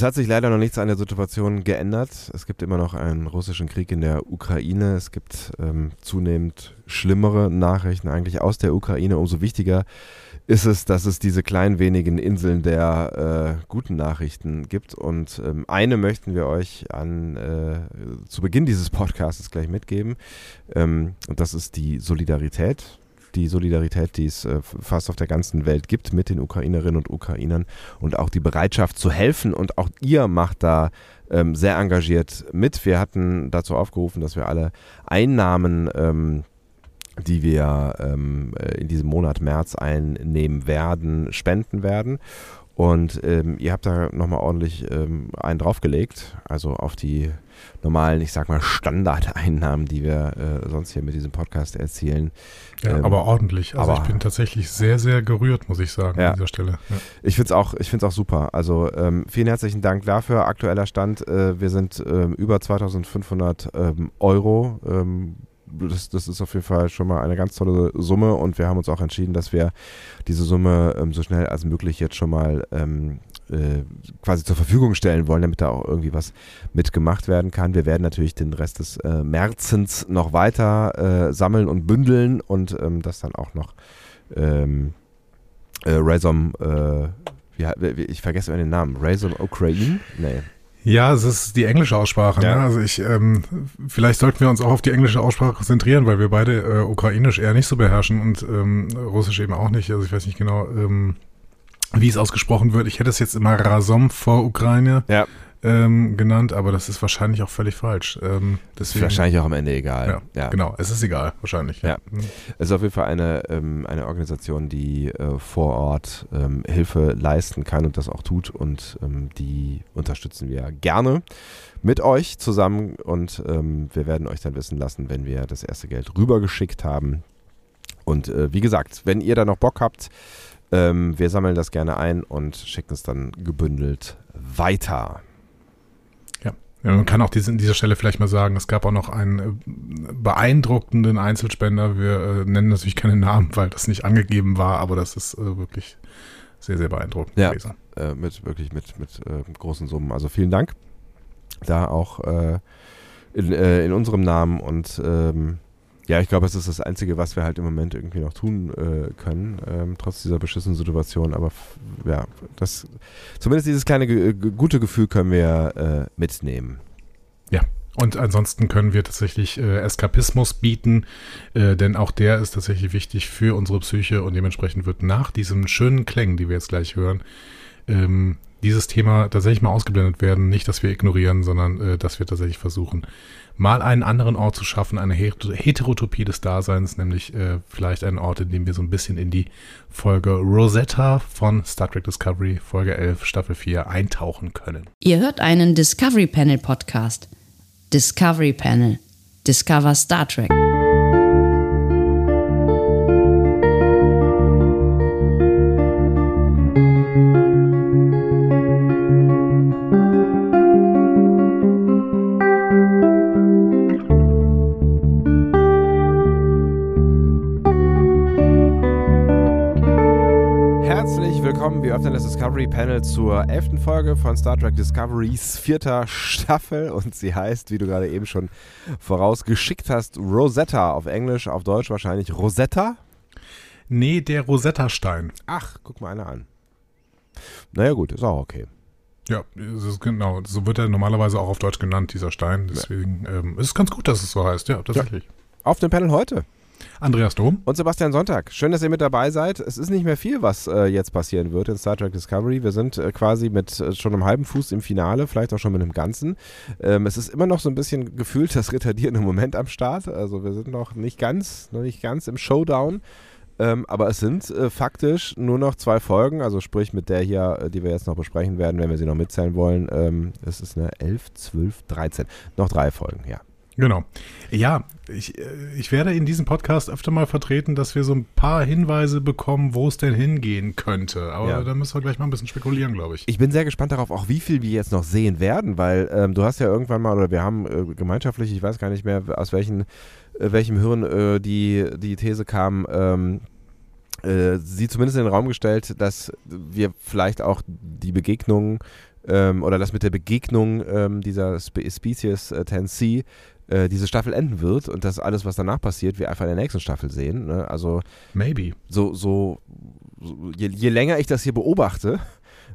Es hat sich leider noch nichts an der Situation geändert. Es gibt immer noch einen russischen Krieg in der Ukraine. Es gibt ähm, zunehmend schlimmere Nachrichten eigentlich aus der Ukraine. Umso wichtiger ist es, dass es diese kleinen wenigen Inseln der äh, guten Nachrichten gibt. Und ähm, eine möchten wir euch an äh, zu Beginn dieses Podcasts gleich mitgeben. Ähm, und das ist die Solidarität. Die Solidarität, die es äh, fast auf der ganzen Welt gibt mit den Ukrainerinnen und Ukrainern und auch die Bereitschaft zu helfen. Und auch ihr macht da ähm, sehr engagiert mit. Wir hatten dazu aufgerufen, dass wir alle Einnahmen ähm, die wir ähm, äh, in diesem Monat März einnehmen werden, spenden werden. Und ähm, ihr habt da nochmal ordentlich ähm, einen draufgelegt, also auf die normalen, ich sag mal, Standardeinnahmen, die wir äh, sonst hier mit diesem Podcast erzielen. Ja, ähm, aber ordentlich. Also aber, ich bin tatsächlich sehr, sehr gerührt, muss ich sagen, ja. an dieser Stelle. Ja. Ich finde es auch, auch super. Also ähm, vielen herzlichen Dank dafür. Aktueller Stand, äh, wir sind ähm, über 2500 ähm, Euro ähm, das, das ist auf jeden Fall schon mal eine ganz tolle Summe und wir haben uns auch entschieden, dass wir diese Summe ähm, so schnell als möglich jetzt schon mal ähm, äh, quasi zur Verfügung stellen wollen, damit da auch irgendwie was mitgemacht werden kann. Wir werden natürlich den Rest des äh, Märzens noch weiter äh, sammeln und bündeln und ähm, das dann auch noch ähm, äh, Raysom, äh, ja, ich vergesse immer den Namen, Raysom Ukraine? Nee. Ja, es ist die englische Aussprache. Ne? Ja. Ne? Also ich, ähm, vielleicht sollten wir uns auch auf die englische Aussprache konzentrieren, weil wir beide äh, Ukrainisch eher nicht so beherrschen und ähm, Russisch eben auch nicht. Also ich weiß nicht genau, ähm, wie es ausgesprochen wird. Ich hätte es jetzt immer Rasom vor Ukraine. Ja ähm, genannt, aber das ist wahrscheinlich auch völlig falsch. Ähm, deswegen, ist wahrscheinlich auch am Ende egal. Ja, ja. genau, es ist egal, wahrscheinlich. Ja. Mhm. Es ist auf jeden Fall eine, ähm, eine Organisation, die äh, vor Ort ähm, Hilfe leisten kann und das auch tut und ähm, die unterstützen wir gerne mit euch zusammen und ähm, wir werden euch dann wissen lassen, wenn wir das erste Geld rübergeschickt haben. Und äh, wie gesagt, wenn ihr da noch Bock habt, wir sammeln das gerne ein und schicken es dann gebündelt weiter. Ja, man kann auch diese, an dieser Stelle vielleicht mal sagen, es gab auch noch einen äh, beeindruckenden Einzelspender. Wir äh, nennen natürlich keine Namen, weil das nicht angegeben war, aber das ist äh, wirklich sehr, sehr beeindruckend ja, gewesen. Äh, mit wirklich mit, mit äh, großen Summen. Also vielen Dank. Da auch äh, in, in unserem Namen und ähm, ja, ich glaube, es ist das Einzige, was wir halt im Moment irgendwie noch tun äh, können, ähm, trotz dieser beschissenen Situation. Aber ja, das, zumindest dieses kleine gute Gefühl können wir äh, mitnehmen. Ja, und ansonsten können wir tatsächlich äh, Eskapismus bieten, äh, denn auch der ist tatsächlich wichtig für unsere Psyche und dementsprechend wird nach diesen schönen Klängen, die wir jetzt gleich hören, ähm, dieses Thema tatsächlich mal ausgeblendet werden. Nicht, dass wir ignorieren, sondern äh, dass wir tatsächlich versuchen, mal einen anderen Ort zu schaffen, eine Heterotopie des Daseins, nämlich äh, vielleicht einen Ort, in dem wir so ein bisschen in die Folge Rosetta von Star Trek Discovery, Folge 11, Staffel 4, eintauchen können. Ihr hört einen Discovery Panel Podcast. Discovery Panel. Discover Star Trek. Discovery Panel zur elften Folge von Star Trek Discoverys vierter Staffel und sie heißt, wie du gerade eben schon vorausgeschickt hast, Rosetta auf Englisch, auf Deutsch wahrscheinlich Rosetta? Nee, der Rosetta-Stein. Ach, guck mal einer an. Naja gut, ist auch okay. Ja, ist genau. So wird er normalerweise auch auf Deutsch genannt, dieser Stein. Deswegen ja. ähm, ist es ganz gut, dass es so heißt. Ja, tatsächlich. Ja. Auf dem Panel heute Andreas Dom. Und Sebastian Sonntag. Schön, dass ihr mit dabei seid. Es ist nicht mehr viel, was äh, jetzt passieren wird in Star Trek Discovery. Wir sind äh, quasi mit äh, schon einem halben Fuß im Finale, vielleicht auch schon mit einem ganzen. Ähm, es ist immer noch so ein bisschen gefühlt das retardierende Moment am Start. Also wir sind noch nicht ganz, noch nicht ganz im Showdown. Ähm, aber es sind äh, faktisch nur noch zwei Folgen, also sprich mit der hier, äh, die wir jetzt noch besprechen werden, wenn wir sie noch mitzählen wollen. Ähm, es ist eine 11, 12, 13. Noch drei Folgen, ja. Genau. Ja, ich, äh, ich werde in diesem Podcast öfter mal vertreten, dass wir so ein paar Hinweise bekommen, wo es denn hingehen könnte. Aber ja. da müssen wir gleich mal ein bisschen spekulieren, glaube ich. Ich bin sehr gespannt darauf, auch wie viel wir jetzt noch sehen werden, weil ähm, du hast ja irgendwann mal, oder wir haben äh, gemeinschaftlich, ich weiß gar nicht mehr, aus welchen, äh, welchem Hirn äh, die, die These kam, ähm, äh, sie zumindest in den Raum gestellt, dass wir vielleicht auch die Begegnungen ähm, oder dass mit der Begegnung ähm, dieser Spe Species äh, 10C äh, diese Staffel enden wird und dass alles, was danach passiert, wir einfach in der nächsten Staffel sehen. Ne? Also Maybe. so, so, so je, je länger ich das hier beobachte,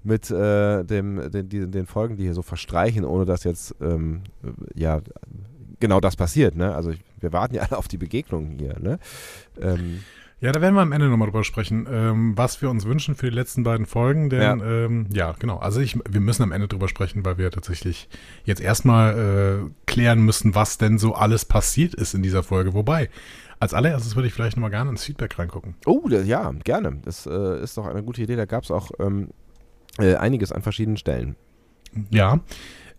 mit äh, dem, den, den, den Folgen, die hier so verstreichen, ohne dass jetzt ähm, ja genau das passiert. Ne? Also ich, wir warten ja alle auf die Begegnung hier. Ne? Ähm, Ja, da werden wir am Ende nochmal drüber sprechen, ähm, was wir uns wünschen für die letzten beiden Folgen. Denn ja, ähm, ja genau. Also ich, wir müssen am Ende drüber sprechen, weil wir tatsächlich jetzt erstmal äh, klären müssen, was denn so alles passiert ist in dieser Folge. Wobei, als allererstes würde ich vielleicht nochmal gerne ins Feedback reingucken. Oh, das, ja, gerne. Das äh, ist doch eine gute Idee. Da gab es auch ähm, äh, einiges an verschiedenen Stellen. Ja.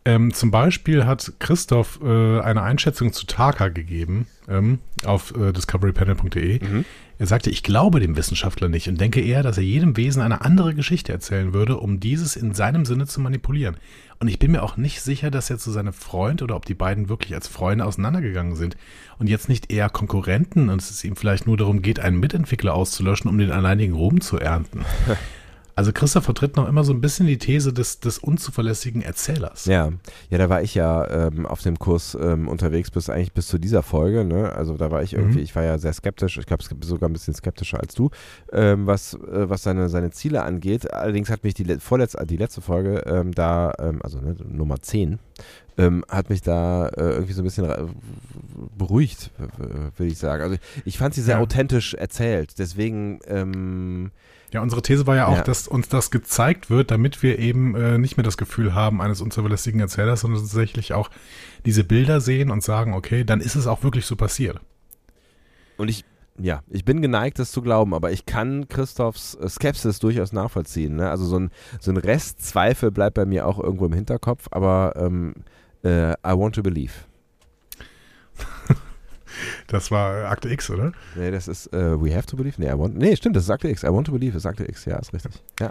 Ähm, zum Beispiel hat Christoph äh, eine Einschätzung zu Taka gegeben ähm, auf äh, discoverypanel.de. Mhm. Er sagte, ich glaube dem Wissenschaftler nicht und denke eher, dass er jedem Wesen eine andere Geschichte erzählen würde, um dieses in seinem Sinne zu manipulieren. Und ich bin mir auch nicht sicher, dass er zu seinem Freund oder ob die beiden wirklich als Freunde auseinandergegangen sind und jetzt nicht eher Konkurrenten und es ihm vielleicht nur darum geht, einen Mitentwickler auszulöschen, um den alleinigen Ruhm zu ernten. Also Christoph vertritt noch immer so ein bisschen die These des, des unzuverlässigen Erzählers. Ja, ja, da war ich ja ähm, auf dem Kurs ähm, unterwegs bis eigentlich bis zu dieser Folge. Ne? Also da war ich irgendwie, mhm. ich war ja sehr skeptisch. Ich glaube, es gibt sogar ein bisschen skeptischer als du, ähm, was äh, was seine seine Ziele angeht. Allerdings hat mich die vorletzte die letzte Folge ähm, da, ähm, also ne, Nummer 10, ähm, hat mich da äh, irgendwie so ein bisschen beruhigt, würde ich sagen. Also ich fand sie sehr ja. authentisch erzählt. Deswegen ähm, ja, unsere These war ja auch, ja. dass uns das gezeigt wird, damit wir eben äh, nicht mehr das Gefühl haben eines unzuverlässigen Erzählers, sondern tatsächlich auch diese Bilder sehen und sagen, okay, dann ist es auch wirklich so passiert. Und ich, ja, ich bin geneigt, das zu glauben, aber ich kann Christophs äh, Skepsis durchaus nachvollziehen. Ne? Also so ein, so ein Restzweifel bleibt bei mir auch irgendwo im Hinterkopf, aber ähm, äh, I want to believe. Das war Akte X, oder? Nee, das ist uh, We Have to Believe. Nee, I want, nee, stimmt, das ist Akte X. I Want to Believe ist Akte X. Ja, ist richtig. Ja.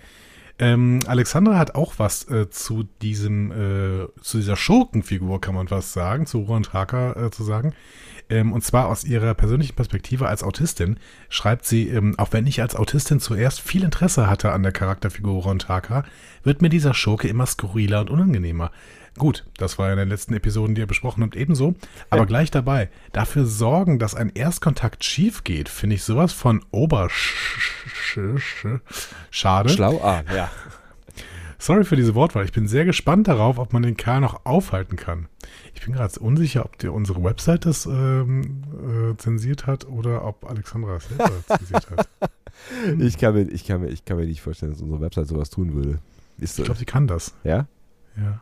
Ähm, Alexandra hat auch was äh, zu diesem, äh, zu dieser Schurkenfigur, kann man was sagen, zu Roland Harker äh, zu sagen. Ähm, und zwar aus ihrer persönlichen Perspektive als Autistin schreibt sie, ähm, auch wenn ich als Autistin zuerst viel Interesse hatte an der Charakterfigur Ron Harker, wird mir dieser Schurke immer skurriler und unangenehmer. Gut, das war in den letzten Episoden, die ihr besprochen habt, ebenso. Aber ja. gleich dabei, dafür sorgen, dass ein Erstkontakt schief geht, finde ich sowas von oberschade. Schlau, ah, ja. Sorry für diese Wortwahl. Ich bin sehr gespannt darauf, ob man den Kerl noch aufhalten kann. Ich bin gerade unsicher, ob die, unsere Website das ähm, äh, zensiert hat oder ob Alexandra es selber zensiert hat. Ich kann, mir, ich, kann mir, ich kann mir nicht vorstellen, dass unsere Website sowas tun würde. Ist ich glaube, sie kann das. Ja? Ja.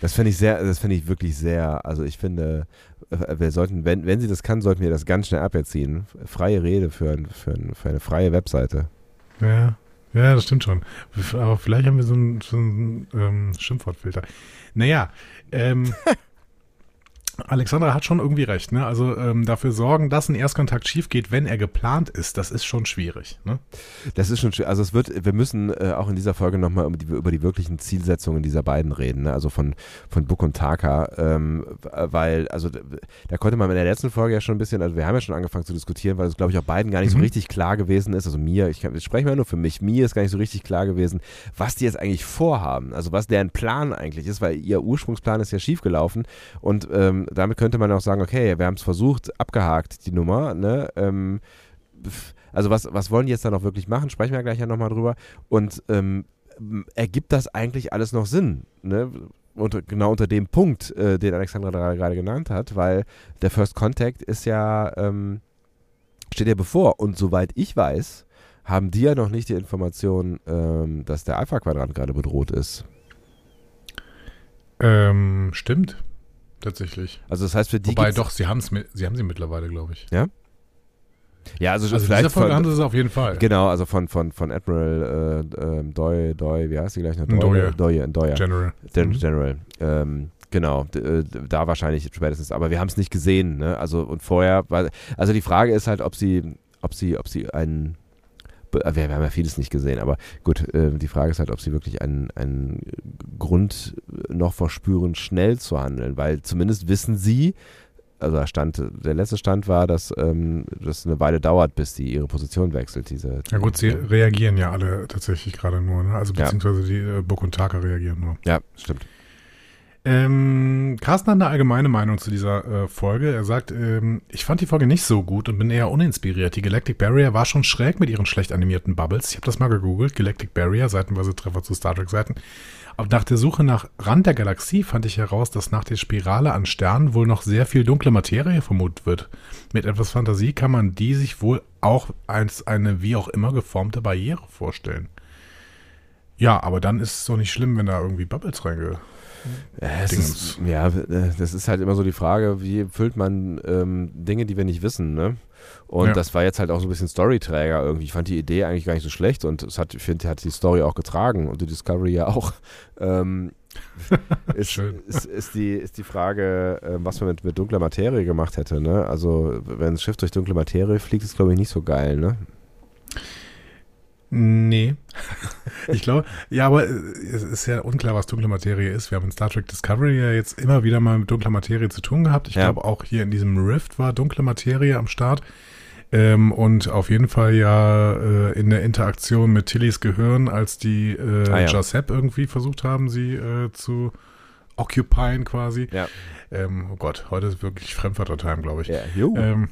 Das finde ich sehr, das finde ich wirklich sehr, also ich finde, äh, wir sollten, wenn, wenn sie das kann, sollten wir das ganz schnell aberziehen. Freie Rede für, ein, für, ein, für eine freie Webseite. Ja, ja, das stimmt schon. Aber vielleicht haben wir so einen so ähm, Schimpfwortfilter. Naja, ähm, Alexandra hat schon irgendwie recht, ne? Also ähm, dafür sorgen, dass ein Erstkontakt schief geht, wenn er geplant ist, das ist schon schwierig, ne? Das ist schon schwierig. Also es wird, wir müssen äh, auch in dieser Folge nochmal über die, über die wirklichen Zielsetzungen dieser beiden reden, ne? Also von, von Book und Taka, ähm, weil, also da konnte man in der letzten Folge ja schon ein bisschen, also wir haben ja schon angefangen zu diskutieren, weil es glaube ich auch beiden gar nicht mhm. so richtig klar gewesen ist. Also mir, ich, ich spreche mal nur für mich, mir ist gar nicht so richtig klar gewesen, was die jetzt eigentlich vorhaben, also was deren Plan eigentlich ist, weil ihr Ursprungsplan ist ja schief gelaufen und ähm, damit könnte man auch sagen, okay, wir haben es versucht, abgehakt, die Nummer, ne? Ähm, also was, was wollen die jetzt da noch wirklich machen? Sprechen wir gleich ja nochmal drüber. Und ähm, ergibt das eigentlich alles noch Sinn? Ne? Und genau unter dem Punkt, äh, den Alexandra gerade genannt hat, weil der First Contact ist ja, ähm, steht ja bevor. Und soweit ich weiß, haben die ja noch nicht die Information, ähm, dass der Alpha-Quadrant gerade bedroht ist. Ähm, stimmt tatsächlich. Also das heißt für die Wobei doch, sie haben es sie haben sie mittlerweile, glaube ich. Ja? Ja, also, also vielleicht von, haben sie es auf jeden Fall. Genau, also von, von, von Admiral äh, ähm, Doy, Doy, wie heißt die gleich noch? Doye. Doye, Doye. General. Den, mhm. General. Ähm, genau, äh, da wahrscheinlich spätestens, aber wir haben es nicht gesehen, ne? Also und vorher, war, also die Frage ist halt, ob sie, ob sie, ob sie einen wir, wir, haben ja vieles nicht gesehen, aber gut, äh, die Frage ist halt, ob sie wirklich einen, einen Grund noch verspüren, schnell zu handeln, weil zumindest wissen sie, also der Stand, der letzte Stand war, dass ähm, das eine Weile dauert, bis die ihre Position wechselt. Diese, ja gut, sie reagieren ja alle tatsächlich gerade nur, ne? also beziehungsweise ja. die äh, Book und Taka reagieren nur. Ja, stimmt. Ähm, Carsten hat eine allgemeine Meinung zu dieser äh, Folge. Er sagt, ähm, ich fand die Folge nicht so gut und bin eher uninspiriert. Die Galactic Barrier war schon schräg mit ihren schlecht animierten Bubbles. Ich habe das mal gegoogelt. Galactic Barrier, seitenweise Treffer zu Star Trek Seiten. Aber nach der Suche nach Rand der Galaxie fand ich heraus, dass nach der Spirale an Sternen wohl noch sehr viel dunkle Materie vermutet wird. Mit etwas Fantasie kann man die sich wohl auch als eine wie auch immer geformte Barriere vorstellen. Ja, aber dann ist es doch nicht schlimm, wenn da irgendwie Bubbles reinge ja, ist, ja, äh, das ist halt immer so die Frage, wie füllt man ähm, Dinge, die wir nicht wissen, ne? Und ja. das war jetzt halt auch so ein bisschen Storyträger irgendwie. Ich fand die Idee eigentlich gar nicht so schlecht und es hat, ich finde, hat die Story auch getragen und die Discovery ja auch. Ähm, ist, Schön. Ist, ist, die, ist die Frage, äh, was man mit, mit dunkler Materie gemacht hätte, ne? Also, wenn das Schiff durch dunkle Materie fliegt, ist glaube ich nicht so geil, ne? Nee. ich glaube, ja, aber es ist ja unklar, was dunkle Materie ist. Wir haben in Star Trek Discovery ja jetzt immer wieder mal mit dunkler Materie zu tun gehabt. Ich ja. glaube, auch hier in diesem Rift war dunkle Materie am Start. Ähm, und auf jeden Fall ja äh, in der Interaktion mit Tillys Gehirn, als die äh, ah, ja. Josep irgendwie versucht haben, sie äh, zu occupyen quasi. Ja. Ähm, oh Gott, heute ist wirklich Fremdwörter-Time, glaube ich. Ja, ähm,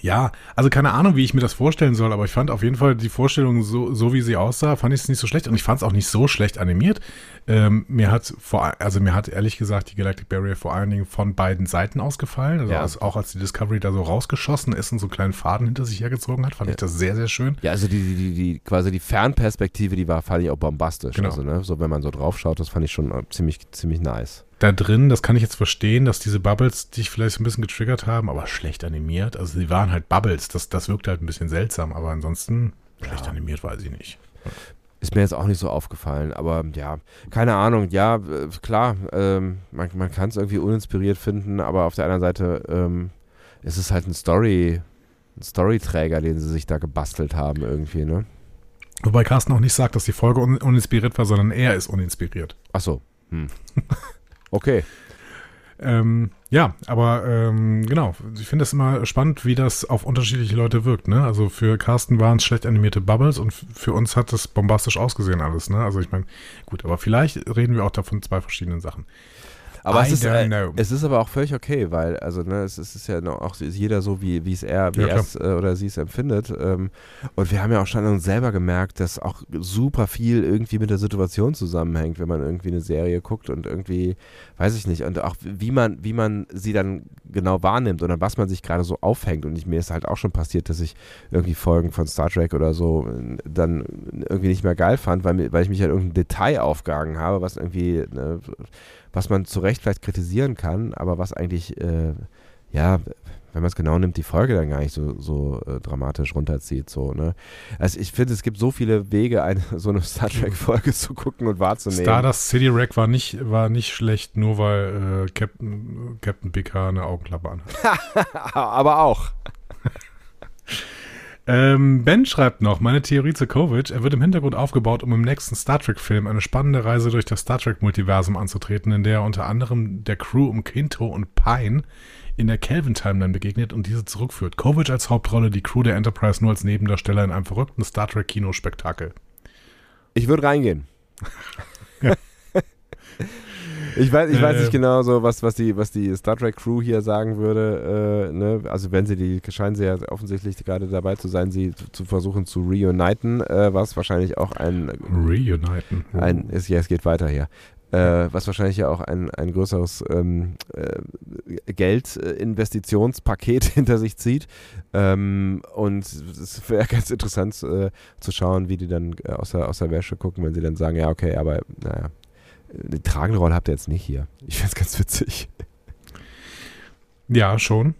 ja, also keine Ahnung, wie ich mir das vorstellen soll, aber ich fand auf jeden Fall die Vorstellung, so, so wie sie aussah, fand ich es nicht so schlecht und ich fand es auch nicht so schlecht animiert. Ähm, mir hat vor, also mir hat ehrlich gesagt die Galactic Barrier vor allen Dingen von beiden Seiten ausgefallen. Also ja. als, auch als die Discovery da so rausgeschossen ist und so einen kleinen Faden hinter sich hergezogen hat, fand ja. ich das sehr, sehr schön. Ja, also die, die, die, quasi die Fernperspektive, die war, fand ich auch bombastisch. Genau. Also, ne, so wenn man so drauf schaut, das fand ich schon ziemlich, ziemlich nice da drin, das kann ich jetzt verstehen, dass diese Bubbles dich vielleicht so ein bisschen getriggert haben, aber schlecht animiert. Also sie waren halt Bubbles, das, das wirkt halt ein bisschen seltsam, aber ansonsten schlecht ja. animiert weiß ich nicht. Ist mir jetzt auch nicht so aufgefallen, aber ja, keine Ahnung, ja, äh, klar, ähm, man, man kann es irgendwie uninspiriert finden, aber auf der anderen Seite ähm, ist es halt ein Story, ein Storyträger, den sie sich da gebastelt haben irgendwie, ne? Wobei Carsten auch nicht sagt, dass die Folge un uninspiriert war, sondern er ist uninspiriert. Ach so. Hm. Okay. Ähm, ja, aber ähm, genau, ich finde es immer spannend, wie das auf unterschiedliche Leute wirkt. Ne? Also für Carsten waren es schlecht animierte Bubbles und für uns hat es bombastisch ausgesehen alles. Ne? Also ich meine, gut, aber vielleicht reden wir auch davon zwei verschiedenen Sachen. Aber es ist, äh, es ist aber auch völlig okay, weil, also, ne, es, es ist ja auch jeder so, wie, wie es er, wie ja, er es äh, oder sie es empfindet. Ähm, und wir haben ja auch schon selber gemerkt, dass auch super viel irgendwie mit der Situation zusammenhängt, wenn man irgendwie eine Serie guckt und irgendwie, weiß ich nicht, und auch wie man, wie man sie dann genau wahrnimmt oder was man sich gerade so aufhängt. Und ich, mir ist halt auch schon passiert, dass ich irgendwie Folgen von Star Trek oder so äh, dann irgendwie nicht mehr geil fand, weil, weil ich mich an irgendein Detail aufgegangen habe, was irgendwie, ne, was man zu Recht vielleicht kritisieren kann, aber was eigentlich, äh, ja, wenn man es genau nimmt, die Folge dann gar nicht so, so äh, dramatisch runterzieht. So, ne? Also ich finde, es gibt so viele Wege, eine, so eine Star Trek-Folge zu gucken und wahrzunehmen. Stardust City Rack war nicht, war nicht schlecht, nur weil äh, Captain, Captain Picard eine Augenklappe anhat. aber auch. Ähm, ben schreibt noch, meine Theorie zu Kovic, er wird im Hintergrund aufgebaut, um im nächsten Star Trek-Film eine spannende Reise durch das Star Trek-Multiversum anzutreten, in der er unter anderem der Crew um Quinto und Pine in der Kelvin-Timeline begegnet und diese zurückführt. Kovic als Hauptrolle, die Crew der Enterprise nur als Nebendarsteller in einem verrückten Star Trek-Kinospektakel. Ich würde reingehen. Ich weiß, ich weiß nicht genau so, was, was, die, was die Star Trek Crew hier sagen würde. Äh, ne? Also wenn sie die, scheinen sie ja offensichtlich gerade dabei zu sein, sie zu, zu versuchen zu reuniten, äh, was wahrscheinlich auch ein Reuniten. Ein, ist, ja, es geht weiter hier. Äh, was wahrscheinlich ja auch ein, ein größeres ähm, äh, Geldinvestitionspaket hinter sich zieht. Ähm, und es wäre ganz interessant äh, zu schauen, wie die dann äh, aus, der, aus der Wäsche gucken, wenn sie dann sagen, ja, okay, aber naja, eine tragende Rolle habt ihr jetzt nicht hier. Ich finde es ganz witzig. Ja, schon.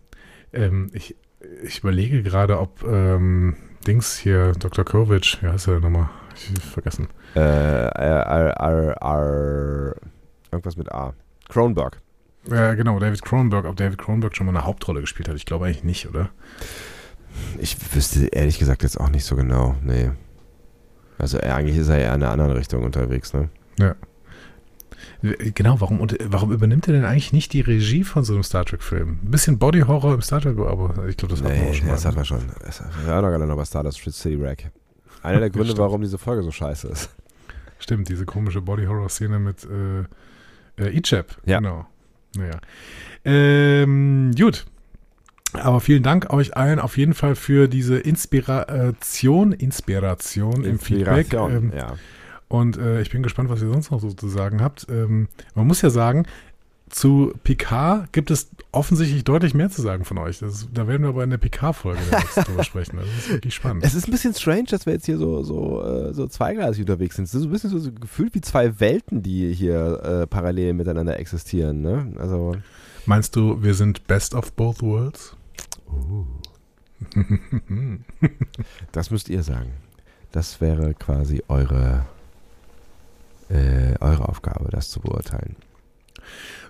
Ähm, ich, ich überlege gerade, ob ähm, Dings hier, Dr. Kovic, ja, ist er nochmal? Ich vergessen. Äh, R, R, R, irgendwas mit A. Kronberg. Ja, genau, David Kronberg. Ob David Kronberg schon mal eine Hauptrolle gespielt hat, ich glaube eigentlich nicht, oder? Ich wüsste ehrlich gesagt jetzt auch nicht so genau, nee. Also eigentlich ist er eher in einer anderen Richtung unterwegs, ne? Ja. Genau, warum, und, warum übernimmt er denn eigentlich nicht die Regie von so einem Star Trek-Film? Ein bisschen Body-Horror im Star Trek, aber ich glaube, das nee, hatten wir auch schon das mal. hat man schon. Wir hören doch gerade noch bei Stardust City Rack. Einer der Gründe, warum diese Folge so scheiße ist. Stimmt, diese komische Body-Horror-Szene mit äh, äh, Ichab. Ja. Genau. Naja. Ähm, gut. Aber vielen Dank euch allen auf jeden Fall für diese Inspiration, Inspiration im Feedback. Inspiration, Ähm, ja. Und äh, ich bin gespannt, was ihr sonst noch so zu sagen habt. Ähm, man muss ja sagen, zu Picard gibt es offensichtlich deutlich mehr zu sagen von euch. Das, da werden wir aber in der demnächst drüber sprechen. Das ist wirklich spannend. Es ist ein bisschen strange, dass wir jetzt hier so, so, äh, so zweigleisig unterwegs sind. Es ist so ein bisschen so, so gefühlt wie zwei Welten, die hier äh, parallel miteinander existieren. Ne? Also, Meinst du, wir sind best of both worlds? das müsst ihr sagen. Das wäre quasi eure, äh, eure Aufgabe, das zu beurteilen.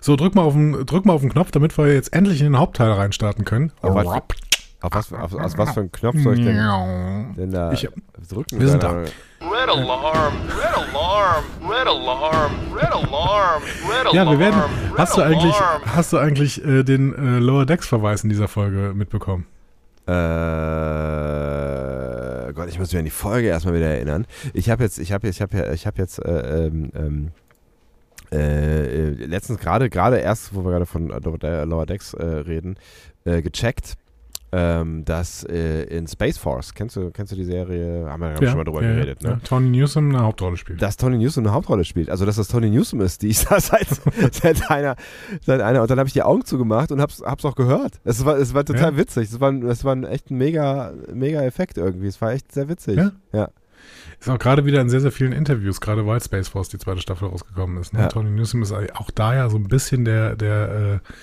So, drück mal, auf den, drück mal auf den Knopf, damit wir jetzt endlich in den Hauptteil reinstarten können. Auf was, auf was, auf, aus was für einen Knopf soll ich denn, denn da Ich- drücken? wir sind Deiner- Red alarm, red alarm, red alarm, red alarm, red alarm. Ja, wir werden. red Hast du eigentlich, alarm. hast du eigentlich äh, den äh, Lower Decks Verweis in dieser Folge mitbekommen? Äh, Gott, ich muss mich an die Folge erstmal wieder erinnern. Ich habe jetzt, ich habe, ich habe, ich habe jetzt äh, ähm, ähm, äh, äh, letztens gerade, gerade erst, wo wir gerade von Lower Lower Decks äh, reden, äh, gecheckt, ähm, dass äh, in Space Force, kennst du, kennst du die Serie? Haben wir ja, schon mal drüber ja, geredet, ja. ne? Tony Newsom eine Hauptrolle spielt. dass Tony Newsom eine Hauptrolle spielt. Also, dass das Tony Newsom ist, die ich da seit, seit einer, seit einer. Und dann habe ich die Augen zugemacht und hab's, hab's auch gehört. Es war, es war total witzig. Es war, es war ein echt ein mega, mega Effekt irgendwie. Es war echt sehr witzig. Ja? Ja. Ist auch gerade wieder in sehr, sehr vielen Interviews, gerade weil Space Force die zweite Staffel rausgekommen ist. Ne? Ja. Tony Newsom ist auch da ja so ein bisschen der, der äh,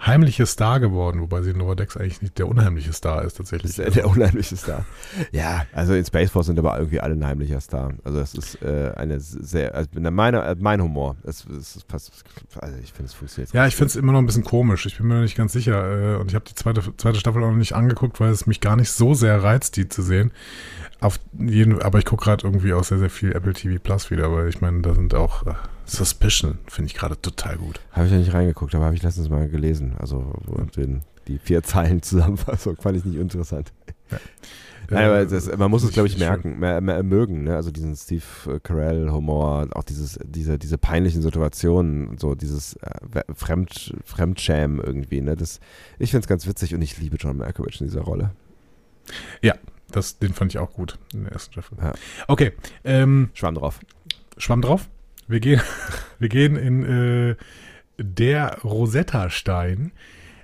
heimliche Star geworden, wobei sie in Decks eigentlich nicht der unheimliche Star ist tatsächlich. Das ist der unheimliche Star. Ja, also in Space Force sind aber irgendwie alle ein heimlicher Star. Also das ist äh, eine sehr, also meine, äh, mein Humor. Es, es, es passt, also ich finde, es funktioniert. Ja, ich finde es immer noch ein bisschen komisch. Ich bin mir noch nicht ganz sicher. Äh, und ich habe die zweite, zweite Staffel auch noch nicht angeguckt, weil es mich gar nicht so sehr reizt, die zu sehen. Auf jeden, aber ich gucke gerade irgendwie auch sehr, sehr viel Apple TV Plus wieder, weil ich meine, da sind auch äh, Suspicion, finde ich gerade total gut. Habe ich ja nicht reingeguckt, aber habe ich letztens mal gelesen. Also den, die vier Zeilen Zusammenfassung fand ich nicht interessant. Nein, aber das, man muss es, glaube ich, Äh, merken, mehr, mehr mögen, ne? Also diesen Steve äh, Carell-Humor, auch dieses, diese, diese peinlichen Situationen, so dieses äh, Fremd, Fremdschämen irgendwie, ne? Das, ich finde es ganz witzig und ich liebe John Malkovich in dieser Rolle. Das, den fand ich auch gut in der ersten Staffel. Ja. Okay, ähm, Schwamm drauf. Schwamm drauf. Wir gehen, wir gehen in äh, der Rosetta-Stein.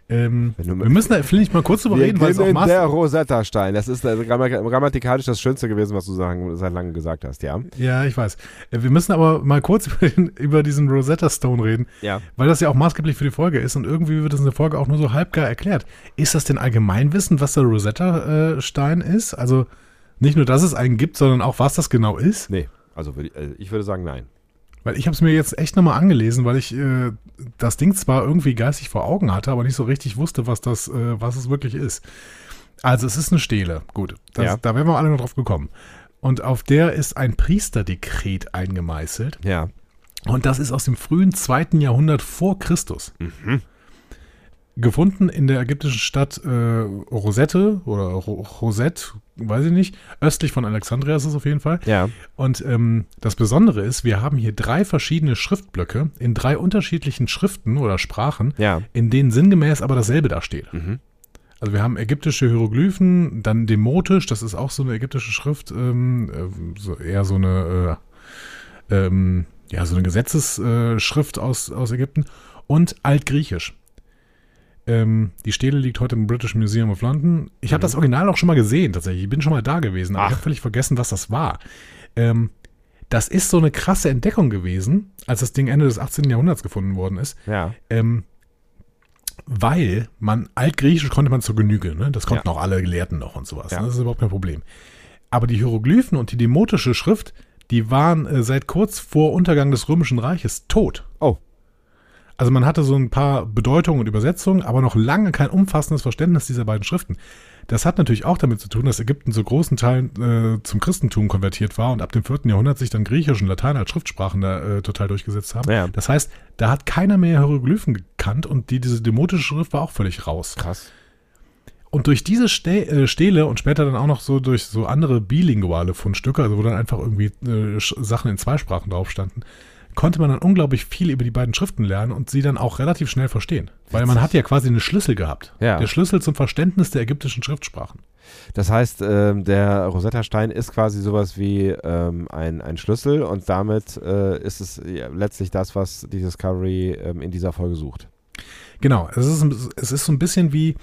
Ähm, wir müssen da, finde ich, mal kurz drüber reden, weil es auch Maß der Rosetta-Stein. Das ist äh, grammatikalisch das Schönste gewesen, was du sagen, seit langem gesagt hast, ja? Ja, ich weiß. Äh, Wir müssen aber mal kurz über, den, über diesen Rosetta Stone reden, Ja. weil das ja auch maßgeblich für die Folge ist und irgendwie wird das in der Folge auch nur so halbgar erklärt. Ist das denn Allgemeinwissen, was der Rosetta äh, ist? Also nicht nur, dass es einen gibt, sondern auch, was das genau ist? Nee, also ich würde sagen, nein. Weil ich habe es mir jetzt echt nochmal angelesen, weil ich äh, das Ding zwar irgendwie geistig vor Augen hatte, aber nicht so richtig wusste, was das, äh, was es wirklich ist. Also es ist eine Stele. Gut, das, Ja. da wären wir alle noch drauf gekommen. Und auf der ist ein Priesterdekret eingemeißelt. Ja. Und das ist aus dem frühen zweiten Jahrhundert vor Christus. Gefunden in der ägyptischen Stadt äh, Rosette oder Ro Rosette, weiß ich nicht. Östlich von Alexandria ist es auf jeden Fall. Ja. Und ähm, das Besondere ist, wir haben hier drei verschiedene Schriftblöcke in drei unterschiedlichen Schriften oder Sprachen, Ja. in denen sinngemäß aber dasselbe da steht. Mhm. Also wir haben ägyptische Hieroglyphen, dann Demotisch, das ist auch so eine ägyptische Schrift, ähm, äh, so eher so eine, äh, ähm, ja, so eine Gesetzesschrift aus, aus Ägypten und Altgriechisch. Ähm, die Stele liegt heute im British Museum of London. Ich habe das Original auch schon mal gesehen, tatsächlich. Ich bin schon mal da gewesen, aber ich Ach. habe völlig vergessen, was das war. Ähm, das ist so eine krasse Entdeckung gewesen, als das Ding Ende des 18. Jahrhunderts gefunden worden ist. Ja. Ähm, weil man, Altgriechisch konnte man zur Genüge, ne? das konnten Ja. auch alle Gelehrten noch und sowas. Ja. Ne? Das ist überhaupt kein Problem. Aber die Hieroglyphen und die demotische Schrift, die waren äh, seit kurz vor Untergang des Römischen Reiches tot. Also man hatte so ein paar Bedeutungen und Übersetzungen, aber noch lange kein umfassendes Verständnis dieser beiden Schriften. Das hat natürlich auch damit zu tun, dass Ägypten zu großen Teilen äh, zum Christentum konvertiert war und ab dem 4. Jahrhundert sich dann Griechisch und Latein als Schriftsprachen da äh, total durchgesetzt haben. Ja. Das heißt, da hat keiner mehr Hieroglyphen gekannt und die, diese demotische Schrift war auch völlig raus. Krass. Und durch diese äh, Stele und später dann auch noch so durch so andere bilinguale Fundstücke, also wo dann einfach irgendwie äh, Sachen in zwei Sprachen drauf standen, konnte man dann unglaublich viel über die beiden Schriften lernen und sie dann auch relativ schnell verstehen. Weil man hat ja quasi einen Schlüssel gehabt. Ja. Der Schlüssel zum Verständnis der ägyptischen Schriftsprachen. Das heißt, ähm, der Rosetta-Stein ist quasi sowas wie ähm, ein, ein Schlüssel und damit äh, ist es ja, letztlich das, was die Discovery ähm, in dieser Folge sucht. Genau, es ist, es ist so ein bisschen wie,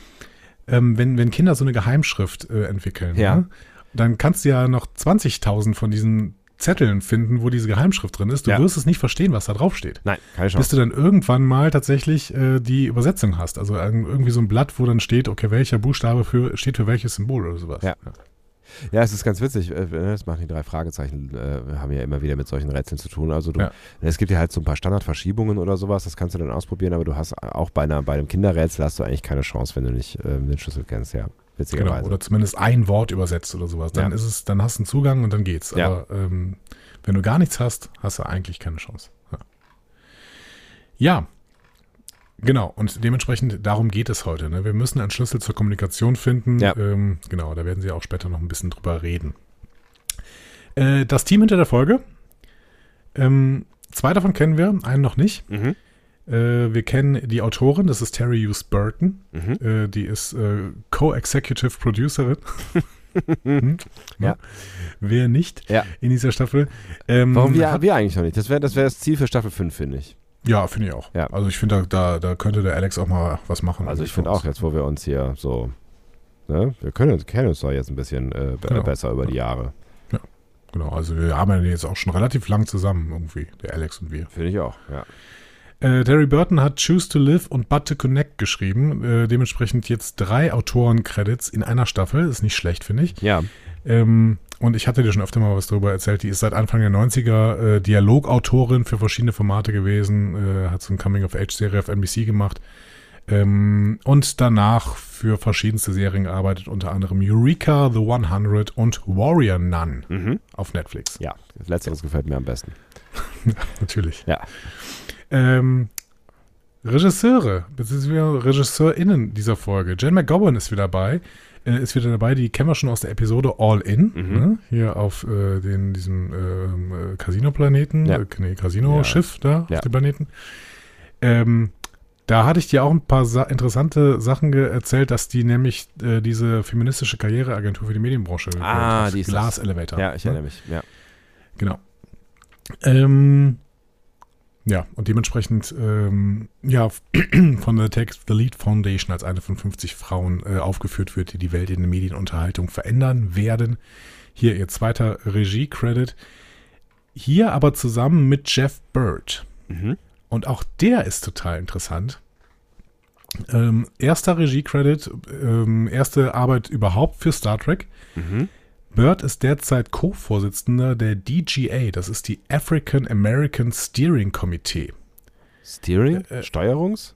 ähm, wenn, wenn Kinder so eine Geheimschrift äh, entwickeln. Ja. Ne? Dann kannst du ja noch 20.000 von diesen Zetteln finden, wo diese Geheimschrift drin ist. Du Ja. wirst es nicht verstehen, was da drauf steht. Nein, keine bis Chance. du dann irgendwann mal tatsächlich äh, die Übersetzung hast. Also irgendwie so ein Blatt, wo dann steht, okay, welcher Buchstabe für, steht für welches Symbol oder sowas. Ja. Ja, es ist ganz witzig. äh, Das machen die drei Fragezeichen, äh, wir haben ja immer wieder mit solchen Rätseln zu tun. Also du, Ja. es gibt ja halt so ein paar Standardverschiebungen oder sowas, das kannst du dann ausprobieren, aber du hast auch bei, einer, bei einem Kinderrätsel hast du eigentlich keine Chance, wenn du nicht ähm, den Schlüssel kennst, ja. Genau, oder zumindest ein Wort übersetzt oder sowas. Dann Ja. ist es, dann hast du einen Zugang und dann geht's. Ja. Aber ähm, wenn du gar nichts hast, hast du eigentlich keine Chance. Ja. ja. Genau, und dementsprechend darum geht es heute. Ne? Wir müssen einen Schlüssel zur Kommunikation finden. Ja. Ähm, genau, da werden Sie auch später noch ein bisschen drüber reden. Äh, das Team hinter der Folge. Ähm, zwei davon kennen wir, einen noch nicht. Mhm. Äh, wir kennen die Autorin, das ist Terry Hughes Burton. Mhm. Äh, die ist äh, Co-Executive Producerin. Hm? Ja. Wer nicht Ja. in dieser Staffel? Ähm, Warum wir, hat, wir eigentlich noch nicht? Das wäre das, wär das Ziel für Staffel 5, finde ich. ja, finde ich auch. Ja. Also ich finde, da, da, da könnte der Alex auch mal was machen. Also ich finde auch, jetzt wo wir uns hier so, ne, wir können, uns- kennen uns doch jetzt ein bisschen äh, Genau. besser über die Jahre. Genau, also wir haben ja jetzt auch schon relativ lang zusammen irgendwie, der Alex und wir. Finde ich auch, ja. Äh, Terry Burton hat Choose to Live und But to Connect geschrieben. Äh, dementsprechend jetzt drei Autoren-Credits in einer Staffel. Ist nicht schlecht, finde ich. Ja, Ähm, und ich hatte dir schon öfter mal was darüber erzählt. Die ist seit Anfang der 90er äh, Dialogautorin für verschiedene Formate gewesen, äh, hat so eine Coming-of-Age-Serie auf NBC gemacht ähm, und danach für verschiedenste Serien gearbeitet, unter anderem Eureka, The 100 und Warrior Nun mhm. auf Netflix. ja, letzteres gefällt mir am besten. Natürlich. Ja. Ähm, Regisseure, beziehungsweise RegisseurInnen dieser Folge. Jen McGowan ist wieder dabei. Äh, ist wieder dabei, die kennen wir schon aus der Episode All In, Mhm. ne? hier auf äh, den, diesem ähm, äh, Casino-Planeten, Ja. äh, nee, Casino-Schiff da Ja. auf dem Planeten. Ähm, da hatte ich dir auch ein paar sa interessante Sachen erzählt, dass die nämlich äh, diese feministische Karriereagentur für die Medienbranche Ah, hat. das. Elevator. Ja, ich ne? erinnere mich, ja. Genau. Ähm, ja, und dementsprechend, ähm, ja, von der Take the Lead Foundation als eine von 50 Frauen äh, aufgeführt wird, die die Welt in der Medienunterhaltung verändern werden. Hier ihr zweiter Regie-Credit. Hier aber zusammen mit Jeff Bird. Mhm. Und auch der ist total interessant. Ähm, erster Regie-Credit, ähm, erste Arbeit überhaupt für Star Trek. Mhm. Bird ist derzeit Co-Vorsitzender der DGA, das ist die African American Steering Committee. Steering? Äh, äh, Steuerungs?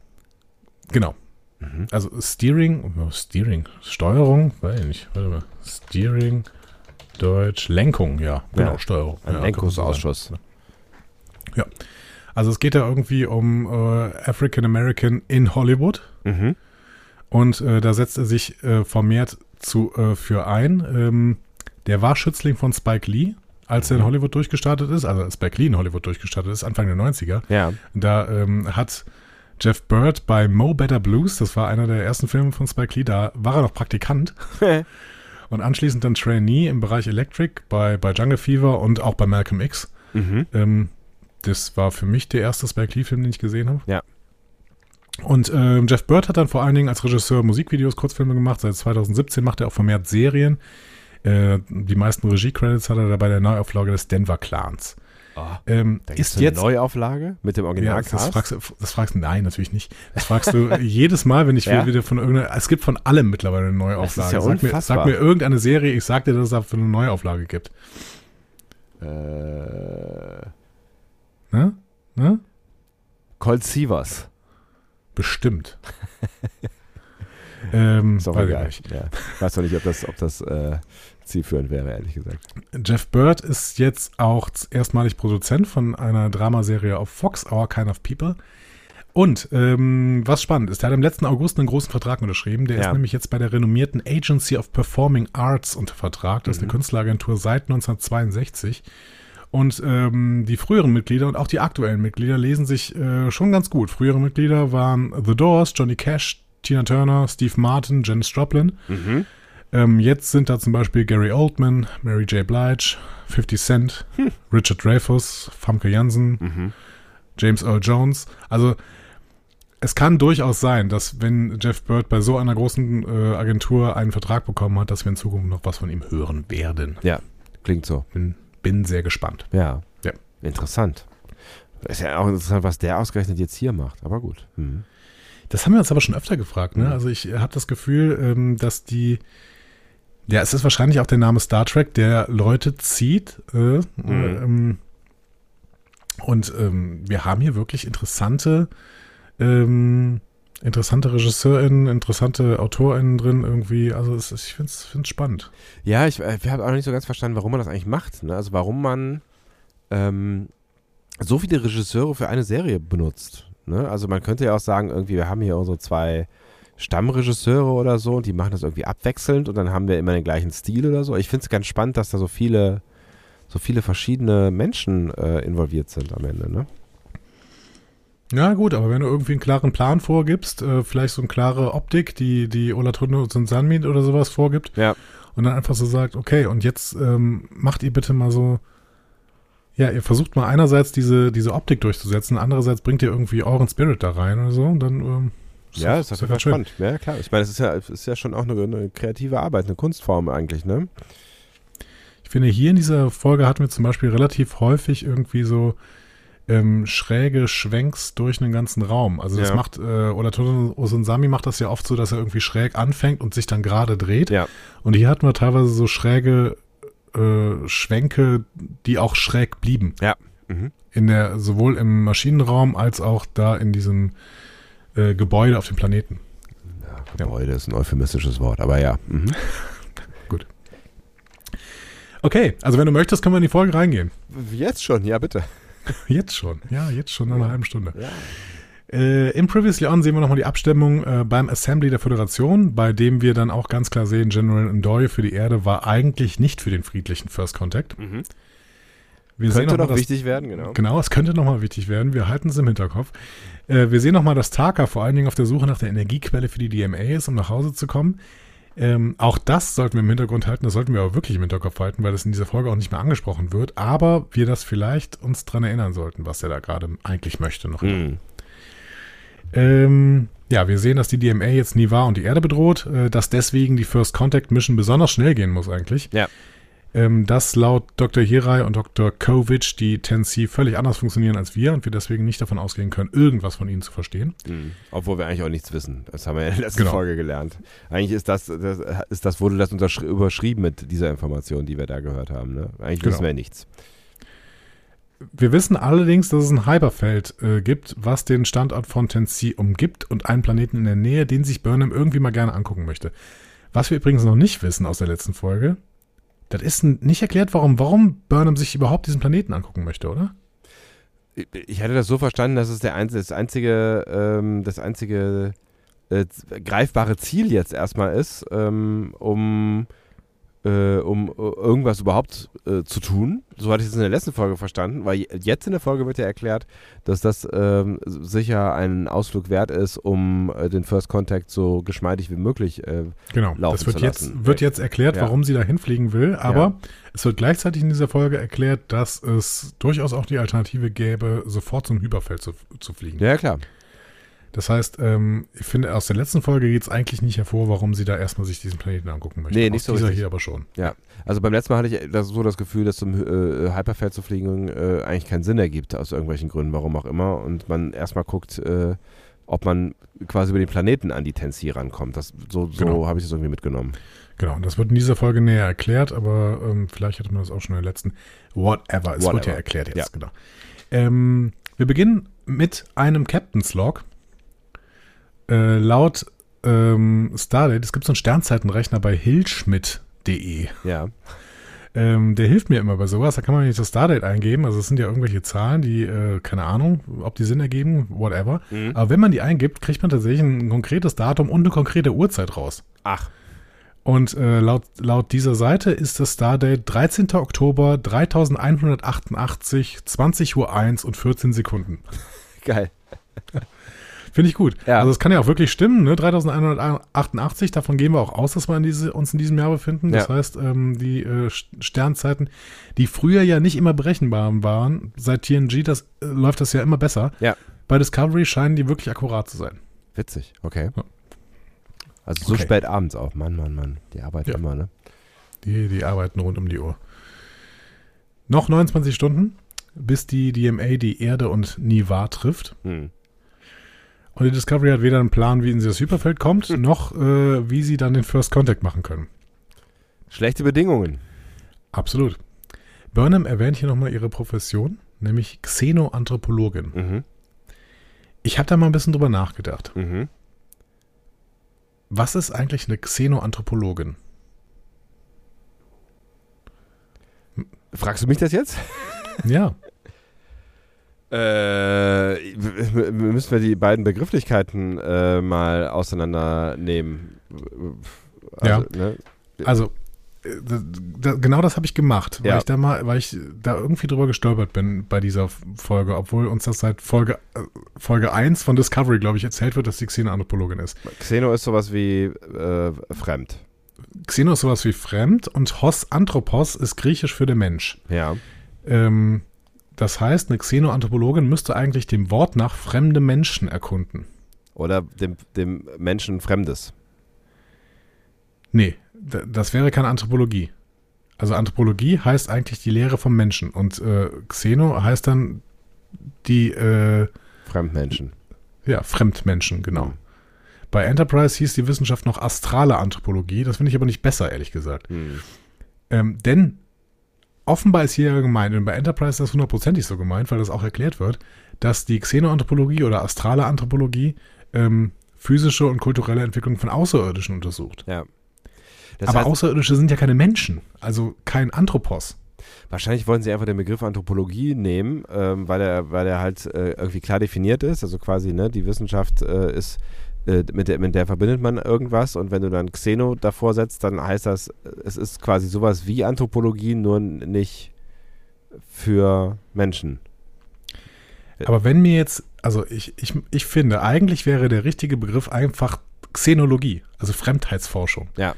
Genau. Mhm. Also Steering, oh, Steering, Steuerung, weiß ich nicht, warte mal. Steering, Deutsch, Lenkung, ja, genau, Ja, Steuerung. Ein ja, Lenkungsausschuss. Also es geht da irgendwie um äh, African American in Hollywood Mhm. und äh, da setzt er sich äh, vermehrt zu, äh, für ein. Ähm, der war Schützling von Spike Lee, als er in Hollywood durchgestartet ist, also als Spike Lee in Hollywood durchgestartet ist, Anfang der 90er. Ja. Da ähm, hat Jeff Bird bei Mo Better Blues, das war einer der ersten Filme von Spike Lee, da war er noch Praktikant und anschließend dann Trainee im Bereich Electric bei, bei Jungle Fever und auch bei Malcolm X. mhm. Ähm, das war für mich der erste Spike Lee-Film, den ich gesehen habe. Ja. Und ähm, Jeff Bird hat dann vor allen Dingen als Regisseur Musikvideos, Kurzfilme gemacht. Seit 2017 macht er auch vermehrt Serien. Äh, die meisten Regie-Credits hat er dabei der Neuauflage des Denver Clans. Ah, Ähm, da ist eine jetzt Neuauflage mit dem ja, Originalcast? das fragst, du- das fragst du, nein, natürlich nicht. Das fragst du jedes Mal, wenn ich Ja? wieder von irgendeiner, es gibt von allem mittlerweile eine Neuauflage. ja sag, mir, sag mir irgendeine Serie, ich sag dir, dass es dafür eine Neuauflage gibt. äh, Ne? Ne? Colt Sievers. Bestimmt. Ähm, auch weiß ich nicht. Ja. Weiß doch nicht, ob das, ob das äh, zielführend wäre, ehrlich gesagt. Jeff Bird ist jetzt auch erstmalig Produzent von einer Dramaserie auf Fox, Our Kind of People. Und ähm, was spannend ist, er hat im letzten August einen großen Vertrag unterschrieben. Der Ja. ist nämlich jetzt bei der renommierten Agency of Performing Arts unter Vertrag. Das ist eine Künstleragentur seit 1962. Und ähm, die früheren Mitglieder und auch die aktuellen Mitglieder lesen sich äh, schon ganz gut. Frühere Mitglieder waren The Doors, Johnny Cash, Tina Turner, Steve Martin, Janis Joplin. Ähm, jetzt sind da zum Beispiel Gary Oldman, Mary J. Blige, 50 Cent, Richard Dreyfuss, Famke Janssen, James Earl Jones. Also es kann durchaus sein, dass wenn Jeff Bird bei so einer großen äh, Agentur einen Vertrag bekommen hat, dass wir in Zukunft noch was von ihm hören werden. Ja, klingt so. Bin, bin sehr gespannt. Ja. Ja. Interessant. Ist ja auch interessant, was der ausgerechnet jetzt hier macht, aber gut. Mhm. Das haben wir uns aber schon öfter gefragt. Ne? Also ich habe das Gefühl, ähm, dass die, ja, es ist wahrscheinlich auch der Name Star Trek, der Leute zieht. Äh, ähm, und ähm, wir haben hier wirklich interessante, ähm, interessante RegisseurInnen, interessante AutorInnen drin irgendwie. Also es, ich finde es spannend. Ja, ich, äh, wir haben auch noch nicht so ganz verstanden, warum man das eigentlich macht. Ne? Also warum man ähm, so viele Regisseure für eine Serie benutzt. Ne? Also man könnte ja auch sagen, irgendwie, wir haben hier unsere zwei Stammregisseure oder so und die machen das irgendwie abwechselnd und dann haben wir immer den gleichen Stil oder so. Ich finde es ganz spannend, dass da so viele, so viele verschiedene Menschen äh, involviert sind am Ende. Ne? Ja, gut, aber wenn du irgendwie einen klaren Plan vorgibst, äh, vielleicht so eine klare Optik, die, die Olatunde und Sanmit oder sowas vorgibt, Ja. und dann einfach so sagt, okay, und jetzt ähm, macht ihr bitte mal so, ja, ihr versucht mal einerseits diese, diese Optik durchzusetzen, andererseits bringt ihr irgendwie euren Spirit da rein oder so, und dann ähm, Ja, doch- ist auf jeden spannend. Ja, klar. Ich meine, es ist ja, ist ja schon auch eine, eine kreative Arbeit, eine Kunstform eigentlich, ne? Ich finde, hier in dieser Folge hatten wir zum Beispiel relativ häufig irgendwie so ähm, schräge Schwenks durch einen ganzen Raum. Also das Ja. macht, äh, Olatunde Osunsami macht das ja oft so, dass er irgendwie schräg anfängt und sich dann gerade dreht. Ja. Und hier hatten wir teilweise so schräge äh, Schwenke, die auch schräg blieben. Ja. Mhm. In der, sowohl im Maschinenraum als auch da in diesem äh, Gebäude auf dem Planeten. Gebäude ist ein euphemistisches Wort, aber ja. Mhm. Okay, also wenn du möchtest, können wir in die Folge reingehen. Jetzt schon, ja, bitte. Jetzt schon. Ja, jetzt schon nach einer halben Stunde. Äh, Im Previously On sehen wir nochmal die Abstimmung äh, beim Assembly der Föderation, bei dem wir dann auch ganz klar sehen, General Ndoye für die Erde war eigentlich nicht für den friedlichen First Contact. Wir. Könnte noch mal doch das- wichtig werden, genau. Genau, es könnte nochmal wichtig werden. Wir halten es im Hinterkopf. Äh, wir sehen nochmal, dass Taka vor allen Dingen auf der Suche nach der Energiequelle für die DMA ist, um nach Hause zu kommen. Ähm, auch das sollten wir im Hintergrund halten. Das sollten wir aber wirklich im Hinterkopf halten, weil das in dieser Folge auch nicht mehr angesprochen wird. Aber wir das vielleicht uns dran erinnern sollten, was er da gerade eigentlich möchte noch. Mhm. Ähm, ja, wir sehen, dass die DMA jetzt Niva und die Erde bedroht, äh, dass deswegen die First Contact Mission besonders schnell gehen muss eigentlich. Ja. Ähm, dass laut Dr. Hirai und Dr. Kovic die 10C völlig anders funktionieren als wir und wir deswegen nicht davon ausgehen können, irgendwas von ihnen zu verstehen. Mhm. Obwohl wir eigentlich auch nichts wissen. Das haben wir in der letzten Genau. Folge gelernt. Eigentlich ist das, das, ist das wurde das überschrieben mit dieser Information, die wir da gehört haben. Ne? Eigentlich Genau. wissen wir nichts. Wir wissen allerdings, dass es ein Hyperfeld äh, gibt, was den Standort von 10C umgibt und einen Planeten in der Nähe, den sich Burnham irgendwie mal gerne angucken möchte. Was wir übrigens noch nicht wissen aus der letzten Folge, das ist nicht erklärt, warum, warum Burnham sich überhaupt diesen Planeten angucken möchte, oder? Ich- hatte das so verstanden, dass es der einzige, das einzige, ähm, das einzige äh, greifbare Ziel jetzt erstmal ist, ähm, um, äh, um äh, irgendwas überhaupt äh, zu tun. So hatte ich es in der letzten Folge verstanden, weil je- jetzt in der Folge wird ja erklärt, dass das ähm, sicher ein Ausflug wert ist, um äh, den First Contact so geschmeidig wie möglich äh, Genau, laufen das wird zu jetzt, lassen. wird jetzt erklärt, Ja. warum sie da hinfliegen will, aber Ja. es wird gleichzeitig in dieser Folge erklärt, dass es durchaus auch die Alternative gäbe, sofort zum Hyperfeld zu, zu fliegen. Ja, klar. Das heißt, ähm, ich finde, aus der letzten Folge geht es eigentlich nicht hervor, warum sie da erstmal sich diesen Planeten angucken möchte. Nee, nicht aus so dieser richtig. hier aber schon. Ja, also beim letzten Mal hatte ich das, so das Gefühl, dass zum äh, Hyperfeld zu fliegen äh, eigentlich keinen Sinn ergibt, aus irgendwelchen Gründen, warum auch immer. Und man erstmal guckt, äh, ob man quasi über den Planeten an die Tensi rankommt. Das, so so Genau. habe ich das irgendwie mitgenommen. Genau, und das wird in dieser Folge näher erklärt, aber ähm, vielleicht hatte man das auch schon in der letzten. Whatever, es wird Whatever. ja erklärt jetzt, Ja. genau. Ähm, wir beginnen mit einem Captain's Log. Äh, laut ähm, Stardate, es gibt so einen Sternzeitenrechner bei hillschmidt.de. Ja. Ähm, der hilft mir immer bei sowas. Da kann man nicht das Stardate eingeben. Also es sind ja irgendwelche Zahlen, die, äh, keine Ahnung, ob die Sinn ergeben, whatever. Mhm. Aber wenn man die eingibt, kriegt man tatsächlich ein konkretes Datum und eine konkrete Uhrzeit raus. Ach, Und äh, laut, laut dieser Seite ist das Stardate 13. Oktober 3188, 20 Uhr 1 und 14 Sekunden. geil. Finde ich gut. Ja. Also es kann ja auch wirklich stimmen, ne? 3188, davon gehen wir auch aus, dass wir in diese, uns in diesem Jahr befinden. Das Ja. heißt, ähm, die äh, St- Sternzeiten, die früher ja nicht immer berechenbar waren, seit TNG das, äh, läuft das ja immer besser. Ja. Bei Discovery scheinen die wirklich akkurat zu sein. Witzig, okay. Ja. Also so Okay. spät abends auch. Mann, Mann, Mann. Die Arbeit Ja. immer, ne? Die, die arbeiten rund um die Uhr. Noch 29 Stunden, bis die DMA die Erde und Niva trifft. Hm. Und die Discovery hat weder einen Plan, wie in sie das Hyperfeld kommt, noch äh, wie sie dann den First Contact machen können. Schlechte Bedingungen. Absolut. Burnham erwähnt hier nochmal ihre Profession, nämlich Xenoanthropologin. Mhm. Ich habe da mal ein bisschen drüber nachgedacht. Mhm. Was ist eigentlich eine Xenoanthropologin? Fragst du mich das jetzt? Ja, Äh, müssen wir die beiden Begrifflichkeiten äh, mal auseinandernehmen. Ja. Ne? also äh, da, da, genau das habe ich gemacht, weil Ja. ich da mal, weil ich da irgendwie drüber gestolpert bin bei dieser Folge, obwohl uns das seit Folge äh, Folge 1 von Discovery, glaube ich, erzählt wird, dass die Xenoanthropologin ist. Xeno ist sowas wie äh, fremd. Xeno ist sowas wie fremd und Hos Anthropos ist griechisch für der Mensch. Ja. Ähm, das heißt, eine Xenoanthropologin müsste eigentlich dem Wort nach fremde Menschen erkunden. Oder dem, dem Menschen Fremdes. Nee, das wäre keine Anthropologie. Also Anthropologie heißt eigentlich die Lehre vom Menschen und äh, Xeno heißt dann die äh, Fremdmenschen. ja, Fremdmenschen, genau. Mhm. Bei Enterprise hieß die Wissenschaft noch astrale Anthropologie, das finde ich aber nicht besser, ehrlich gesagt. Hm. Ähm, denn offenbar ist hier gemeint, und bei Enterprise ist das hundertprozentig so gemeint, weil das auch erklärt wird, dass die Xenoanthropologie oder astrale Anthropologie ähm, physische und kulturelle Entwicklung von Außerirdischen untersucht. Ja. Das aber heißt, Außerirdische sind ja keine Menschen, also kein Anthropos. wahrscheinlich wollen sie einfach den Begriff Anthropologie nehmen, ähm, weil er weil er halt äh, irgendwie klar definiert ist. Also quasi, ne, die Wissenschaft äh, ist, äh, mit, der, mit der verbindet man irgendwas und wenn du dann Xeno davor setzt, dann heißt das, äh, es ist quasi sowas wie Anthropologie, nur nicht für Menschen. Aber wenn mir jetzt, also ich, ich, ich finde, eigentlich wäre der richtige Begriff einfach Xenologie, also Fremdheitsforschung. Ja.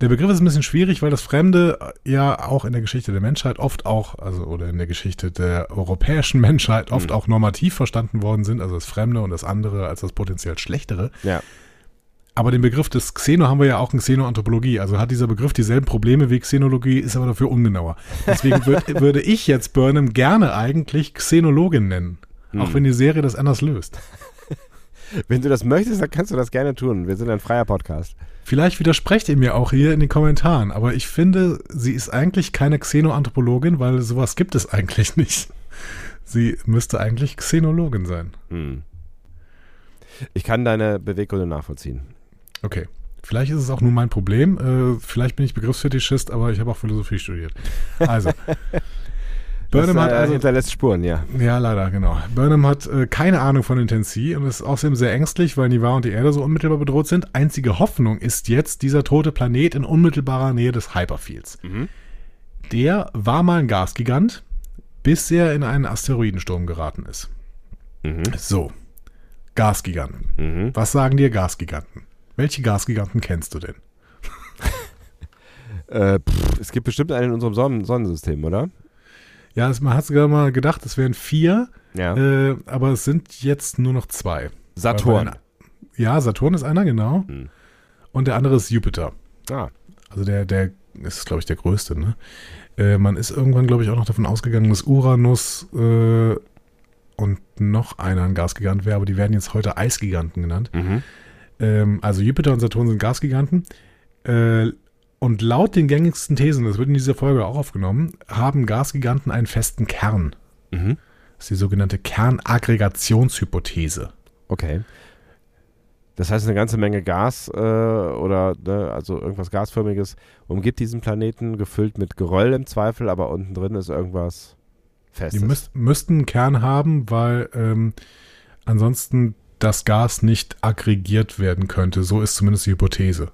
Der Begriff ist ein bisschen schwierig, weil das Fremde ja auch in der Geschichte der Menschheit oft auch, also oder in der Geschichte der europäischen Menschheit oft Mhm. auch normativ verstanden worden sind, also das Fremde und das andere als das potenziell Schlechtere. Ja. Aber den Begriff des Xeno haben wir ja auch in Xenoanthropologie. Also hat dieser Begriff dieselben Probleme wie Xenologie, ist aber dafür ungenauer. Deswegen würd, würde ich jetzt Burnham gerne eigentlich Xenologin nennen. Auch Hm. wenn die Serie das anders löst. Wenn du das möchtest, dann kannst du das gerne tun. Wir sind ein freier Podcast. Vielleicht widersprecht ihr mir auch hier in den Kommentaren, aber ich finde, sie ist eigentlich keine Xenoanthropologin, weil sowas gibt es eigentlich nicht. Sie müsste eigentlich Xenologin sein. Hm. Ich kann deine Beweggründe nachvollziehen. Okay. Vielleicht ist es auch nur mein Problem. Äh, vielleicht bin ich Begriffsfetischist, aber ich habe auch Philosophie studiert. Also. Burnham das, hat äh, also, hinterlässt Spuren, ja. ja, leider, genau. Burnham hat äh, keine Ahnung von Intensi und ist außerdem sehr ängstlich, weil Niva und die Erde so unmittelbar bedroht sind. Einzige Hoffnung ist jetzt dieser tote Planet in unmittelbarer Nähe des Hyperfields. Mhm. Der war mal ein Gasgigant, bis er in einen Asteroidensturm geraten ist. Mhm. So, Gasgiganten. Mhm. Was sagen dir Gasgiganten? Welche Gasgiganten kennst du denn? Äh, pff, es gibt bestimmt einen in unserem Sonnen Sonnensystem, oder? Ja, es, man hat sogar mal gedacht, es wären vier, Ja. äh, aber es sind jetzt nur noch zwei. Saturn. Weil- Ja, Saturn ist einer, genau. Hm. Und der andere ist Jupiter. Ah, Also der, der ist, glaube ich, der größte, ne? Äh, man ist irgendwann, glaube ich, auch noch davon ausgegangen, dass Uranus äh, und noch einer ein Gasgigant wäre, aber die werden jetzt heute Eisgiganten genannt. mhm. Ähm, also Jupiter und Saturn sind Gasgiganten. Äh, und laut den gängigsten Thesen, das wird in dieser Folge auch aufgenommen, haben Gasgiganten einen festen Kern. Mhm. Das ist die sogenannte Kernaggregationshypothese. Okay. Das heißt, eine ganze Menge Gas äh, oder ne, also irgendwas Gasförmiges umgibt diesen Planeten, gefüllt mit Geröll im Zweifel, aber unten drin ist irgendwas Festes. Die müsst, müssten einen Kern haben, weil ähm, ansonsten das Gas nicht aggregiert werden könnte. So ist zumindest die Hypothese.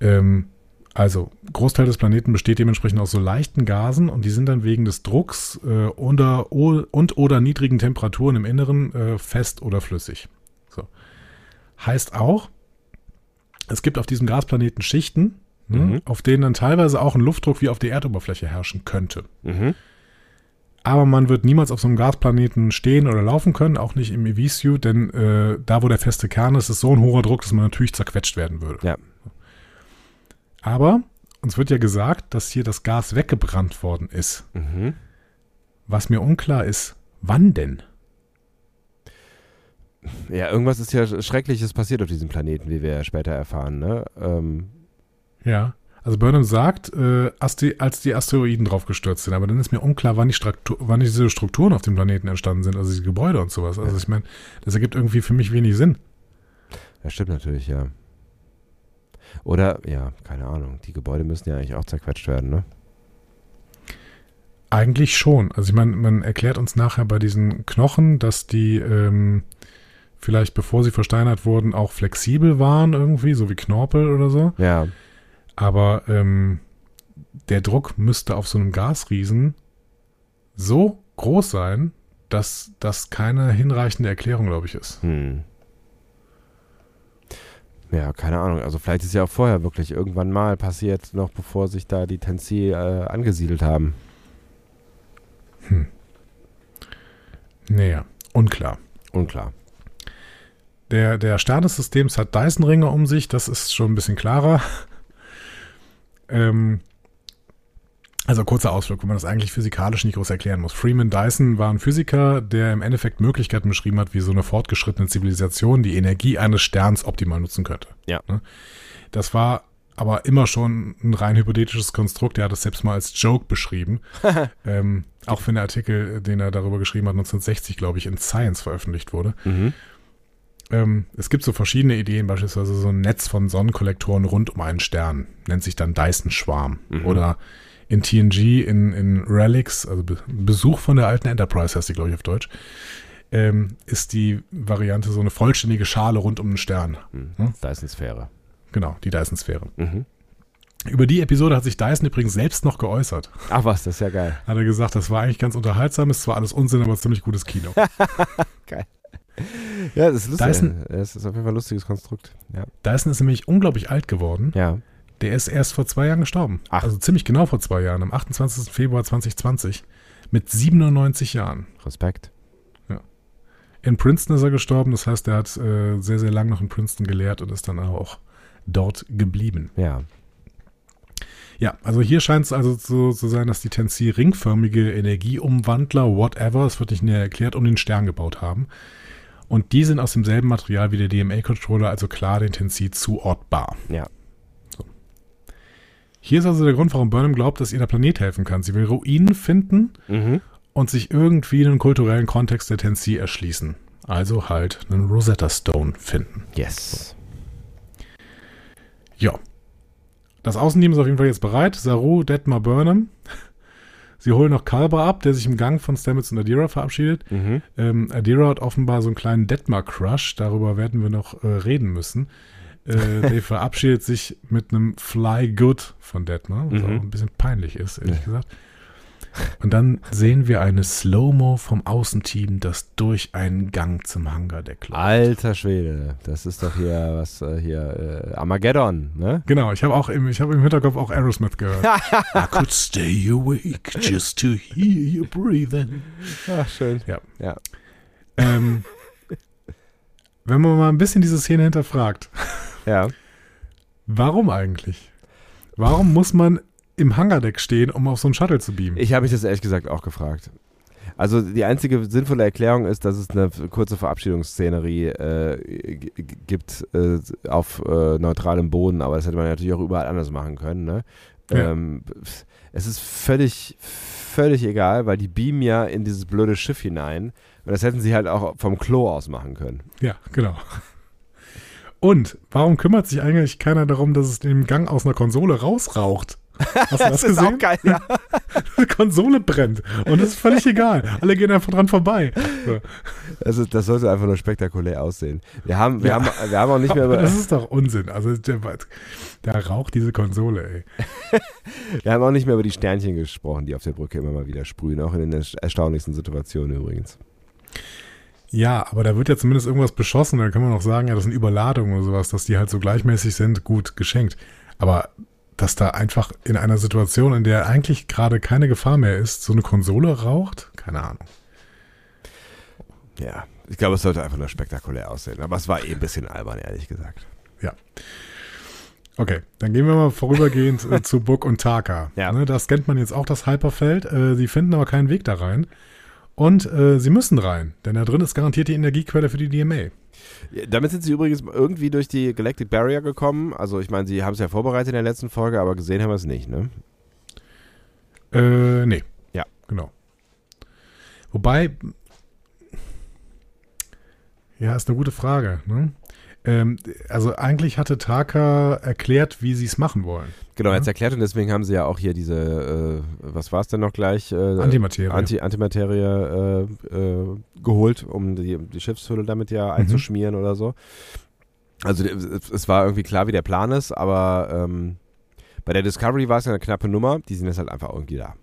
Ähm, also, Großteil des Planeten besteht dementsprechend aus so leichten Gasen und die sind dann wegen des Drucks äh, unter, und oder niedrigen Temperaturen im Inneren äh, fest oder flüssig. So. Heißt auch, es gibt auf diesem Gasplaneten Schichten, ne, Mhm. auf denen dann teilweise auch ein Luftdruck wie auf der Erdoberfläche herrschen könnte. Mhm. Aber man wird niemals auf so einem Gasplaneten stehen oder laufen können, auch nicht im EV-Suit, denn äh, da, wo der feste Kern ist, ist so ein hoher Druck, dass man natürlich zerquetscht werden würde. Ja. Aber uns wird ja gesagt, dass hier das Gas weggebrannt worden ist. Mhm. Was mir unklar ist, wann denn? Ja, irgendwas ist ja Schreckliches passiert auf diesem Planeten, wie wir ja später erfahren. Ne? Ähm, Ja. Also Burnham sagt, äh, als, die, als die Asteroiden draufgestürzt sind, aber dann ist mir unklar, wann, die Struktur, wann diese Strukturen auf dem Planeten entstanden sind, also die Gebäude und sowas. Also ich meine, das ergibt irgendwie für mich wenig Sinn. ja, stimmt natürlich, ja. Oder, ja, keine Ahnung. Die Gebäude müssen ja eigentlich auch zerquetscht werden, ne? Eigentlich schon. Also ich meine, man erklärt uns nachher bei diesen Knochen, dass die ähm, vielleicht bevor sie versteinert wurden, auch flexibel waren irgendwie, so wie Knorpel oder so. Ja. Aber ähm, der Druck müsste auf so einem Gasriesen so groß sein, dass das keine hinreichende Erklärung, glaube ich, ist. Hm. Ja, keine Ahnung. Also vielleicht ist ja auch vorher wirklich irgendwann mal passiert, noch bevor sich da die Tensi äh, angesiedelt haben. Naja, unklar. Unklar. Der, der Stern des Systems hat Dyson-Ringe um sich, das ist schon ein bisschen klarer. ähm, also kurzer Ausflug, wo man das eigentlich physikalisch nicht groß erklären muss. Freeman Dyson war ein Physiker, der im Endeffekt Möglichkeiten beschrieben hat, wie so eine fortgeschrittene Zivilisation die Energie eines Sterns optimal nutzen könnte. Ja. Ne? Das war aber immer schon ein rein hypothetisches Konstrukt. Er hat es selbst mal als Joke beschrieben. ähm, auch für einen Artikel, den er darüber geschrieben hat, 1960, glaube ich, in Science veröffentlicht wurde. Mhm. Ähm, es gibt so verschiedene Ideen, beispielsweise so ein Netz von Sonnenkollektoren rund um einen Stern, nennt sich dann Dyson-Schwarm. Mhm. Oder in TNG, in, in Relics, also Be Besuch von der alten Enterprise heißt die, glaube ich, auf Deutsch, ähm, ist die Variante so eine vollständige Schale rund um einen Stern. Hm. Hm? Dyson-Sphäre. Genau, die Dyson-Sphäre. Mhm. Über die Episode hat sich Dyson übrigens selbst noch geäußert. Ach was, das ist ja geil. Hat er gesagt, das war eigentlich ganz unterhaltsam, ist zwar alles Unsinn, aber ziemlich gutes Kino. Ja, das ist lustig. Dyson- Das ist auf jeden Fall ein lustiges Konstrukt. Ja. Dyson ist nämlich unglaublich alt geworden. Ja. Der ist erst vor zwei Jahren gestorben. Ach. Also ziemlich genau vor zwei Jahren, am 28. Februar 2020. Mit 97 Jahren. Respekt. In Princeton ist er gestorben, das heißt, er hat äh, sehr, sehr lange noch in Princeton gelehrt und ist dann auch dort geblieben. Ja. Ja, also hier scheint es also so zu sein, dass die Tensi ringförmige Energieumwandler, whatever, es wird nicht näher erklärt, um den Stern gebaut haben. Und die sind aus demselben Material wie der DMA-Controller, also klar den Tensi zuortbar. Ja. Hier ist also der Grund, warum Burnham glaubt, dass ihr der Planet helfen kann. Sie will Ruinen finden Mhm. und sich irgendwie einen kulturellen Kontext der Tensi erschließen. Also halt einen Rosetta Stone finden. Yes. Ja. Das Außenteam ist auf jeden Fall jetzt bereit. Saru, Detmar, Burnham. Sie holen noch Kalber ab, der sich im Gang von Stamets und Adira verabschiedet. Mhm. Ähm, Adira hat offenbar so einen kleinen Detmar-Crush. Darüber werden wir noch äh, reden müssen. Äh, der verabschiedet sich mit einem Fly Good von Detmar, was Mhm. auch ein bisschen peinlich ist, ehrlich Ja. gesagt. Und dann sehen wir eine Slow-Mo vom Außenteam, das durch einen Gang zum Hangardeck läuft. Alter Schwede. Das ist doch hier was äh, hier äh, Armageddon, ne? Genau, ich habe auch im, ich habe im Hinterkopf auch Aerosmith gehört. I could stay awake just to hear you breathing. Ach, schön. Ja. Ja. Ähm, wenn man mal ein bisschen diese Szene hinterfragt, Ja. warum eigentlich? Warum muss man im Hangardeck stehen, um auf so ein Shuttle zu beamen? Ich habe mich das ehrlich gesagt auch gefragt. Also die einzige sinnvolle Erklärung ist, dass es eine kurze Verabschiedungsszenerie äh, gibt äh, auf äh, neutralem Boden, aber das hätte man natürlich auch überall anders machen können. Ne? Ja. Ähm, es ist völlig, völlig egal, weil die beamen ja in dieses blöde Schiff hinein und das hätten sie halt auch vom Klo aus machen können. ja, genau. Und warum kümmert sich eigentlich keiner darum, dass es im Gang aus einer Konsole rausraucht? Hast du das, ist gesehen? auch geil, ja. Eine Konsole brennt. Und es ist völlig egal. Alle gehen einfach dran vorbei. So. Das, ist, das sollte einfach nur spektakulär aussehen. Wir haben, wir Ja. haben, wir haben auch nicht mehr das ist doch Unsinn. Also der raucht diese Konsole, ey. wir haben auch nicht mehr über die Sternchen gesprochen, die auf der Brücke immer mal wieder sprühen, auch in den erstaunlichsten Situationen übrigens. Ja, aber da wird ja zumindest irgendwas beschossen. Da kann man auch sagen, ja, das sind Überladungen oder sowas, dass die halt so gleichmäßig sind, gut geschenkt. Aber dass da einfach in einer Situation, in der eigentlich gerade keine Gefahr mehr ist, so eine Konsole raucht? Keine Ahnung. Ja, ich glaube, es sollte einfach nur spektakulär aussehen. Aber es war eh ein bisschen albern, ehrlich gesagt. Okay, dann gehen wir mal vorübergehend äh, zu Book und Taka. Ja. Ne, da scannt man jetzt auch das Hyperfeld. Äh, sie finden aber keinen Weg da rein. Und äh, sie müssen rein, denn da drin ist garantiert die Energiequelle für die DMA. Damit sind sie übrigens irgendwie durch die Galactic Barrier gekommen. Also ich meine, sie haben es ja vorbereitet in der letzten Folge, aber gesehen haben wir es nicht, ne? Äh, nee. Ja. Genau. Wobei, ja, ist eine gute Frage. Ne? Ähm, also eigentlich hatte Taka erklärt, wie sie es machen wollen. Genau, jetzt erklärt und deswegen haben sie ja auch hier diese, äh, was war es denn noch gleich? Äh, Antimaterie. Anti Antimaterie äh, äh, geholt, um die, die Schiffshülle damit ja einzuschmieren oder so. Also es, war irgendwie klar, wie der Plan ist, aber ähm, bei der Discovery war es ja eine knappe Nummer. Die sind jetzt halt einfach irgendwie da.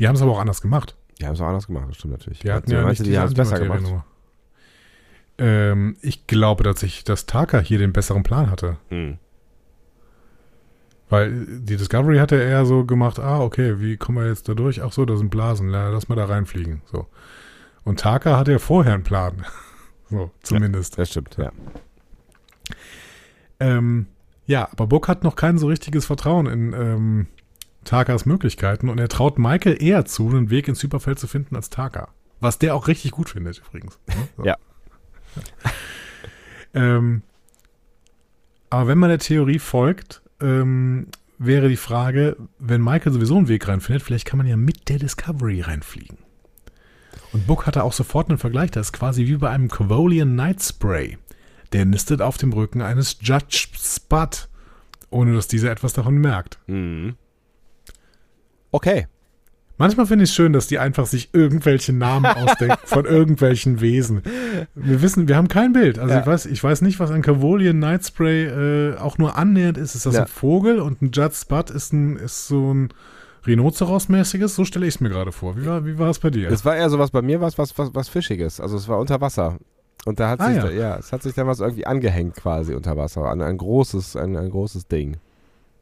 Die haben es aber auch anders gemacht. Die haben es auch anders gemacht, das stimmt natürlich. Die hatten ja meinst du, die haben es besser gemacht. Nummer. Ähm, ich glaube tatsächlich, dass Taka hier den besseren Plan hatte. Hm. Weil die Discovery hatte eher so gemacht, ah, okay, wie kommen wir jetzt da durch? Ach so, da sind Blasen, lass mal da reinfliegen. So. Und Taka hatte ja vorher einen Plan. so, zumindest. Das stimmt, ja. Ähm, ja, aber Book hat noch kein so richtiges Vertrauen in ähm, Takas Möglichkeiten und er traut Michael eher zu, einen Weg ins Hyperfeld zu finden als Taka. Was der auch richtig gut findet, übrigens. ne? So. Ja. ähm, aber wenn man der Theorie folgt, ähm, wäre die Frage, wenn Michael sowieso einen Weg reinfindet, vielleicht kann man ja mit der Discovery reinfliegen. Und Book hatte auch sofort einen Vergleich, das ist quasi wie bei einem Cavolian Night Spray. Der nistet auf dem Rücken eines Judge Spud, ohne dass dieser etwas davon merkt. Mhm. Okay. Manchmal finde ich es schön, dass die einfach sich irgendwelche Namen ausdenken von irgendwelchen Wesen. Wir wissen, wir haben kein Bild. Also Ja. ich, weiß, ich weiß nicht, was ein Cavolian Night Spray äh, auch nur annähernd ist. Ist das Ja. ein Vogel und ein Judge Spud ist, ein, ist so ein Rhinoceros-mäßiges? So stelle ich es mir gerade vor. Wie war, wie war es bei dir? Es war eher sowas bei mir, was, was, was, was Fischiges. Also es war unter Wasser. Und da hat Ah, sich, ja. Da, ja, es hat sich dann was irgendwie angehängt quasi unter Wasser. An ein großes, ein, ein großes Ding.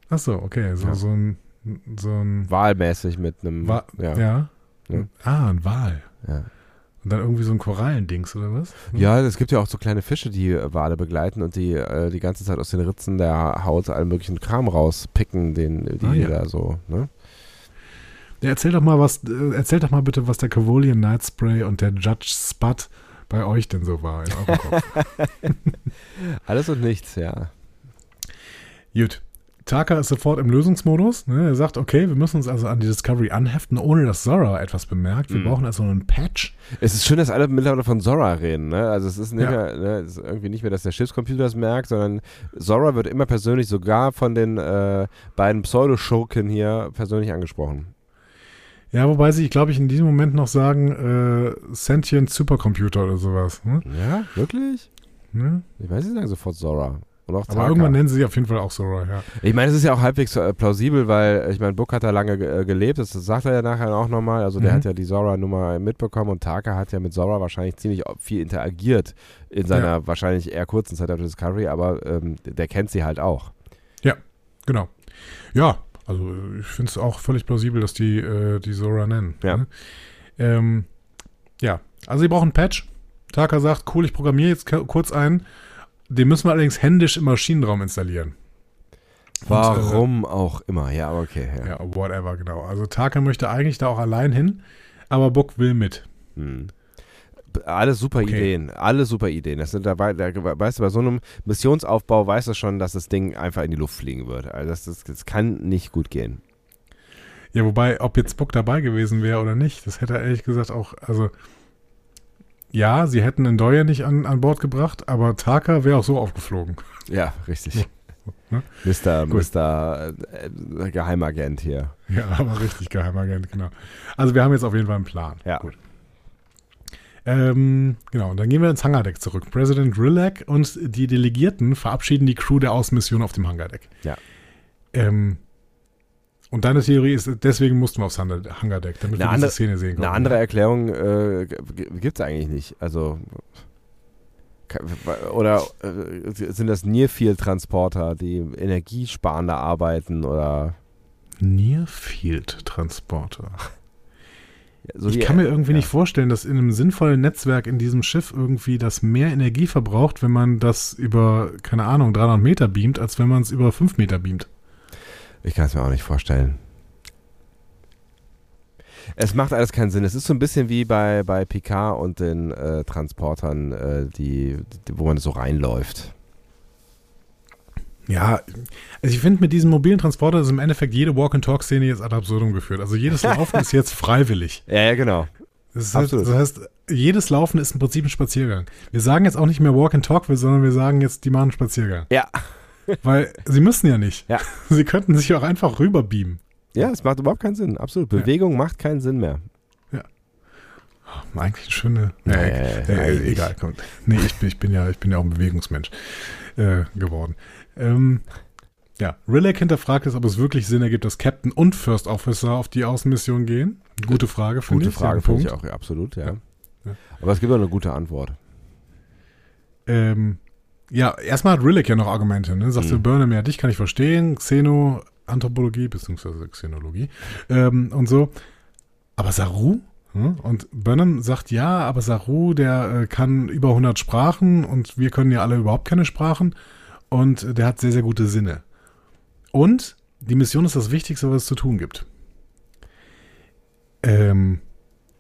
Ach so, okay. So, Ja. so ein, so ein Wahlmäßig mit einem. Wa ja. ja. Ja. Ah, ein Wal. Ja. Und dann irgendwie so ein Korallendings oder was? Hm? ja, es gibt ja auch so kleine Fische, die äh, Wale begleiten und die äh, die ganze Zeit aus den Ritzen der Haut allen möglichen Kram rauspicken, den die Ah, ja. da so. Ne? Ja, erzähl doch mal was, äh, erzähl doch mal bitte, was der Cavolian Night Spray und der Judge Spud bei euch denn so war in eurem Kopf. Alles und nichts, ja. Gut. Taka ist sofort im Lösungsmodus. Ne? Er sagt, okay, wir müssen uns also an die Discovery anheften, ohne dass Zora etwas bemerkt. Wir Mhm. brauchen also einen Patch. Es ist schön, dass alle mittlerweile von Zora reden. Ne? Also es ist, nicht Ja. mehr, ne? es ist irgendwie nicht mehr, dass der Schiffscomputer das merkt, sondern Zora wird immer persönlich sogar von den äh, beiden Pseudoschurken hier persönlich angesprochen. Ja, wobei sie, glaube ich, in diesem Moment noch sagen, äh, Sentient Supercomputer oder sowas. Ne? Ja, wirklich? Ne? Ich weiß, sie sagen sofort Zora. Und auch Aber Taka. irgendwann nennen sie auf jeden Fall auch Zora, ja. Ich meine, es ist ja auch halbwegs äh, plausibel, weil ich meine, Book hat da lange äh, gelebt, das sagt er ja nachher auch nochmal. Also der Mhm. hat ja die Zora-Nummer mitbekommen und Taka hat ja mit Zora wahrscheinlich ziemlich viel interagiert in seiner wahrscheinlich eher kurzen Zeit auf der Discovery, aber ähm, der kennt sie halt auch. Genau. Ja, also äh, ich finde es auch völlig plausibel, dass die äh, die Zora nennen. Ja. Ne? Ähm, ja, also sie brauchen einen Patch. Taka sagt, cool, ich programmiere jetzt kurz einen. Den müssen wir allerdings händisch im Maschinenraum installieren. Und, Warum auch immer, ja, okay. Äh, Ja. ja, whatever, genau. Also Taka möchte eigentlich da auch allein hin, aber Book will mit. Hm. Alle super Okay. Ideen, alle super Ideen. Das sind dabei, da, weißt du, bei so einem Missionsaufbau weißt du schon, dass das Ding einfach in die Luft fliegen wird. Also das, das, das kann nicht gut gehen. Ja, wobei, ob jetzt Book dabei gewesen wäre oder nicht, das hätte er ehrlich gesagt auch, also ja, sie hätten Endoyer nicht an, an Bord gebracht, aber Taka wäre auch so aufgeflogen. Ja, richtig. Ne? Mr. Mr. Äh, Geheimagent hier. Ja, aber richtig Geheimagent, genau. Also wir haben jetzt auf jeden Fall einen Plan. Ja. Gut. Ähm, genau, und dann gehen wir ins Hangardeck zurück. President Rilak und die Delegierten verabschieden die Crew der Außenmission auf dem Hangardeck. Ja. Ähm, und deine Theorie ist, deswegen mussten wir aufs Hangar- Hangardeck, damit Eine wir andere- diese Szene sehen können. Eine andere Erklärung äh, gibt es eigentlich nicht. Also oder äh, sind das Nearfield-Transporter, die energiesparender arbeiten oder Nearfield-Transporter. so ich kann mir irgendwie ja. nicht vorstellen, dass in einem sinnvollen Netzwerk in diesem Schiff irgendwie das mehr Energie verbraucht, wenn man das über, keine Ahnung, 300 Meter beamt, als wenn man es über 5 Meter beamt. Ich kann es mir auch nicht vorstellen. Es macht alles keinen Sinn. Es ist so ein bisschen wie bei, bei Picard und den äh, Transportern, äh, die, die, wo man so reinläuft. Ja, also ich finde, mit diesem mobilen Transporter ist im Endeffekt jede Walk-and-Talk-Szene jetzt ad absurdum geführt. Also jedes Laufen ist jetzt freiwillig. Ja, ja, genau. Das heißt, Absolut. das heißt, jedes Laufen ist im Prinzip ein Spaziergang. Wir sagen jetzt auch nicht mehr Walk-and-Talk, sondern wir sagen jetzt, die machen einen Spaziergang. Ja. Weil sie müssen ja nicht. Ja. Sie könnten sich auch einfach rüberbeamen. Ja, es macht überhaupt keinen Sinn. Absolut. Bewegung macht keinen Sinn mehr. Eigentlich eine schöne. Nee, Nee, äh, eigentlich egal, komm. Nee, ich bin, ich bin ja, ich bin ja auch ein Bewegungsmensch äh, geworden. Ähm, ja, Rilek hinterfragt es, ob es wirklich Sinn ergibt, dass Captain und First Officer auf die Außenmission gehen. Gute Frage, finde Gute ich. Frage Ja, finde ich auch, ja, absolut, ja. Ja. Ja. Aber es gibt auch eine gute Antwort. Ähm, ja, erstmal hat Rilek ja noch Argumente. Ne? Sagst du, Mhm. Burnham, ja, dich kann ich verstehen. Xeno, Anthropologie, beziehungsweise Xenologie ähm, und so. Aber Saru? Hm? Und Burnham sagt, ja, aber Saru, der äh, kann über 100 Sprachen und wir können ja alle überhaupt keine Sprachen. Und äh, der hat sehr, sehr gute Sinne. Und die Mission ist das Wichtigste, was es zu tun gibt. Ähm,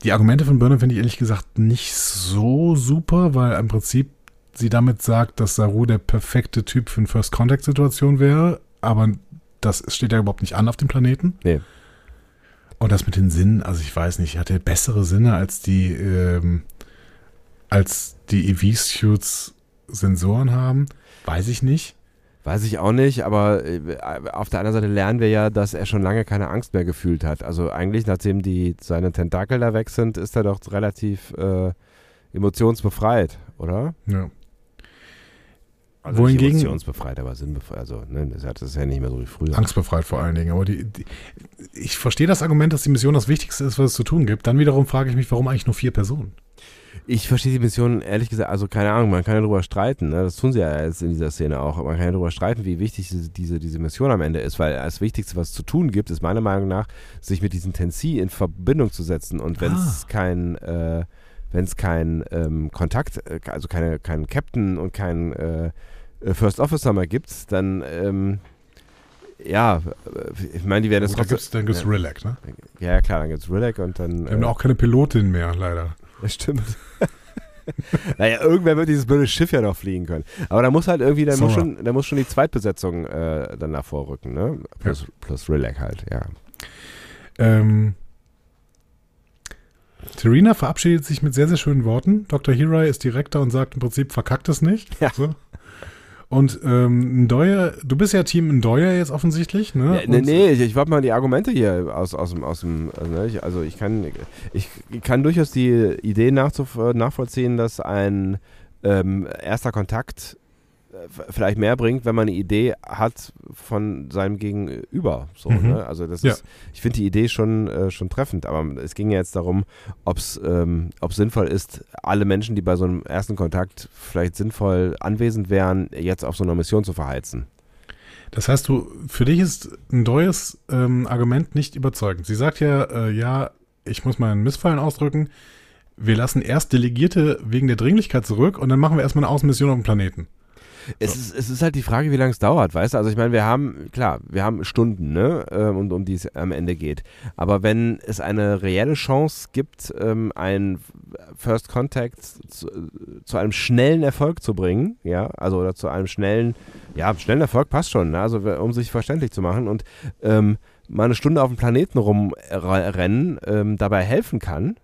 die Argumente von Burnham finde ich ehrlich gesagt nicht so super, weil im Prinzip sie damit sagt, dass Saru der perfekte Typ für eine First-Contact-Situation wäre, aber das steht ja überhaupt nicht an auf dem Planeten. Nee. Und das mit den Sinnen, also ich weiß nicht, hat er bessere Sinne als die, ähm, als die EV-Suits Sensoren haben? Weiß ich nicht. Weiß ich auch nicht, aber äh, auf der anderen Seite lernen wir ja, dass er schon lange keine Angst mehr gefühlt hat. Also eigentlich, nachdem die seine Tentakel da weg sind, ist er doch relativ äh, emotionsbefreit, oder? Ja. Also Wohingegen- nicht emotionsbefreit, aber sinnbefreit. Also, ne, das ist ja nicht mehr so wie früher. Angstbefreit vor allen Dingen. Aber die, die, ich verstehe das Argument, dass die Mission das Wichtigste ist, was es zu tun gibt. Dann wiederum frage ich mich, warum eigentlich nur vier Personen? Ich verstehe die Mission ehrlich gesagt, also keine Ahnung, man kann ja drüber streiten, ne? das tun sie ja jetzt in dieser Szene auch, man kann ja drüber streiten, wie wichtig diese, diese, diese Mission am Ende ist, weil das Wichtigste, was es zu tun gibt, ist meiner Meinung nach, sich mit diesen Tensi in Verbindung zu setzen und wenn es Ah. kein, äh, wenn es kein ähm, Kontakt, äh, also keine, keinen Captain und keinen äh, First Officer mehr gibt, dann ähm, ja, äh, ich meine, die werden das Gut, da gibt's, dann gibt's ja. Relax, ne? ja, ja, klar, dann gibt's Rilek und dann Wir haben auch keine Pilotin mehr, leider. das stimmt. naja, irgendwer wird dieses blöde Schiff ja noch fliegen können. Aber da muss halt irgendwie, da muss schon, da muss schon die Zweitbesetzung äh, dann davor rücken, ne? Plus, plus Rilek halt, ja. Ähm, Terina verabschiedet sich mit sehr, sehr schönen Worten. Dr. Hirai ist direkter und sagt im Prinzip, verkackt es nicht. Ja. So. Und ähm, Ndoye, du bist ja Team Ndoye jetzt offensichtlich, ne? ja nee, nee, ich, ich wollte mal die Argumente hier aus, aus dem, aus dem also, ne, ich, also ich kann, ich kann durchaus die Idee nachvollziehen, dass ein ähm, erster Kontakt vielleicht mehr bringt, wenn man eine Idee hat von seinem Gegenüber. So, Mhm. ne? Also das Ja. ist, ich finde die Idee schon, äh, schon treffend, aber es ging ja jetzt darum, ob es ähm, ob's sinnvoll ist, alle Menschen, die bei so einem ersten Kontakt vielleicht sinnvoll anwesend wären, jetzt auf so einer Mission zu verheizen. Das heißt, du, für dich ist Ndoyes ähm, Argument nicht überzeugend. Sie sagt ja, äh, ja, ich muss mal einen Missfallen ausdrücken. Wir lassen erst Delegierte wegen der Dringlichkeit zurück und dann machen wir erstmal eine Außenmission auf dem Planeten. Es, ist, es ist halt die Frage, wie lange es dauert, weißt du? Also ich meine, wir haben, klar, wir haben Stunden, ne, ähm, und um die es am Ende geht. Aber wenn es eine reelle Chance gibt, ähm, ein First Contact zu, zu einem schnellen Erfolg zu bringen, ja, also oder zu einem schnellen, ja, schnellen Erfolg passt schon, ne? also um sich verständlich zu machen und ähm, mal eine Stunde auf dem Planeten rumrennen ähm, dabei helfen kann,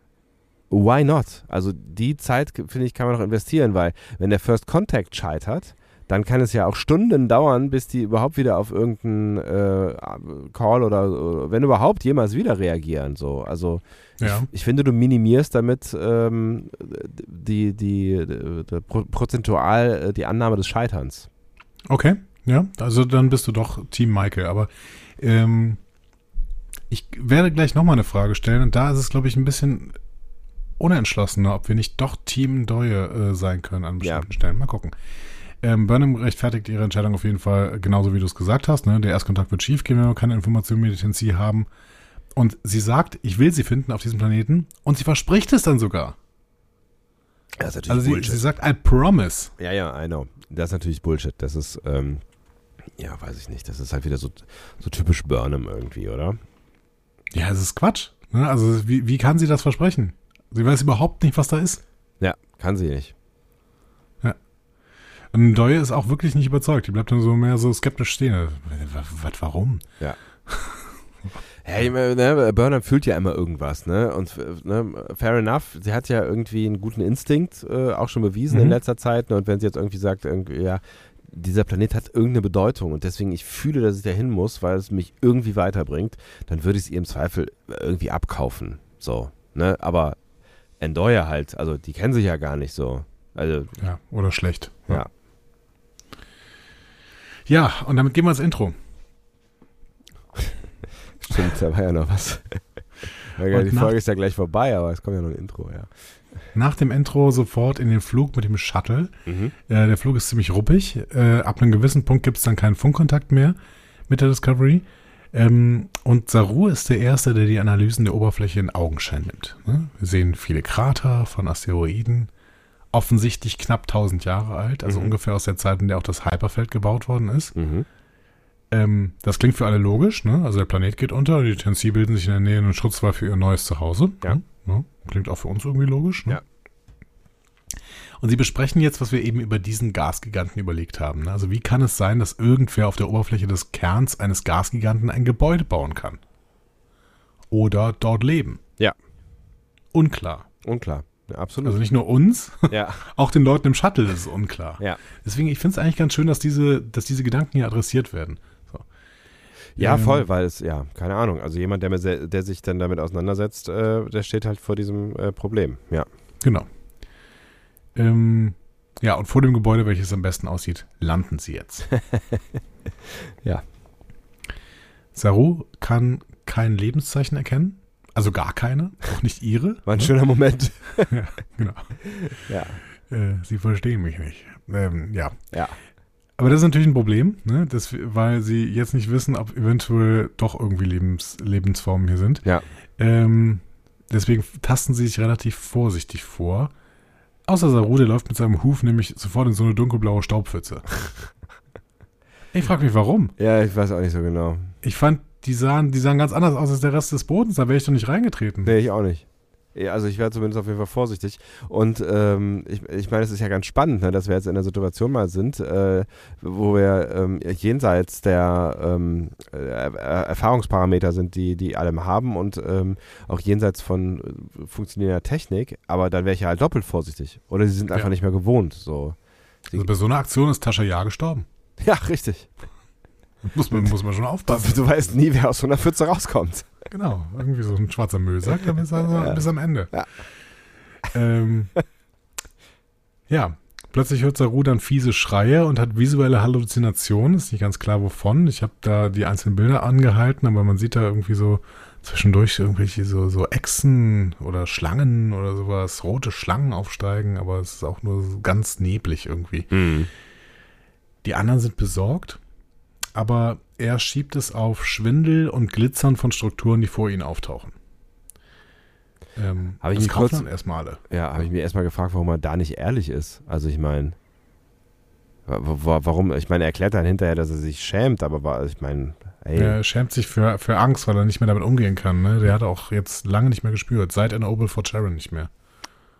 why not? Also die Zeit, finde ich, kann man noch investieren, weil wenn der First Contact scheitert, dann kann es ja auch Stunden dauern, bis die überhaupt wieder auf irgendeinen äh, Call oder, wenn überhaupt jemals wieder reagieren. So. Also Ja. ich, ich finde, du minimierst damit ähm, die, die, die, die pro- prozentual äh, die Annahme des Scheiterns. Okay, ja, also dann bist du doch Team Michael. Aber ähm, ich werde gleich nochmal eine Frage stellen und da ist es, glaube ich, ein bisschen unentschlossener, ob wir nicht doch Team Deue äh, sein können an Ja. bestimmten Stellen. Mal gucken. Ähm, Burnham rechtfertigt ihre Entscheidung auf jeden Fall genauso, wie du es gesagt hast. Ne? Der Erstkontakt wird schief gehen, wenn wir keine Informationen mit Tennessee haben. Und sie sagt, ich will sie finden auf diesem Planeten und sie verspricht es dann sogar. Das ist Also sie, sie sagt, I promise. Ja, ja, I know. Das ist natürlich Bullshit. Das ist, ähm, ja, weiß ich nicht. Das ist halt wieder so, so typisch Burnham irgendwie, oder? Ja, es ist Quatsch. Ne? Also wie, wie kann sie das versprechen? Sie weiß überhaupt nicht, was da ist. Ja, kann sie nicht. Und Doyle ist auch wirklich nicht überzeugt. Die bleibt dann so mehr so skeptisch stehen. Was, warum? Ja, meine, ne, Burnham fühlt ja immer irgendwas, ne? Und äh, ne, fair enough, sie hat ja irgendwie einen guten Instinkt, äh, auch schon bewiesen Mhm. in letzter Zeit. Ne? Und wenn sie jetzt irgendwie sagt, irgendwie, ja, dieser Planet hat irgendeine Bedeutung und deswegen ich fühle, dass ich da hin muss, weil es mich irgendwie weiterbringt, dann würde ich es ihr im Zweifel irgendwie abkaufen. So, ne? Aber Endoya halt, also die kennen sich ja gar nicht so. Also, Ja, oder schlecht. ja. Ja, und damit gehen wir ins Intro. Stimmt, da war ja noch was. Ja, die nach- Folge ist ja gleich vorbei, aber es kommt ja noch ein Intro, ja. Nach dem Intro sofort in den Flug mit dem Shuttle. Mhm. Äh, der Flug ist ziemlich ruppig. Äh, ab einem gewissen Punkt gibt es dann keinen Funkkontakt mehr mit der Discovery. Ähm, und Saru ist der Erste, der die Analysen der Oberfläche in Augenschein nimmt. Ne? Wir sehen viele Krater von Asteroiden. Offensichtlich knapp 1000 Jahre alt, also Mhm. ungefähr aus der Zeit, in der auch das Hyperfeld gebaut worden ist. Mhm. Ähm, das klingt für alle logisch, ne? Also der Planet geht unter, die Tennessee bilden sich in der Nähe einen Schutzwall für ihr neues Zuhause. Ja. Ne? Klingt auch für uns irgendwie logisch. Ne? Ja. Und sie besprechen jetzt, was wir eben über diesen Gasgiganten überlegt haben. Ne? Also wie kann es sein, dass irgendwer auf der Oberfläche des Kerns eines Gasgiganten ein Gebäude bauen kann? Oder dort leben? Ja. Unklar. Unklar. Absolut. Also nicht nur uns, ja. auch den Leuten im Shuttle ist es unklar. Ja. Deswegen, ich finde es eigentlich ganz schön, dass diese, dass diese Gedanken hier adressiert werden. So. Ja, Ähm, voll, weil es, ja, keine Ahnung. Also jemand, der, der sich dann damit auseinandersetzt, äh, der steht halt vor diesem äh, Problem. Ja. Genau. Ähm, ja, und vor dem Gebäude, welches am besten aussieht, landen sie jetzt. Ja. Saru kann kein Lebenszeichen erkennen. Also gar keine, auch nicht ihre. War ein ne? schöner Moment. Ja, genau. ja. Äh, sie verstehen mich nicht. Ähm, ja. Ja. Aber das ist natürlich ein Problem, ne? das, weil sie jetzt nicht wissen, ob eventuell doch irgendwie Lebens, Lebensformen hier sind. Ja. Ähm, deswegen tasten sie sich relativ vorsichtig vor. Außer Saru, der läuft mit seinem Huf nämlich sofort in so eine dunkelblaue Staubpfütze. ich frage mich, warum. Ja, ich weiß auch nicht so genau. Ich fand, die sahen, die sahen ganz anders aus als der Rest des Bodens. Da wäre ich doch nicht reingetreten. Nee, ich auch nicht. Also ich wäre zumindest auf jeden Fall vorsichtig. Und ähm, ich, ich meine, es ist ja ganz spannend, ne, dass wir jetzt in der Situation mal sind, äh, wo wir ähm, jenseits der ähm, äh, Er- Erfahrungsparameter sind, die die alle haben und ähm, auch jenseits von äh, funktionierender Technik. Aber dann wäre ich ja halt doppelt vorsichtig. Oder sie sind einfach Ja. nicht mehr gewohnt. So. Also bei so einer Aktion ist Tascha Ja gestorben. Ja, richtig. Muss man, muss man schon aufpassen. Du weißt nie, wer aus so einer Pfütze rauskommt. Genau, irgendwie so ein schwarzer Müllsack, dann bis, also, Ja. bis am Ende. Ja. Ähm, ja, plötzlich hört Saru dann fiese Schreie und hat visuelle Halluzinationen. Ist nicht ganz klar, wovon. Ich habe da die einzelnen Bilder angehalten, aber man sieht da irgendwie so zwischendurch irgendwelche so, so Echsen oder Schlangen oder sowas, rote Schlangen aufsteigen, aber es ist auch nur so ganz neblig irgendwie. Die anderen sind besorgt, aber er schiebt es auf Schwindel und Glitzern von Strukturen, die vor ihnen auftauchen. Ähm, Hab ich. Ja, habe ich mir erstmal gefragt, warum er da nicht ehrlich ist. Also ich meine, wa- wa- warum, ich meine, er erklärt dann hinterher, dass er sich schämt, aber war, ich meine, ey, Er schämt sich für, für Angst, weil er nicht mehr damit umgehen kann. Ne? Der hat auch jetzt lange nicht mehr gespürt, seit Opal Fort Sharon nicht mehr.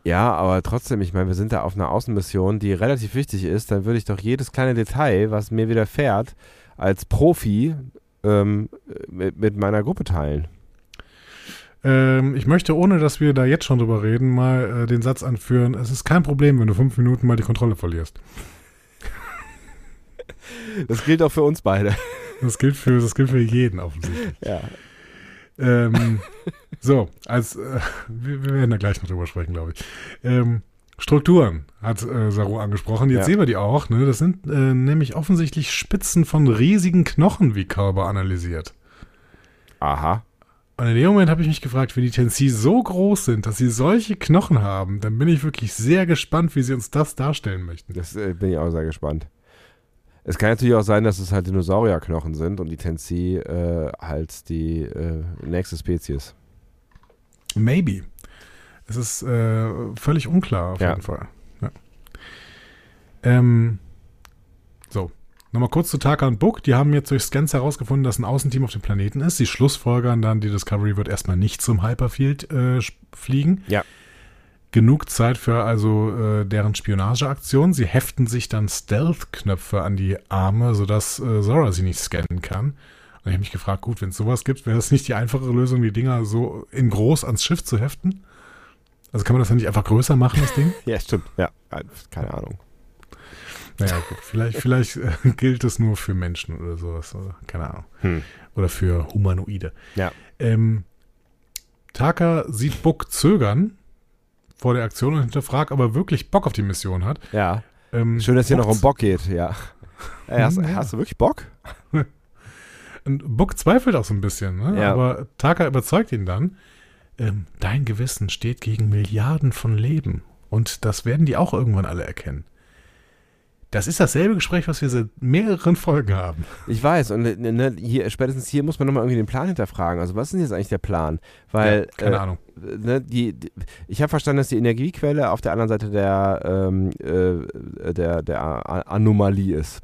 ja, aber trotzdem, ich meine, wir sind da auf einer Außenmission, die relativ wichtig ist, dann würde ich doch jedes kleine Detail, was mir widerfährt, als Profi ähm, mit, mit meiner Gruppe teilen. Ähm, ich möchte, ohne dass wir da jetzt schon drüber reden, mal äh, den Satz anführen, es ist kein Problem, wenn du fünf Minuten mal die Kontrolle verlierst. Das gilt auch für uns beide. Das gilt für, das gilt für jeden offensichtlich. Ja. Ähm, so, als äh, wir, wir werden da gleich noch drüber sprechen, glaube ich. Ähm, Strukturen hat äh, Saru angesprochen. Jetzt Ja. sehen wir die auch. Ne? Das sind äh, nämlich offensichtlich Spitzen von riesigen Knochen, wie Körber analysiert. Aha. Und in dem Moment habe ich mich gefragt, wenn die Tensi so groß sind, dass sie solche Knochen haben, dann bin ich wirklich sehr gespannt, wie sie uns das darstellen möchten. Das äh, bin ich auch sehr gespannt. Es kann natürlich auch sein, dass es halt Dinosaurierknochen sind und die Tensi äh, halt die äh, nächste Spezies. Maybe. Es ist äh, völlig unklar auf Ja. jeden Fall. Ja. Ähm, so, nochmal kurz zu Taka und Book. Die haben jetzt durch Scans herausgefunden, dass ein Außenteam auf dem Planeten ist. Sie schlussfolgern dann, die Discovery wird erstmal nicht zum Hyperfield äh, fliegen. Ja. Genug Zeit für also äh, deren Spionageaktion. Sie heften sich dann Stealth-Knöpfe an die Arme, sodass äh, Zora sie nicht scannen kann. Und ich habe mich gefragt, gut, wenn es sowas gibt, wäre das nicht die einfachere Lösung, die Dinger so in groß ans Schiff zu heften? Also kann man das dann nicht einfach größer machen, das Ding? Ja, stimmt. Ja, äh, keine Ahnung. Naja, gut, vielleicht, vielleicht äh, gilt es nur für Menschen oder sowas. Oder, keine Ahnung. Hm. Oder für Humanoide. Ja. Ähm, Taka sieht Buck zögern vor der Aktion und hinterfragt, ob er wirklich Bock auf die Mission hat. Ja. Ähm, Schön, dass hier noch um Bock geht, ja. Ey, hast, Hm, ja. hast du wirklich Bock? Und Buck zweifelt auch so ein bisschen, ne? Ja. aber Taka überzeugt ihn dann. Ähm, dein Gewissen steht gegen Milliarden von Leben. Und das werden die auch irgendwann alle erkennen. Das ist dasselbe Gespräch, was wir seit mehreren Folgen haben. Ich weiß, und äh, ne, hier, spätestens hier muss man nochmal irgendwie den Plan hinterfragen. Also, was ist denn jetzt eigentlich der Plan? Weil, ja, keine äh, Ahnung. ne, die, die, ich habe verstanden, dass die Energiequelle auf der anderen Seite der, ähm, äh, der, der A- Anomalie ist.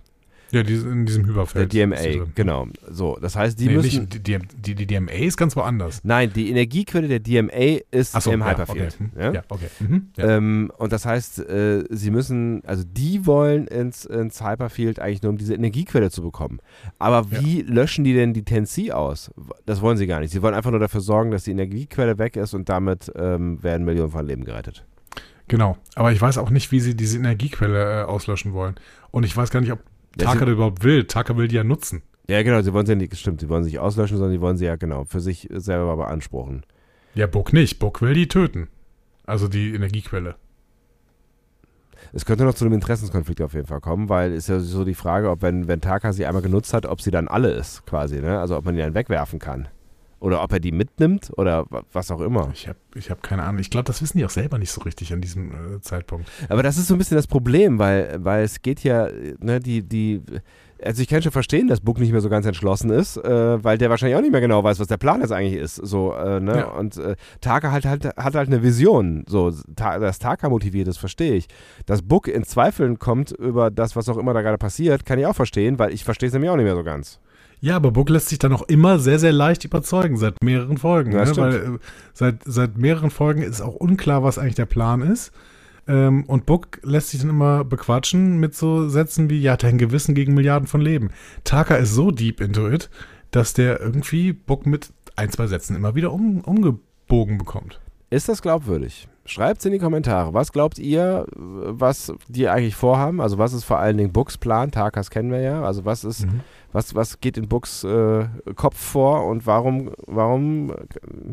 Ja, die, in diesem Der Hyperfeld. sie DMA, genau. So, das heißt, die nee, müssen. nicht, die, die, die DMA ist ganz woanders. Nein, die Energiequelle der DMA ist Achso, im ja, Hyperfield. Okay. Ja? Ja, okay. Mhm. Ja. Ähm, und das heißt, äh, sie müssen, also die wollen ins, ins Hyperfield eigentlich nur, um diese Energiequelle zu bekommen. Aber wie löschen die denn die Tensi aus? Das wollen sie gar nicht. Sie wollen einfach nur dafür sorgen, dass die Energiequelle weg ist und damit ähm, werden Millionen von Leben gerettet. Genau. Aber ich weiß auch nicht, wie sie diese Energiequelle äh, auslöschen wollen. Und ich weiß gar nicht, ob Taka überhaupt will. Taka will die ja nutzen. Ja, genau, sie wollen sie nicht, stimmt, sie wollen sie nicht auslöschen, sondern sie wollen sie ja genau für sich selber beanspruchen. Ja, Buck nicht. Buck will die töten. Also die Energiequelle. Es könnte noch zu einem Interessenskonflikt auf jeden Fall kommen, weil ist ja so die Frage, ob wenn, wenn Taka sie einmal genutzt hat, ob sie dann alle ist, quasi, ne? Also ob man die dann wegwerfen kann. Oder ob er die mitnimmt oder wa- was auch immer. Ich habe ich hab keine Ahnung. Ich glaube, das wissen die auch selber nicht so richtig an diesem äh, Zeitpunkt. Aber das ist so ein bisschen das Problem, weil, weil es geht ja, ne, die, die, also ich kann schon verstehen, dass Book nicht mehr so ganz entschlossen ist, äh, weil der wahrscheinlich auch nicht mehr genau weiß, was der Plan jetzt eigentlich ist. So, äh, ne? Ja. Und äh, Taka halt, halt, hat halt eine Vision. So, Ta dass Taka motiviert ist, verstehe ich. Dass Book in Zweifeln kommt über das, was auch immer da gerade passiert, kann ich auch verstehen, weil ich verstehe es nämlich auch nicht mehr so ganz. Ja, aber Buck lässt sich dann auch immer sehr, sehr leicht überzeugen, seit mehreren Folgen. Ja, ne? Weil äh, seit, seit mehreren Folgen ist auch unklar, was eigentlich der Plan ist. Ähm, und Buck lässt sich dann immer bequatschen mit so Sätzen wie, ja, dein Gewissen gegen Milliarden von Leben. Taka ist so deep into it, dass der irgendwie Buck mit ein, zwei Sätzen immer wieder um, umgebogen bekommt. Ist das glaubwürdig? Schreibt es in die Kommentare. Was glaubt ihr, was die eigentlich vorhaben? Also was ist vor allen Dingen Books Plan? Takas kennen wir ja. Also was ist, Mhm. was, was geht in Books äh, Kopf vor und warum, warum,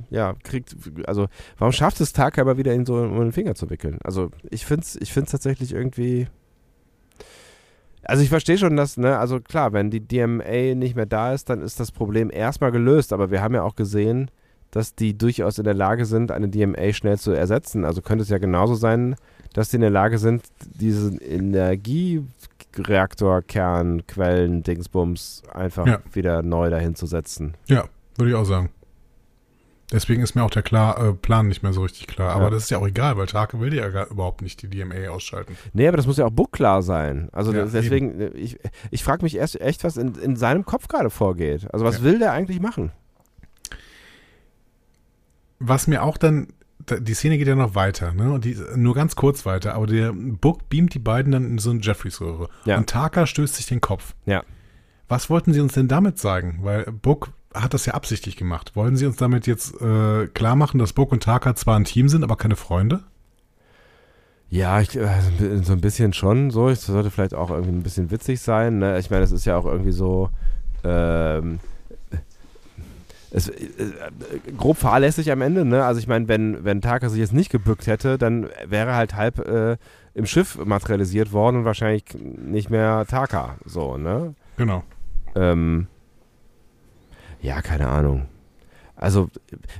ja, kriegt, also warum schafft es Taka immer wieder ihn so um den Finger zu wickeln? Also ich finde es ich find's tatsächlich irgendwie. Also ich verstehe schon, dass, ne, also klar, wenn die DMA nicht mehr da ist, dann ist das Problem erstmal gelöst, aber wir haben ja auch gesehen, dass die durchaus in der Lage sind, eine DMA schnell zu ersetzen. Also könnte es ja genauso sein, dass die in der Lage sind, diesen Energiereaktor-Kern, Quellen, Dingsbums einfach Ja. wieder neu dahin zu setzen. Ja, würde ich auch sagen. Deswegen ist mir auch der klar, äh, Plan nicht mehr so richtig klar. Aber Ja. das ist ja auch egal, weil Taka will ja gar, überhaupt nicht die DMA ausschalten. Nee, aber das muss ja auch Book klar sein. Also Ja, deswegen, äh, ich, ich frage mich erst echt, was in, in seinem Kopf gerade vorgeht. Also was Ja. will der eigentlich machen? Was mir auch dann, da- die Szene geht ja noch weiter, ne? Und die nur ganz kurz weiter, aber der Book beamt die beiden dann in so eine Jeffreys-Röhre. Ja. Und Taka stößt sich den Kopf. Ja. Was wollten Sie uns denn damit sagen? Weil Book hat das ja absichtlich gemacht. Wollen Sie uns damit jetzt äh, klar machen, dass Book und Taka zwar ein Team sind, aber keine Freunde? Ja, ich, äh, so ein bisschen schon so. Es sollte vielleicht auch irgendwie ein bisschen witzig sein. Ne? Ich meine, das ist ja auch irgendwie so ähm, es, äh, grob fahrlässig am Ende. Ne? Also ich meine, wenn, wenn Taka sich jetzt nicht gebückt hätte, dann wäre halt halb äh, im Schiff materialisiert worden und wahrscheinlich nicht mehr Taka. So, ne? Genau. Ähm, ja, keine Ahnung. Also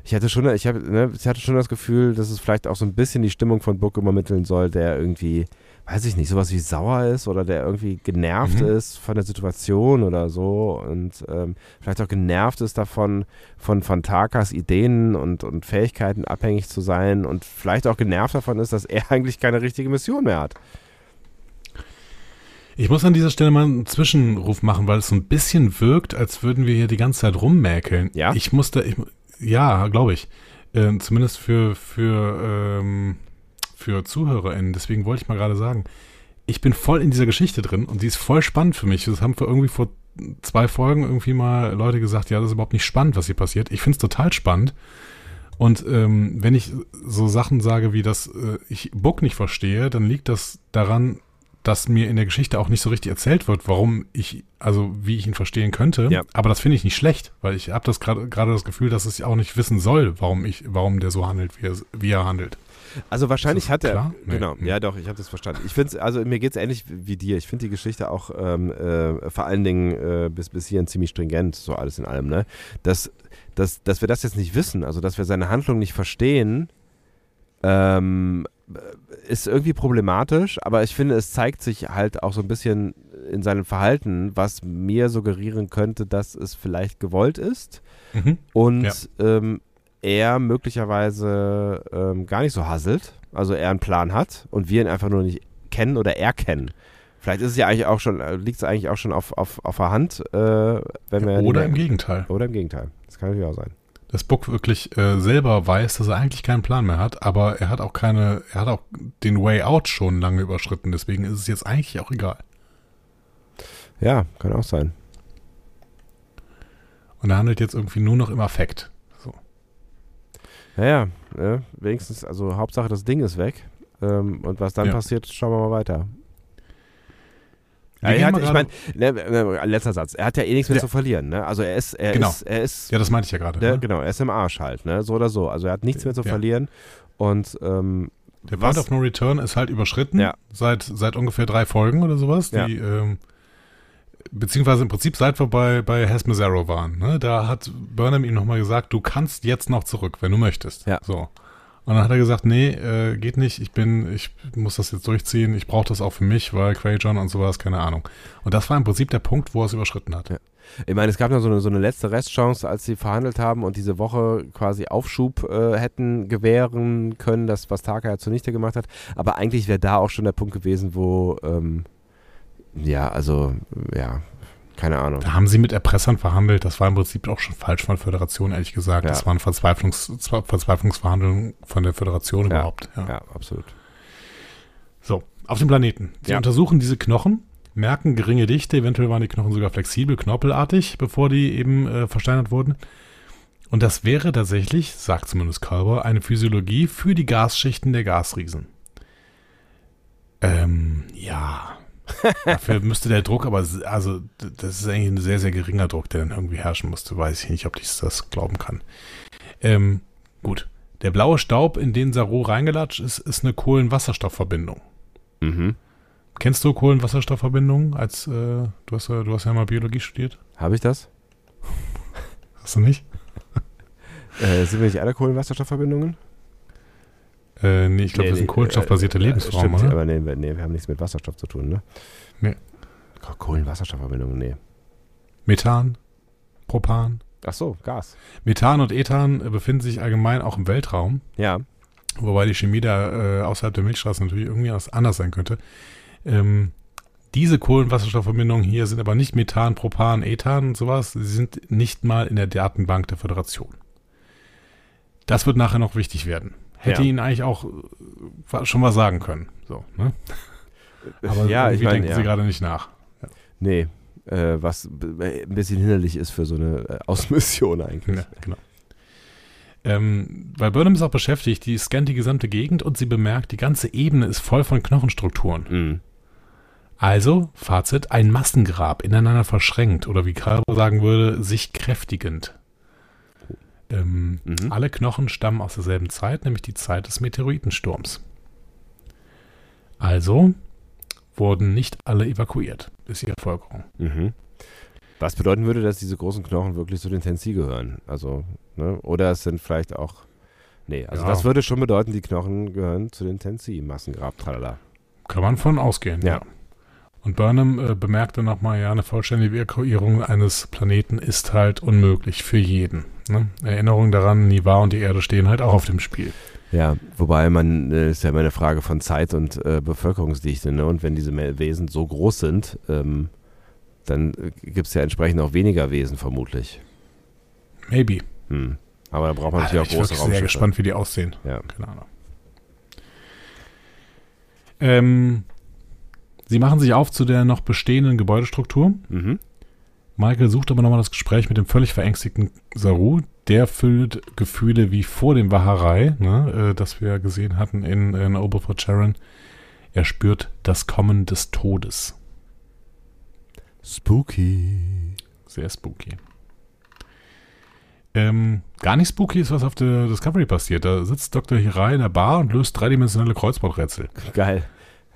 ich hatte schon, ich, hab, ne, ich hatte schon das Gefühl, dass es vielleicht auch so ein bisschen die Stimmung von Book übermitteln soll, der irgendwie, weiß ich nicht, sowas wie sauer ist oder der irgendwie genervt Mhm. ist von der Situation oder so und ähm, vielleicht auch genervt ist davon, von, von Takas Ideen und, und Fähigkeiten abhängig zu sein und vielleicht auch genervt davon ist, dass er eigentlich keine richtige Mission mehr hat. Ich muss an dieser Stelle mal einen Zwischenruf machen, weil es so ein bisschen wirkt, als würden wir hier die ganze Zeit rummäkeln. Ja? Ich musste, ich, ja, glaube ich. Ähm, zumindest für, für, ähm, für ZuhörerInnen. Deswegen wollte ich mal gerade sagen, ich bin voll in dieser Geschichte drin und die ist voll spannend für mich. Das haben wir irgendwie vor zwei Folgen irgendwie mal Leute gesagt, ja, das ist überhaupt nicht spannend, was hier passiert. Ich finde es total spannend. Und ähm, wenn ich so Sachen sage, wie dass äh, ich Book nicht verstehe, dann liegt das daran, dass mir in der Geschichte auch nicht so richtig erzählt wird, warum ich, also wie ich ihn verstehen könnte. Ja. Aber das finde ich nicht schlecht, weil ich habe das gerade gerade das Gefühl, dass es auch nicht wissen soll, warum ich, warum der so handelt, wie er, wie er handelt. Also wahrscheinlich hat er, klar? Nee. genau, Hm. ja doch, ich habe das verstanden. Ich finde also mir geht es ähnlich wie dir. Ich finde die Geschichte auch ähm, äh, vor allen Dingen äh, bis, bis hierhin ziemlich stringent, so alles in allem, ne? Dass, dass, dass wir das jetzt nicht wissen, also dass wir seine Handlung nicht verstehen, ähm, ist irgendwie problematisch, aber ich finde, es zeigt sich halt auch so ein bisschen in seinem Verhalten, was mir suggerieren könnte, dass es vielleicht gewollt ist Mhm. und Ja. ähm, er möglicherweise ähm, gar nicht so hasselt, also er einen Plan hat und wir ihn einfach nur nicht kennen oder erkennen. Vielleicht ist es ja eigentlich auch schon, liegt es eigentlich auch schon auf, auf, auf der Hand, äh, wenn wir Oder im Gegenteil, oder im Gegenteil. Das kann natürlich auch sein. dass Book wirklich äh, selber weiß, dass er eigentlich keinen Plan mehr hat, aber er hat auch keine, er hat auch den Way Out schon lange überschritten, deswegen ist es jetzt eigentlich auch egal. Ja, kann auch sein. Und er handelt jetzt irgendwie nur noch im Affekt. Naja, äh, wenigstens, also Hauptsache das Ding ist weg. Ähm, und was dann Ja. passiert, schauen wir mal weiter. Ja, er hat, ich meine, ne, äh, letzter Satz. Er hat ja eh nichts mehr Ja. zu verlieren. Ne? Also er ist, er Genau. ist, er ist, Ja, das meinte ich ja gerade. der, ne? genau, er ist im Arsch halt, ne? So oder so. Also er hat nichts mehr zu verlieren. Und ähm, Der Point of No Return ist halt überschritten Ja. seit, seit ungefähr drei Folgen oder sowas. Die, ähm, beziehungsweise im Prinzip seit wir bei, bei Mazzaro waren. Ne? Da hat Burnham ihm nochmal gesagt, du kannst jetzt noch zurück, wenn du möchtest. Ja. So. Und dann hat er gesagt, nee, äh, geht nicht, ich bin, ich muss das jetzt durchziehen, ich brauche das auch für mich, weil Quajon und sowas, keine Ahnung. Und das war im Prinzip der Punkt, wo er es überschritten hat. Ja. Ich meine, es gab noch so eine, so eine letzte Restchance, als sie verhandelt haben und diese Woche quasi Aufschub äh, hätten gewähren können, das, was Taka ja zunichte gemacht hat. Aber eigentlich wäre da auch schon der Punkt gewesen, wo, ähm, ja, also, ja, keine Ahnung. Da haben sie mit Erpressern verhandelt. Das war im Prinzip auch schon falsch von der Föderation, ehrlich gesagt. Ja. Das waren Verzweiflungs Ver- Verzweiflungsverhandlungen von der Föderation Ja. überhaupt. Ja. Ja, absolut. So, auf dem Planeten. Sie untersuchen diese Knochen, merken geringe Dichte, eventuell waren die Knochen sogar flexibel, knorpelartig, bevor die eben äh, versteinert wurden. Und das wäre tatsächlich, sagt zumindest Kalber, eine Physiologie für die Gasschichten der Gasriesen. Ähm, ja. Dafür müsste der Druck, aber also das ist eigentlich ein sehr, sehr geringer Druck, der dann irgendwie herrschen musste. Weiß ich nicht, ob ich das glauben kann. Ähm, gut. Der blaue Staub, in den Saru reingelatscht ist, ist eine Kohlenwasserstoffverbindung. Mhm. Kennst du Kohlenwasserstoffverbindungen? Als äh, du hast ja, du hast ja mal Biologie studiert, Habe ich das? hast du nicht? Äh, sind wir nicht alle Kohlenwasserstoffverbindungen? Äh, nee, ich glaube, Nee, das sind nee, kohlenstoffbasierte äh, Lebensformen, stimmt, oder? Aber nee, wir- nee, wir haben nichts mit Wasserstoff zu tun, ne? Nee. Ko- Kohlenwasserstoffverbindungen, nee. Methan, Propan. Ach so, Gas. Methan und Ethan äh, befinden sich allgemein auch im Weltraum, Ja. wobei die Chemie da äh, außerhalb der Milchstraße natürlich irgendwie anders- anders sein könnte. Ähm, diese Kohlenwasserstoffverbindungen hier sind aber nicht Methan, Propan, Ethan und sowas. Sie sind nicht mal in der Datenbank der Föderation. Das wird nachher noch wichtig werden. Hätte Ja. Ihnen eigentlich auch äh, schon was sagen können. So, ne? Aber ja, ich meine, denken ja. Sie gerade nicht nach. Nee. Äh, was b- ein bisschen hinderlich ist für so eine äh, Außenmission eigentlich. Ja, genau. Ähm, weil Burnham ist auch beschäftigt, die scannt die gesamte Gegend und sie bemerkt, die ganze Ebene ist voll von Knochenstrukturen. Mhm. Also, Fazit, ein Massengrab, ineinander verschränkt oder wie Karl sagen würde, sich kräftigend. Ähm, Mhm. Alle Knochen stammen aus derselben Zeit, nämlich die Zeit des Meteoritensturms. Also wurden nicht alle evakuiert, ist die Folgerung. Mhm. Was bedeuten würde, dass diese großen Knochen wirklich zu den Tensi gehören? Also, ne? Oder es sind vielleicht auch. Nee, also Ja. das würde schon bedeuten, die Knochen gehören zu den Tensi, Massengrab, tralala. Kann man von ausgehen, Ja. ja. Und Burnham äh, bemerkte nochmal, ja, eine vollständige Evakuierung eines Planeten ist halt unmöglich für jeden. Ne? Erinnerung daran, Niva und die Erde stehen halt auch auf dem Spiel. Ja, wobei man, äh, ist ja immer eine Frage von Zeit und äh, Bevölkerungsdichte, ne? Und wenn diese Wesen so groß sind, ähm, dann äh, gibt es ja entsprechend auch weniger Wesen vermutlich. Maybe. Hm. Aber da braucht man Alter, natürlich ich auch bin große sehr Raumschiffe. gespannt, wie die aussehen. Ja. Keine Ahnung. Ähm, sie machen sich auf zu der noch bestehenden Gebäudestruktur. Mhm. Michael sucht aber nochmal das Gespräch mit dem völlig verängstigten Saru. Der füllt Gefühle wie vor dem Waharei, ne, äh, das wir gesehen hatten in, in Ober for Sharon. Er spürt das Kommen des Todes. Spooky. Sehr spooky. Ähm, gar nicht spooky ist, was auf der Discovery passiert. Da sitzt Dr. Hirai in der Bar und löst dreidimensionale Kreuzworträtsel. Geil.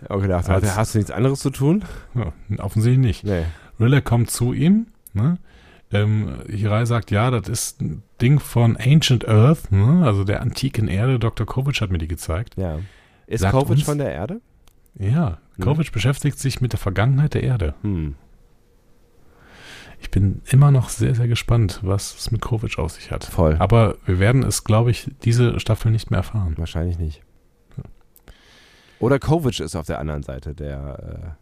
Auch gedacht, Als- hast, du nichts anderes zu tun? Ja, offensichtlich nicht. Nee. Rilla kommt zu ihm. Ne? Ähm, Hirai sagt, ja, das ist ein Ding von Ancient Earth, ne? also der antiken Erde. Dr. Kovic hat mir die gezeigt. Ja. Ist Sagt Kovic uns- von der Erde? Ja, Hm. Kovic beschäftigt sich mit der Vergangenheit der Erde. Hm. Ich bin immer noch sehr, sehr gespannt, was es mit Kovic auf sich hat. Voll. Aber wir werden es, glaube ich, diese Staffel nicht mehr erfahren. Wahrscheinlich nicht. Oder Kovic ist auf der anderen Seite, der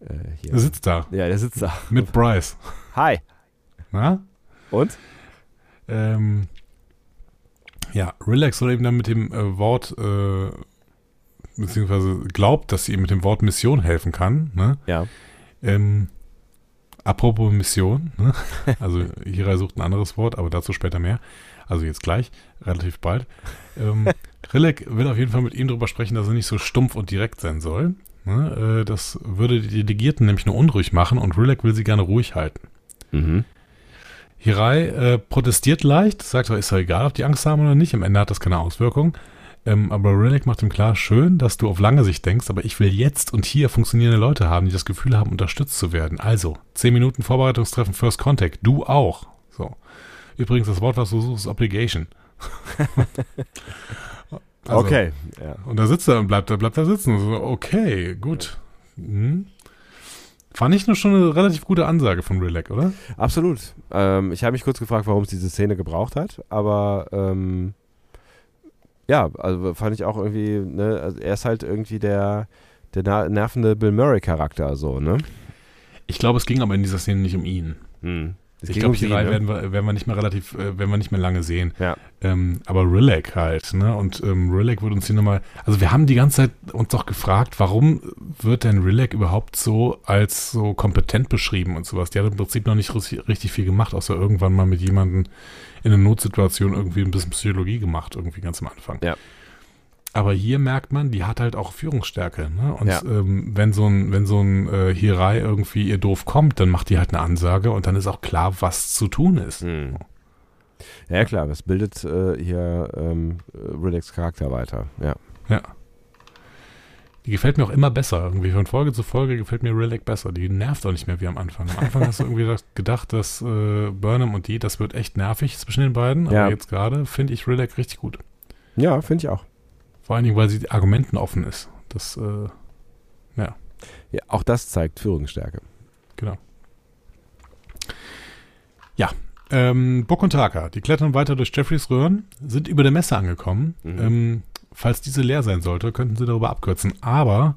äh, äh, hier. Er sitzt da ja, der sitzt da. mit Bryce. Hi. Na? Und? Ähm, ja, Relax soll eben dann mit dem äh, Wort, äh, beziehungsweise glaubt, dass sie ihm mit dem Wort Mission helfen kann. Ne? Ja. Ähm, apropos Mission, ne? also Hirai sucht ein anderes Wort, aber dazu später mehr. Also jetzt gleich, relativ bald. Ähm, Rilek will auf jeden Fall mit ihm darüber sprechen, dass er nicht so stumpf und direkt sein soll. Ne? Äh, das würde die Delegierten nämlich nur unruhig machen und Rilek will sie gerne ruhig halten. Mhm. Hirai äh, protestiert leicht, sagt, ist ja egal, ob die Angst haben oder nicht. Am Ende hat das keine Auswirkung. Ähm, aber Relic macht ihm klar, schön, dass du auf lange Sicht denkst, aber ich will jetzt und hier funktionierende Leute haben, die das Gefühl haben, unterstützt zu werden. Also, 10 Minuten Vorbereitungstreffen First Contact, du auch. So. Übrigens, das Wort, was du suchst, ist Obligation. Also, okay. Ja. Und da sitzt er und bleibt, da bleibt er sitzen. So, okay, gut. Mhm. Fand ich nur schon eine relativ gute Ansage von Relac, oder? Absolut. Ähm, ich habe mich kurz gefragt, warum es diese Szene gebraucht hat, aber ähm, ja, also fand ich auch irgendwie, ne, also er ist halt irgendwie der, der nervende Bill Murray-Charakter, so, ne? Ich glaube, es ging aber in dieser Szene nicht um ihn. Hm. Es ich glaube, um die Reihe ne? werden, wir, werden wir nicht mehr relativ, äh, werden wir nicht mehr lange sehen. Ja. Ähm, aber Rilek halt, ne? Und ähm, Rilek wird uns hier nochmal, also wir haben die ganze Zeit uns doch gefragt, warum wird denn Rilek überhaupt so als so kompetent beschrieben und sowas? Die hat im Prinzip noch nicht richtig, richtig viel gemacht, außer irgendwann mal mit jemandem in einer Notsituation irgendwie ein bisschen Psychologie gemacht, irgendwie ganz am Anfang. Ja. Aber hier merkt man, die hat halt auch Führungsstärke. Ne? Und Ja. ähm, wenn so ein, wenn so ein äh, Hirai irgendwie ihr doof kommt, dann macht die halt eine Ansage und dann ist auch klar, was zu tun ist. Hm. Ja, klar, das bildet äh, hier ähm, Riddick's Charakter weiter, ja. Ja. Die gefällt mir auch immer besser. Irgendwie von Folge zu Folge gefällt mir Relic besser. Die nervt auch nicht mehr wie am Anfang. Am Anfang hast du irgendwie gedacht, dass äh, Burnham und die, das wird echt nervig zwischen den beiden. Aber Ja. jetzt gerade finde ich Relic richtig gut. Ja, finde ich auch. Vor allen Dingen, weil sie Argumenten offen ist. Das, äh, Ja, auch das zeigt Führungsstärke. genau. Ja. Ähm, Book und Taka, die klettern weiter durch Jeffreys Röhren, sind über der Messe angekommen. Mhm. Ähm, falls diese leer sein sollte, könnten sie darüber abkürzen. Aber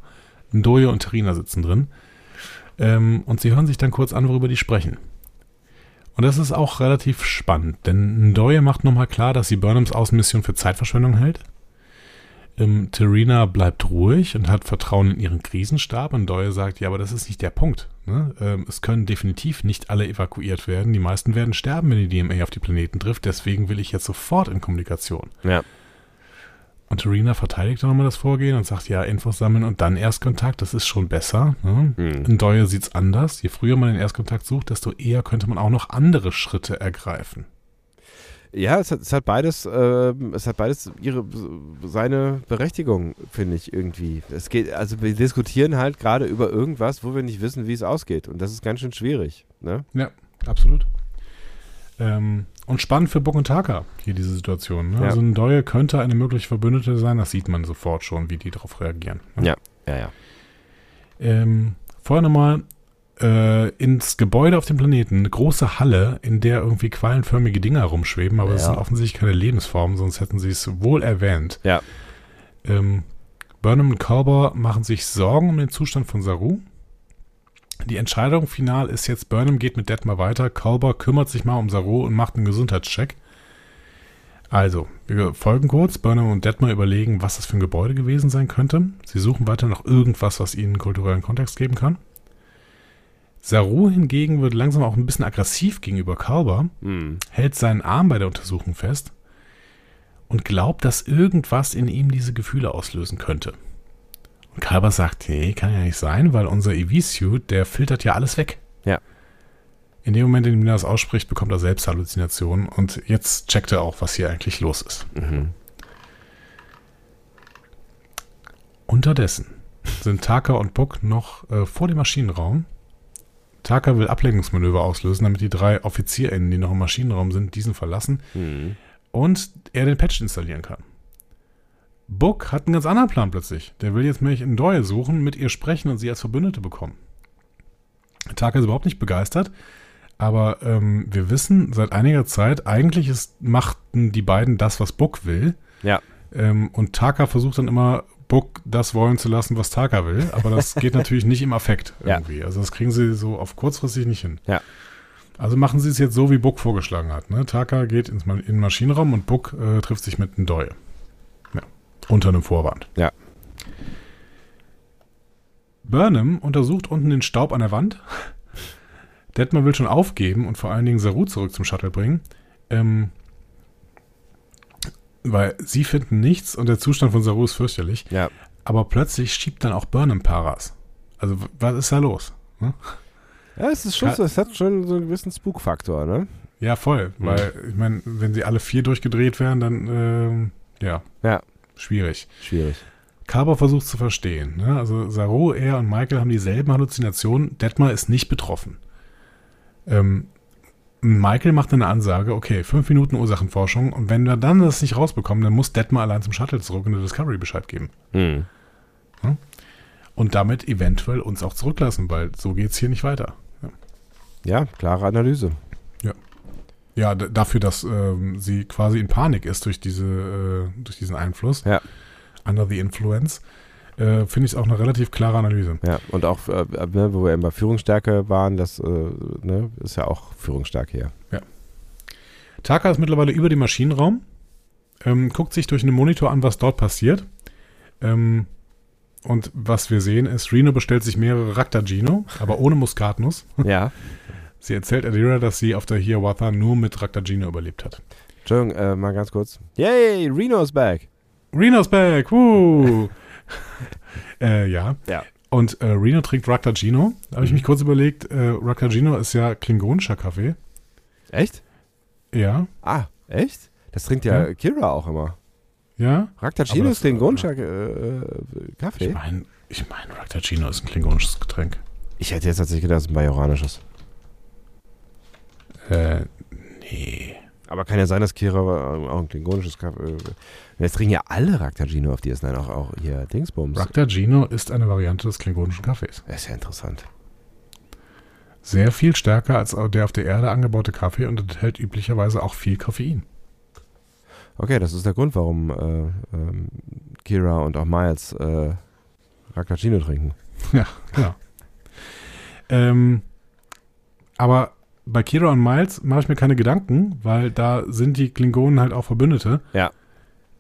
Ndoye und Terina sitzen drin. Ähm, und sie hören sich dann kurz an, worüber die sprechen. Und das ist auch relativ spannend, denn Ndoye macht nochmal klar, dass sie Burnhams Außenmission für Zeitverschwendung hält. Ähm, Terina bleibt ruhig und hat Vertrauen in ihren Krisenstab. Und Doyle sagt, ja, aber das ist nicht der Punkt. Ne? Ähm, es können definitiv nicht alle evakuiert werden. Die meisten werden sterben, wenn die DMA auf die Planeten trifft. Deswegen will ich jetzt sofort in Kommunikation. Ja. Und Terina verteidigt dann nochmal das Vorgehen und sagt, ja, Infos sammeln und dann Erstkontakt, das ist schon besser. Ne? Mhm. In Doyle sieht's anders. Je früher man den Erstkontakt sucht, desto eher könnte man auch noch andere Schritte ergreifen. Ja, es hat, es hat beides, ähm, es hat beides ihre seine Berechtigung, finde ich irgendwie. Es geht, also wir diskutieren halt gerade über irgendwas, wo wir nicht wissen, wie es ausgeht. Und das ist ganz schön schwierig. Ne? Ja, absolut. Ähm, und spannend für Book und Taka hier diese Situation. Ne? Ja. Also ein Doyle könnte eine mögliche Verbündete sein, das sieht man sofort schon, wie die darauf reagieren. Ne? Ja, ja, ja. Ähm, vorher nochmal äh, ins Gebäude auf dem Planeten, eine große Halle, in der irgendwie quallenförmige Dinger rumschweben, aber es Ja. sind offensichtlich keine Lebensformen, sonst hätten sie es wohl erwähnt. Ja. Ähm, Burnham und Culber machen sich Sorgen um den Zustand von Saru. Die Entscheidung final ist jetzt, Burnham geht mit Detmar weiter, Culber kümmert sich mal um Saru und macht einen Gesundheitscheck. Also, wir folgen kurz. Burnham und Detmar überlegen, was das für ein Gebäude gewesen sein könnte. Sie suchen weiter nach irgendwas, was ihnen kulturellen Kontext geben kann. Saru hingegen wird langsam auch ein bisschen aggressiv gegenüber Culber Hm. hält seinen Arm bei der Untersuchung fest und glaubt, dass irgendwas in ihm diese Gefühle auslösen könnte. Und Kalber sagt, nee, kann ja nicht sein, weil unser EV-Suit, der filtert ja alles weg. Ja. In dem Moment, in dem er das ausspricht, bekommt er selbst Halluzinationen und jetzt checkt er auch, was hier eigentlich los ist. Mhm. Unterdessen sind Taka und Buck noch äh, vor dem Maschinenraum. Taka will Ablenkungsmanöver auslösen, damit die drei OffizierInnen, die noch im Maschinenraum sind, diesen verlassen Hm. und er den Patch installieren kann. Book hat einen ganz anderen Plan plötzlich. Der will jetzt in Doyle suchen, mit ihr sprechen und sie als Verbündete bekommen. Taka ist überhaupt nicht begeistert, aber ähm, wir wissen seit einiger Zeit, eigentlich ist, machten die beiden das, was Book will. Ja. Ähm, und Taka versucht dann immer, Book das wollen zu lassen, was Taka will. Aber das geht natürlich nicht im Affekt Ja. irgendwie. Also das kriegen sie so auf kurzfristig nicht hin. Ja. Also machen sie es jetzt so, wie Book vorgeschlagen hat. Ne? Taka geht ins, in den Maschinenraum und Book äh, trifft sich mit einem Doyle. Ja. Unter einem Vorwand. Ja. Burnham untersucht unten den Staub an der Wand. Detmar will schon aufgeben und vor allen Dingen Saru zurück zum Shuttle bringen. Ähm, weil sie finden nichts und der Zustand von Saru ist fürchterlich. Ja. Aber plötzlich schiebt dann auch Burnham Paras. Also, was ist da los? Hm? Ja, es ist schon so, es hat schon so einen gewissen Spuk-Faktor, ne? Ja, voll. Mhm. Weil, ich meine, wenn sie alle vier durchgedreht wären, dann, ähm, ja, Ja. schwierig. Schwierig. Carver versucht zu verstehen. Ne? Also Saru, er und Michael haben dieselben Halluzinationen. Detmar ist nicht betroffen. Ähm, Michael macht eine Ansage, okay, fünf Minuten Ursachenforschung und wenn wir dann das nicht rausbekommen, dann muss Detmar allein zum Shuttle zurück und der Discovery Bescheid geben. Hm. Und damit eventuell uns auch zurücklassen, weil so geht's hier nicht weiter. Ja, klare Analyse. Ja, d- dafür, dass ähm, sie quasi in Panik ist durch diese, äh, durch diesen Einfluss. Ja. Under the Influence. Äh, Finde ich es auch eine relativ klare Analyse. Ja, und auch, äh, ne, wo wir eben bei Führungsstärke waren, das äh, ne, ist ja auch Führungsstärke hier. Taka ist mittlerweile über dem Maschinenraum, ähm, guckt sich durch einen Monitor an, was dort passiert. Ähm, und was wir sehen ist, Reno bestellt sich mehrere Raktagino, aber ohne Muskatnuss. Ja. Sie erzählt Adira, dass sie auf der Hiawatha nur mit Raktagino überlebt hat. Entschuldigung, äh, mal ganz kurz. Yay, Reno's back. Reno's back! Woo! äh, ja. Ja. Und äh, Reno trinkt Raktagino. Da habe ich mich kurz überlegt, äh, Raktagino ist ja klingonischer Kaffee. Echt? Ja. Ah, echt? Das trinkt ja, Ja. Kira auch immer. Ja. Raktagino ist klingonischer äh, äh, Kaffee? Ich meine, ich mein, Raktagino ist ein klingonisches Getränk. Ich hätte jetzt tatsächlich gedacht, es ist ein bajoranisches. Äh, nee. Aber kann ja sein, dass Kira auch ein klingonisches Kaffee. Äh, jetzt trinken ja alle Raktagino auf DS9 auch, auch hier Dingsbums. Raktagino ist eine Variante des klingonischen Kaffees. das ist ja interessant. Sehr viel stärker als der auf der Erde angebaute Kaffee und enthält üblicherweise auch viel Koffein. Okay, das ist der Grund, warum äh, ähm, Kira und auch Miles äh, Raktagino trinken. Ja, genau. ähm, aber bei Kira und Miles mache ich mir keine Gedanken, weil da sind die Klingonen halt auch Verbündete. Ja.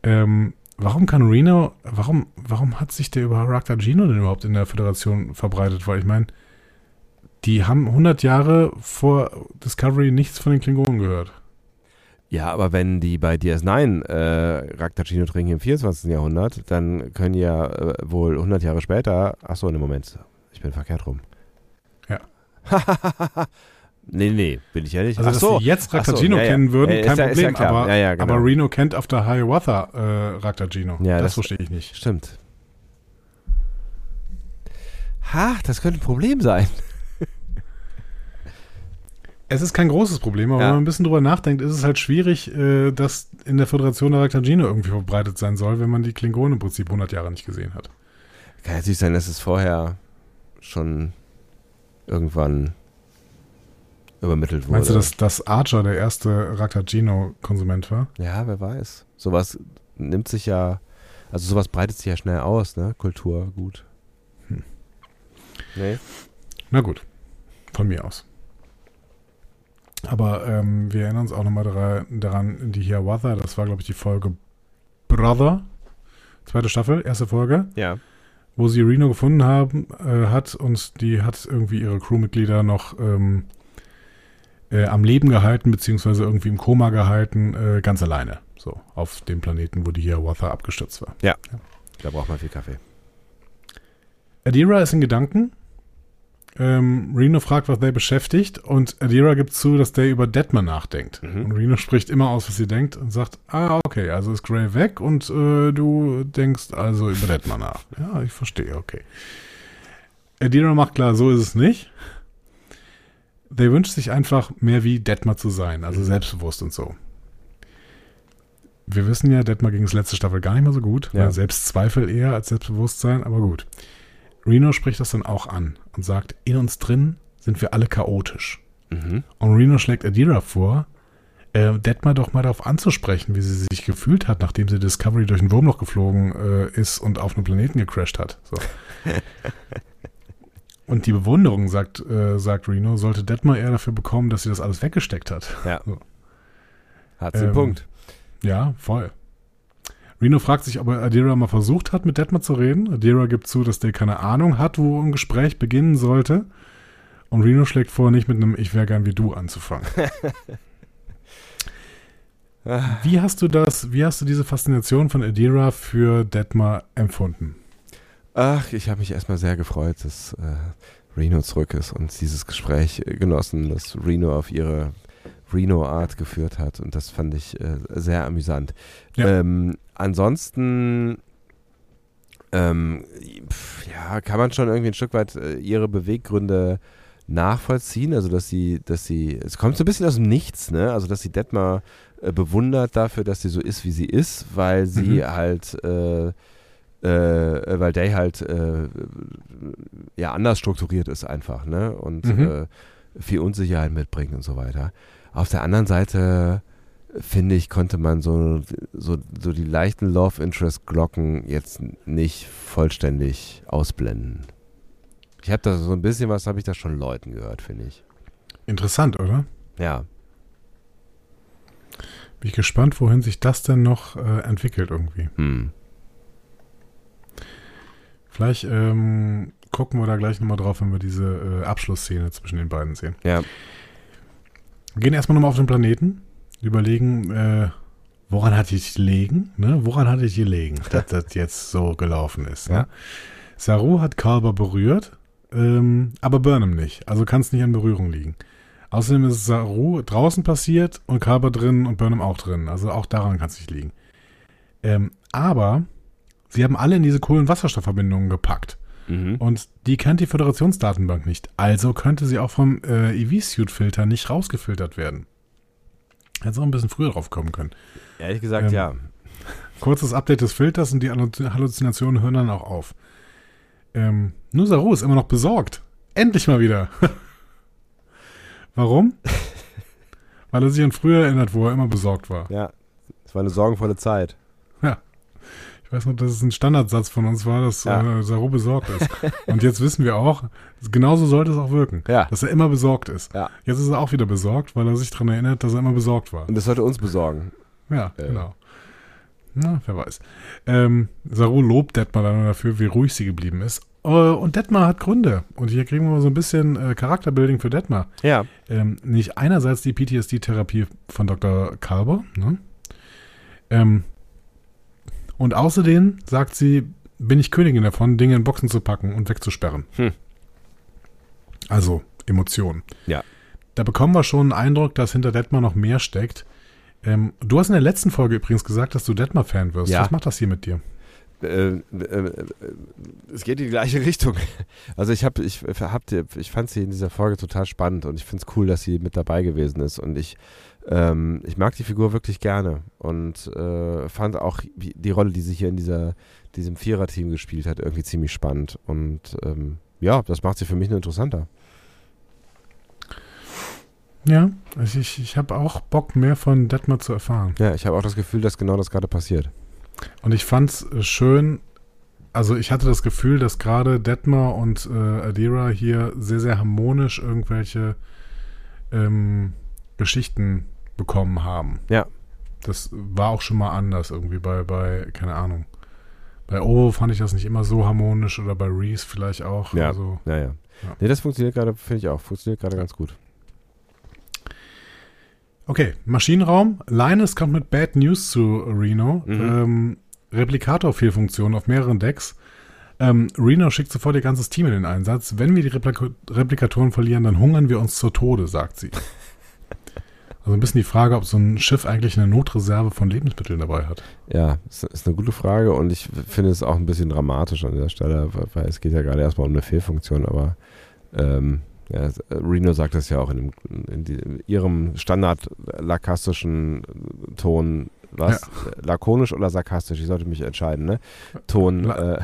Ähm, warum kann Reno, warum, warum hat sich der über Rakta Gino denn überhaupt in der Föderation verbreitet? Weil ich meine, die haben 100 Jahre vor Discovery nichts von den Klingonen gehört. Ja, aber wenn die bei DS9 äh, Raktagino trinken im 24. Jahrhundert, dann können ja äh, wohl 100 Jahre später, achso, ne Moment, ich bin verkehrt rum. Ja. nee, nee, bin ich nicht. Also, Ach dass so. sie jetzt so, Raktagino ja, ja. kennen würden, kein ja- Problem. aber, genau. aber Reno kennt auf der Hiawatha äh, Raktagino. Ja, das, das- verstehe ich nicht. Stimmt. Ha, das könnte ein Problem sein. Es ist kein großes Problem, aber Ja. wenn man ein bisschen drüber nachdenkt, ist es halt schwierig, äh, dass in der Föderation der Raktagino irgendwie verbreitet sein soll, wenn man die Klingonen im Prinzip 100 Jahre nicht gesehen hat. Kann natürlich sein, dass es vorher schon irgendwann übermittelt wurde. Meinst du, dass, dass Archer der erste Raktagino-Konsument war? Ja, wer weiß. Sowas nimmt sich ja, also sowas breitet sich ja schnell aus, ne? Kultur, gut. Hm. Nee? Na gut, von mir aus. Aber ähm, wir erinnern uns auch nochmal daran, daran, die Hiawatha, das war, glaube ich, die Folge Brother, zweite Staffel, erste Folge, Ja. wo sie Reno gefunden haben, äh, hat und die hat irgendwie ihre Crewmitglieder noch ähm, äh, am Leben gehalten, beziehungsweise irgendwie im Koma gehalten, äh, ganz alleine. So, auf dem Planeten, wo die Hiawatha abgestürzt war. Da braucht man viel Kaffee. Adira ist in Gedanken. Ähm, Reno fragt, was Day beschäftigt und Adira gibt zu, dass Day über Detmer nachdenkt. Mhm. Und Reno spricht immer aus, was sie denkt und sagt, ah, okay, also ist Gray weg und äh, du denkst also über Detmer nach. Ja, ich verstehe, okay. Adira macht klar, so ist es nicht. Day wünscht sich einfach mehr wie Detmer zu sein, also selbstbewusst und so. Wir wissen ja, Detmar ging es letzte Staffel gar nicht mehr so gut. Ja. Selbstzweifel eher als Selbstbewusstsein, aber gut. Reno spricht das dann auch an und sagt, in uns drin sind wir alle chaotisch. Mhm. Und Reno schlägt Adira vor, äh, Detmar doch mal darauf anzusprechen, wie sie sich gefühlt hat, nachdem sie Discovery durch ein Wurmloch geflogen äh, ist und auf einem Planeten gecrashed hat. So. und die Bewunderung, sagt, äh, sagt Reno, sollte Detmar eher dafür bekommen, dass sie das alles weggesteckt hat. Ja. So. Hat sie einen Ähm, Punkt. Ja, voll. Reno fragt sich, ob er Adira mal versucht hat, mit Detmar zu reden. Adira gibt zu, dass der keine Ahnung hat, wo ein Gespräch beginnen sollte. Und Reno schlägt vor, nicht mit einem Ich wäre gern wie du anzufangen. wie hast du das, wie hast du diese Faszination von Adira für Detmar empfunden? Ach, ich habe mich erstmal sehr gefreut, dass äh, Reno zurück ist und dieses Gespräch äh, genossen, das Reno auf ihre Reno-Art geführt hat. Und das fand ich äh, sehr amüsant. Ja. Ähm, ansonsten, ähm, pf, ja, kann man schon irgendwie ein Stück weit äh, ihre Beweggründe nachvollziehen. Also, dass sie, dass sie, es kommt so ein bisschen aus dem Nichts, ne? Also, dass sie Detmar äh, bewundert dafür, dass sie so ist, wie sie ist, weil sie Mhm. halt, äh, äh, weil Day halt äh, ja anders strukturiert ist einfach, ne? Und Mhm. äh, viel Unsicherheit mitbringt und so weiter. Auf der anderen Seite finde ich, konnte man so, so, so die leichten Love Interest Glocken jetzt nicht vollständig ausblenden. Ich habe da so ein bisschen was, habe ich da schon Leuten gehört, finde ich. Interessant, oder? Ja. Bin ich gespannt, wohin sich das denn noch äh, entwickelt irgendwie. Hm. Vielleicht ähm, gucken wir da gleich nochmal drauf, wenn wir diese äh, Abschlussszene zwischen den beiden sehen. Ja. Wir gehen erstmal nochmal auf den Planeten, überlegen, äh, woran hatte ich gelegen, ne? Woran hatte ich gelegen, dass das jetzt so gelaufen ist. Ne? Ja. Saru hat Kalber berührt, ähm, aber Burnham nicht. Also kann es nicht an Berührung liegen. Außerdem ist Saru draußen passiert und Kalber drin und Burnham auch drin. Also auch daran kann es nicht liegen. Ähm, aber sie haben alle in diese Kohlenwasserstoffverbindungen gepackt. Mhm. Und die kennt die Föderationsdatenbank nicht. Also könnte sie auch vom äh, EV-Suit-Filter nicht rausgefiltert werden. Hätte auch ein bisschen früher drauf kommen können. Ehrlich gesagt, Ähm, ja. Kurzes Update des Filters und die Hallu- Halluzinationen hören dann auch auf. Ähm, nur Saru ist immer noch besorgt. Endlich mal wieder. Warum? Weil er sich an früher erinnert, wo er immer besorgt war. Ja. Es war eine sorgenvolle Zeit. Ich weiß noch, dass es ein Standardsatz von uns war, dass Ja. äh, Saru besorgt ist. Und jetzt wissen wir auch, genauso sollte es auch wirken. Ja. Dass er immer besorgt ist. Ja. Jetzt ist er auch wieder besorgt, weil er sich daran erinnert, dass er immer besorgt war. Und das sollte uns besorgen. Ja, Äh. genau. Na, wer weiß. Ähm, Saru lobt Detmar dann dafür, wie ruhig sie geblieben ist. Äh, und Detmar hat Gründe. Und hier kriegen wir mal so ein bisschen äh, Charakterbuilding für Detmar. Ja. Ähm, nicht einerseits die PTSD-Therapie von Dr. Kalber, ne? ähm, und außerdem sagt sie, bin ich Königin davon, Dinge in Boxen zu packen und wegzusperren. Hm. Also Emotionen. Ja. Da bekommen wir schon einen Eindruck, dass hinter Detmar noch mehr steckt. Ähm, du hast in der letzten Folge übrigens gesagt, dass du Detmar-Fan wirst. Ja. Was macht das hier mit dir? Äh, äh, es geht in die gleiche Richtung. Also ich habe, ich hab, ich fand sie in dieser Folge total spannend und ich finde es cool, dass sie mit dabei gewesen ist und ich, ähm, ich mag die Figur wirklich gerne und äh, fand auch die Rolle, die sie hier in dieser, diesem Vierer-Team gespielt hat, irgendwie ziemlich spannend und ähm, ja, das macht sie für mich nur interessanter. Ja, ich, ich, ich habe auch Bock, mehr von Detmar zu erfahren. Ja, ich habe auch das Gefühl, dass genau das gerade passiert. Und ich fand's äh, schön, also ich hatte das Gefühl, dass gerade Detmar und äh, Adira hier sehr, sehr harmonisch irgendwelche ähm, Geschichten bekommen haben. Ja. Das war auch schon mal anders irgendwie bei, bei keine Ahnung. Bei Ovo fand ich das nicht immer so harmonisch oder bei Reese vielleicht auch. Ja. Also, Ja, ja. Ja. Nee, das funktioniert gerade, finde ich auch, funktioniert gerade ganz gut. Okay, Maschinenraum. Linus kommt mit Bad News zu Reno. Mhm. Ähm, Replikator-Fehlfunktion auf mehreren Decks. Ähm, Reno schickt sofort ihr ganzes Team in den Einsatz. Wenn wir die Replika Replikatoren verlieren, dann hungern wir uns zu Tode, sagt sie. Also ein bisschen die Frage, ob so ein Schiff eigentlich eine Notreserve von Lebensmitteln dabei hat. Ja, ist, ist eine gute Frage und ich finde es auch ein bisschen dramatisch an dieser Stelle, weil- es geht ja gerade erstmal um eine Fehlfunktion, aber ähm, ja, Reno sagt das ja auch in, dem, in, die, in ihrem standard-lakastischen Ton, was? Lakonisch oder sarkastisch? Ich sollte mich entscheiden, ne? Ton, La- äh,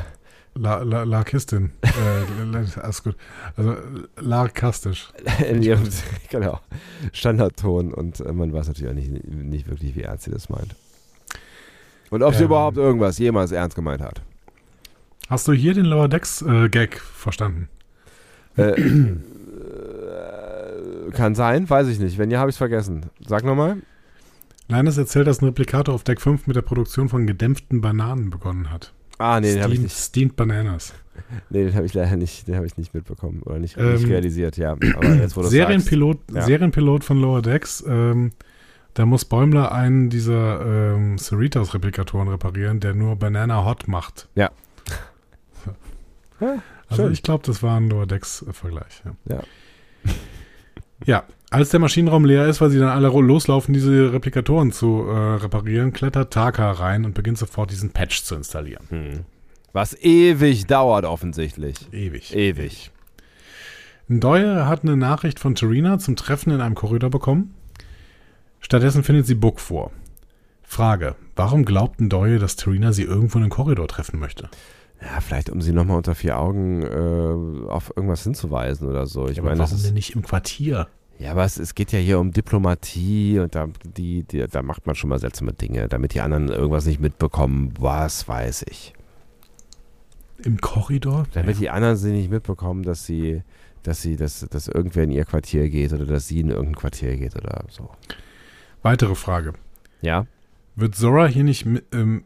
La, la, Larkistin. äh, alles gut. Also larkastisch. in ihrem genau, Standardton und äh, man weiß natürlich auch nicht, nicht wirklich, wie ernst sie das meint. Und ob sie Ähm. überhaupt irgendwas jemals ernst gemeint hat. Hast du hier den Lower Decks äh, Gag verstanden? Äh, äh, kann sein, weiß ich nicht. Wenn ja, habe ich es vergessen. Sag nochmal. Linus erzählt, dass ein Replikator auf Deck 5 mit der Produktion von gedämpften Bananen begonnen hat. Ah, nee, den habe ich Steamed, nicht. Steamed Bananas. Nee, den habe ich leider nicht, den habe ich nicht mitbekommen oder nicht, Ähm, nicht realisiert, ja. Aber jetzt, wo Serienpilot, Ja. Serienpilot von Lower Decks. Ähm, da muss Bäumler einen dieser ähm, Cerritos-Replikatoren reparieren, der nur Banana Hot macht. Ja. Ja, Also schön. ich glaube, das war ein Lower Decks-Vergleich. Ja. Ja. Ja, als der Maschinenraum leer ist, weil sie dann alle loslaufen, diese Replikatoren zu äh, reparieren, klettert Taka rein und beginnt sofort diesen Patch zu installieren. Hm. Was ewig dauert, offensichtlich. Ewig. Ewig. Ndoye hat eine Nachricht von Terina zum Treffen in einem Korridor bekommen. Stattdessen findet sie Book vor. Frage: Warum glaubt Ndoye, dass Terina sie irgendwo in einem Korridor treffen möchte? Ja, vielleicht um sie nochmal unter vier Augen äh, auf irgendwas hinzuweisen oder so. Ich Ja, meine, warum ist, denn nicht im Quartier? Ja, aber es, es geht ja hier um Diplomatie und da, die, die, da macht man schon mal seltsame Dinge, damit die anderen irgendwas nicht mitbekommen. Was weiß ich. Im Korridor? Damit die anderen sie nicht mitbekommen, dass sie, dass sie, dass, dass irgendwer in ihr Quartier geht oder dass sie in irgendein Quartier geht oder so. Weitere Frage. Ja? Wird Zora hier nicht ähm,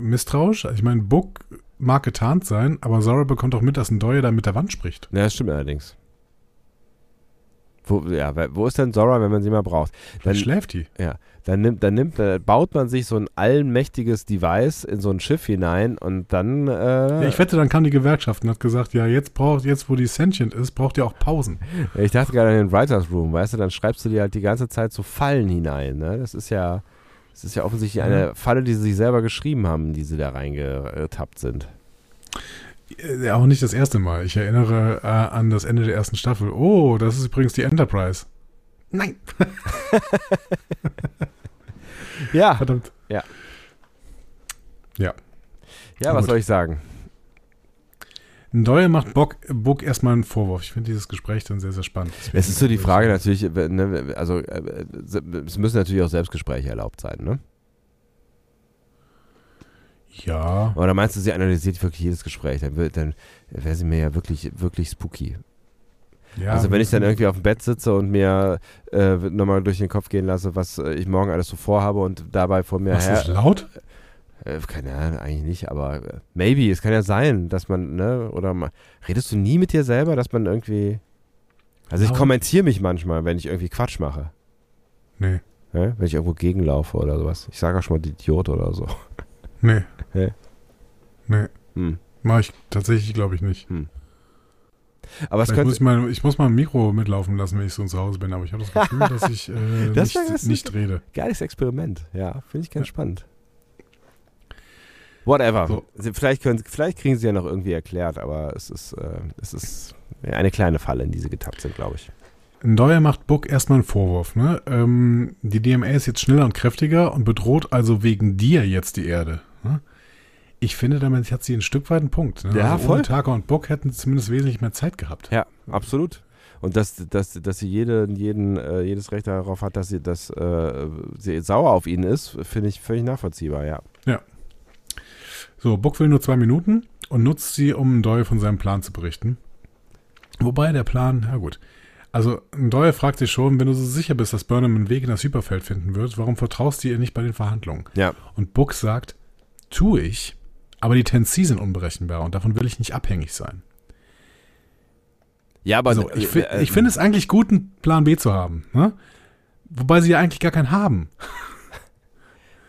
misstrauisch? Ich meine, Book mag getarnt sein, aber Zora bekommt auch mit, dass Ndoye da mit der Wand spricht. Ja, das stimmt allerdings. Wo, ja, wo ist denn Zora, wenn man sie mal braucht? Dann Dann, schläft die. ja, dann nimmt, dann nimmt, dann baut man sich so ein allmächtiges Device in so ein Schiff hinein und dann, äh, Ja, ich wette, dann kam die Gewerkschaft und hat gesagt, ja, jetzt braucht, jetzt wo die sentient ist, braucht ihr auch Pausen. Ich dachte gerade an den Writers Room, weißt du, dann schreibst du dir halt die ganze Zeit so Fallen hinein. Ne? Das ist ja, das ist ja offensichtlich eine Falle, die sie sich selber geschrieben haben, die sie da reingetappt sind. Äh, auch nicht das erste Mal. Ich erinnere äh, an das Ende der ersten Staffel. Oh, das ist übrigens die Enterprise. Nein. Ja, Verdammt. Ja. Ja. ja, was Gut. soll ich sagen? Ndoye macht Bock, Book erstmal einen Vorwurf. Ich finde dieses Gespräch dann sehr, sehr spannend. Es ist so die Frage natürlich, ne, also äh, es müssen natürlich auch Selbstgespräche erlaubt sein, ne? Ja. Oder meinst du, sie analysiert wirklich jedes Gespräch? Dann, wird- dann wäre sie mir ja wirklich, wirklich spooky. ja also wenn ich dann irgendwie auf dem Bett sitze und mir äh, nochmal durch den Kopf gehen lasse, was äh, ich morgen alles so vorhabe und dabei vor mir du her... das laut? Äh, keine Ahnung, eigentlich nicht, aber äh, maybe, es kann ja sein, dass man, ne, oder mal, redest du nie mit dir selber, dass man irgendwie, also ich Ja. kommentiere mich manchmal, wenn ich irgendwie Quatsch mache, Nee, ne? wenn ich irgendwo gegenlaufe oder sowas. Ich sage auch schon mal Idiot oder so. nee. Nee. Nee, Hm. mache ich tatsächlich, glaube ich nicht. Aber es Vielleicht muss könnte, ich, mal, ich muss mal ein Mikro mitlaufen lassen, wenn ich so zu Hause bin, aber ich habe das Gefühl, dass ich äh, Das nicht, nicht rede. geiles Experiment, ja, finde ich ganz Ja. spannend. Whatever. So. Vielleicht, können, vielleicht kriegen sie ja noch irgendwie erklärt, aber es ist, äh, es ist eine kleine Falle, in die sie getappt sind, glaube ich. Deuer macht Book erstmal einen Vorwurf. Ne? Ähm, die DMA ist jetzt schneller und kräftiger und bedroht also wegen dir jetzt die Erde. Ne? Ich finde, damit hat sie ein Stück weit einen Punkt. Ne? Ja, also voll. Ohne Taka und Book hätten sie zumindest wesentlich mehr Zeit gehabt. Ja, absolut. Und dass, dass, dass sie jede, jeden, äh, jedes Recht darauf hat, dass sie, dass, äh, sie sauer auf ihn ist, finde ich völlig nachvollziehbar, ja. So, Book will nur zwei Minuten und nutzt sie, um Doyle von seinem Plan zu berichten. Wobei der Plan, ja gut. Also, Doyle fragt sich schon, wenn du so sicher bist, dass Burnham einen Weg in das Hyperfeld finden wird, warum vertraust du ihr nicht bei den Verhandlungen? Ja, Und Book sagt, tue ich, aber die Tensi sind unberechenbar und davon will ich nicht abhängig sein. ja aber Also, äh, ich finde es eigentlich gut, einen Plan B zu haben. Ne? Wobei sie ja eigentlich gar keinen haben.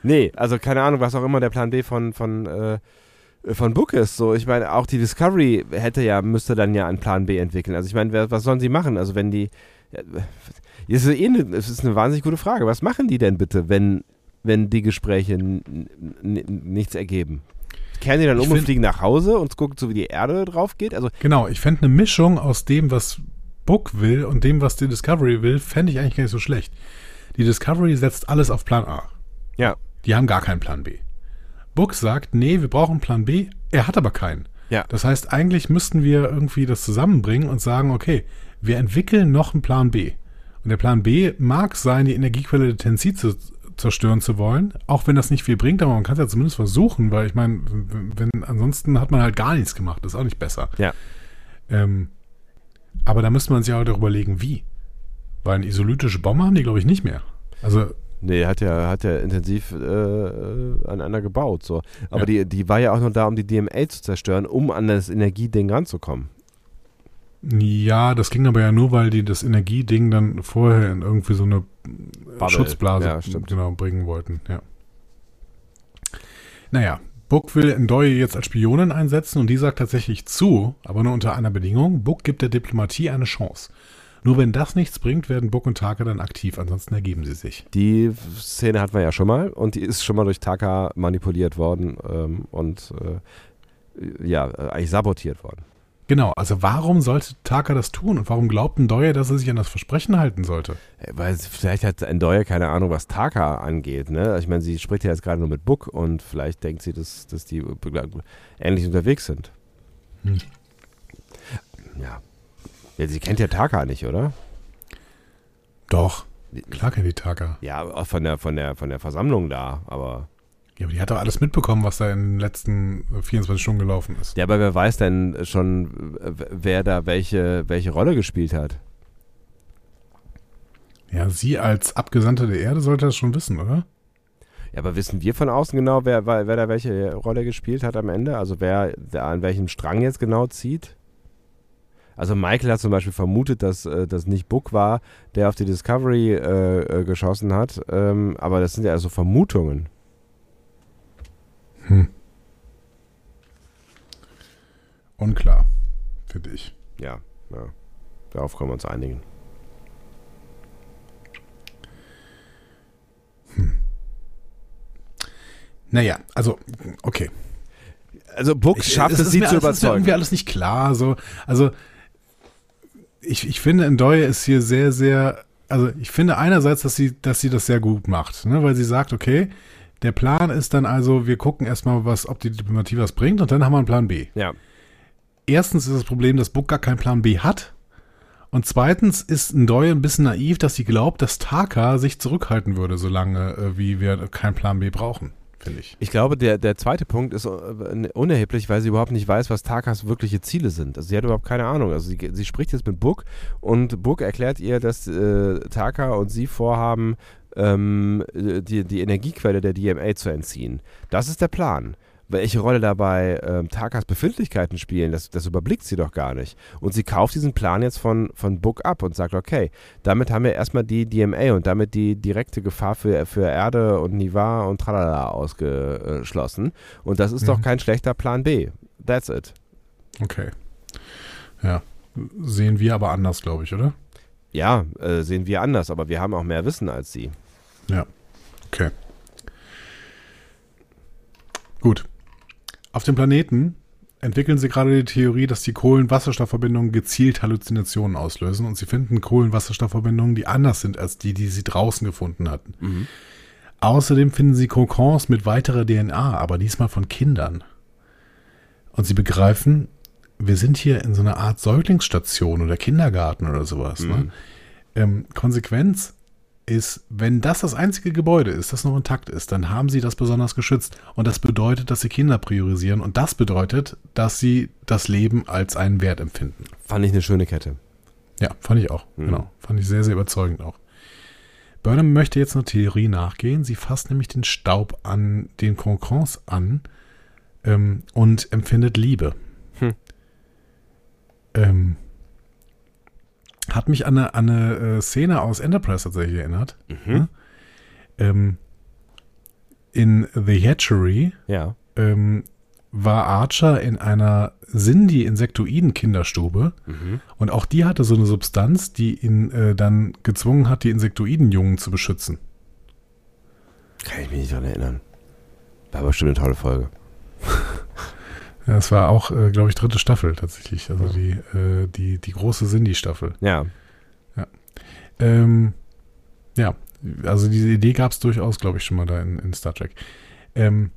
Nee, also keine Ahnung, was auch immer der Plan B von, von, äh, von Book ist. So, ich meine, auch die Discovery hätte ja, müsste dann ja einen Plan B entwickeln. Also ich meine, was sollen sie machen? Also wenn die. äh, Es ist, eh eine, es ist eine wahnsinnig gute Frage. Was machen die denn bitte, wenn, wenn die Gespräche nichts ergeben? Kehren die dann um und find- fliegen nach Hause und gucken so, wie die Erde drauf geht? Also, Genau, ich fände eine Mischung aus dem, was Book will und dem, was die Discovery will, fände ich eigentlich gar nicht so schlecht. Die Discovery setzt alles auf Plan A. ja, Die haben gar keinen Plan B. Book sagt, nee, wir brauchen Plan B. Er hat aber keinen. Ja. Das heißt, eigentlich müssten wir irgendwie das zusammenbringen und sagen, okay, wir entwickeln noch einen Plan B. Und der Plan B mag sein, die Energiequelle der Tensi zu zerstören zu wollen, auch wenn das nicht viel bringt, aber man kann es ja zumindest versuchen, weil ich meine, wenn, ansonsten hat man halt gar nichts gemacht, das ist auch nicht besser. Ja. Ähm, aber da müsste man sich auch darüber überlegen, wie. Weil eine isolytische Bombe haben die, glaube ich, nicht mehr. Also, Nee, hat ja, hat ja intensiv äh, äh, an einer gebaut. So. Aber Ja. die, die war ja auch nur da, um die DMA zu zerstören, um an das Energieding ranzukommen. Ja, das ging aber ja nur, weil die das Energieding dann vorher in irgendwie so eine Bubble. Schutzblase Ja, genau bringen wollten, ja. Naja, Book will Ndoye jetzt als Spionin einsetzen und die sagt tatsächlich zu, aber nur unter einer Bedingung. Book gibt der Diplomatie eine Chance. Nur wenn das nichts bringt, werden Book und Taka dann aktiv, ansonsten ergeben sie sich. Die Szene hatten wir ja schon mal und die ist schon mal durch Taka manipuliert worden ähm, und äh, ja, eigentlich sabotiert worden. Genau, also warum sollte Taka das tun und warum glaubt Ndoye, dass er sich an das Versprechen halten sollte? Äh, Weil vielleicht hat Endoya keine Ahnung, was Taka angeht. Ne? Ich meine, sie spricht ja jetzt gerade nur mit Book und vielleicht denkt sie, dass, dass die ähnlich unterwegs sind. Hm. Ja. Ja. Sie kennt ja Taka nicht, oder? Doch, klar kennt die Taka. Ja, von der, von der, von der Versammlung da, aber. Ja, aber die hat doch alles mitbekommen, was da in den letzten äh, 24 Stunden gelaufen ist. Ja, aber wer weiß denn schon, äh, wer da welche, welche Rolle gespielt hat? Ja, sie als Abgesandte der Erde sollte das schon wissen, oder? Ja, aber wissen wir von außen genau, wer, wer da welche Rolle gespielt hat am Ende? Also wer, wer an welchem Strang jetzt genau zieht? Also Michael hat zum Beispiel vermutet, dass äh, das nicht Book war, der auf die Discovery äh, äh, geschossen hat. Ähm, aber das sind ja also Vermutungen. Hm. Unklar, finde ich. Ja, ja. Darauf können wir uns einigen. Naja, also, okay. Also Book schafft es, ist sie mir zu alles- ist mir überzeugen. irgendwie alles nicht klar. So. Also, ich, ich finde, Ndoye ist hier sehr, sehr. Also, ich finde einerseits, dass sie, dass sie das sehr gut macht, ne? weil sie sagt, okay, der Plan ist dann also, wir gucken erstmal, was, ob die Diplomatie was bringt und dann haben wir einen Plan B. Ja, Erstens ist das Problem, dass Book gar keinen Plan B hat. Und zweitens ist Ndoye ein bisschen naiv, dass sie glaubt, dass Taka sich zurückhalten würde, solange äh, wie wir keinen Plan B brauchen. Finde ich. Ich glaube, der, der zweite Punkt ist äh, unerheblich, weil sie überhaupt nicht weiß, was Takas wirkliche Ziele sind. Also sie hat überhaupt keine Ahnung. Also sie, sie spricht jetzt mit Book und Book erklärt ihr, dass äh, Taka und sie vorhaben, ähm, die, die Energiequelle der DMA zu entziehen. Das ist der Plan. Welche Rolle dabei ähm, Takas Befindlichkeiten spielen, das, das überblickt sie doch gar nicht. Und sie kauft diesen Plan jetzt von, von Book ab und sagt, okay, damit haben wir erstmal die DMA und damit die direkte Gefahr für, für Erde und Niva und Tralala ausgeschlossen. Und das ist Mhm. doch kein schlechter Plan B. That's it. Okay. Ja. Sehen wir aber anders, glaube ich, oder? Ja, äh, sehen wir anders, aber wir haben auch mehr Wissen als sie. Ja. Okay. Gut. Auf dem Planeten entwickeln sie gerade die Theorie, dass die Kohlenwasserstoffverbindungen gezielt Halluzinationen auslösen und sie finden Kohlenwasserstoffverbindungen, die anders sind als die, die sie draußen gefunden hatten. Außerdem finden sie Kokons mit weiterer DNA, aber diesmal von Kindern. Und sie begreifen, wir sind hier in so einer Art Säuglingsstation oder Kindergarten oder sowas. Ne? Ähm, Konsequenz ist, wenn das das einzige Gebäude ist, das noch intakt ist, dann haben sie das besonders geschützt. Und das bedeutet, dass sie Kinder priorisieren. Und das bedeutet, dass sie das Leben als einen Wert empfinden. Fand ich eine schöne Kette. Ja, fand ich auch. Mhm. Genau. Fand ich sehr, sehr überzeugend auch. Burnham möchte jetzt einer Theorie nachgehen. Sie fasst nämlich den Staub an den Concons an ähm, und empfindet Liebe. Hm. Ähm, hat mich an eine, an eine äh, Szene aus Enterprise tatsächlich erinnert. Mhm. Ähm, in The Hatchery Ja. ähm, war Archer in einer Sindhi-Insektoiden-Kinderstube Mhm. und auch die hatte so eine Substanz, die ihn äh, dann gezwungen hat, die Insektoidenjungen zu beschützen. Kann ich mich nicht dran erinnern. War aber bestimmt eine tolle Folge. Ja, Das war auch, äh, glaube ich, dritte Staffel tatsächlich. Also die, äh, die, die große Sindhi-Staffel. Ja. Ähm, ja, also diese Idee gab es durchaus, glaube ich, schon mal da in, in Star Trek. Ähm,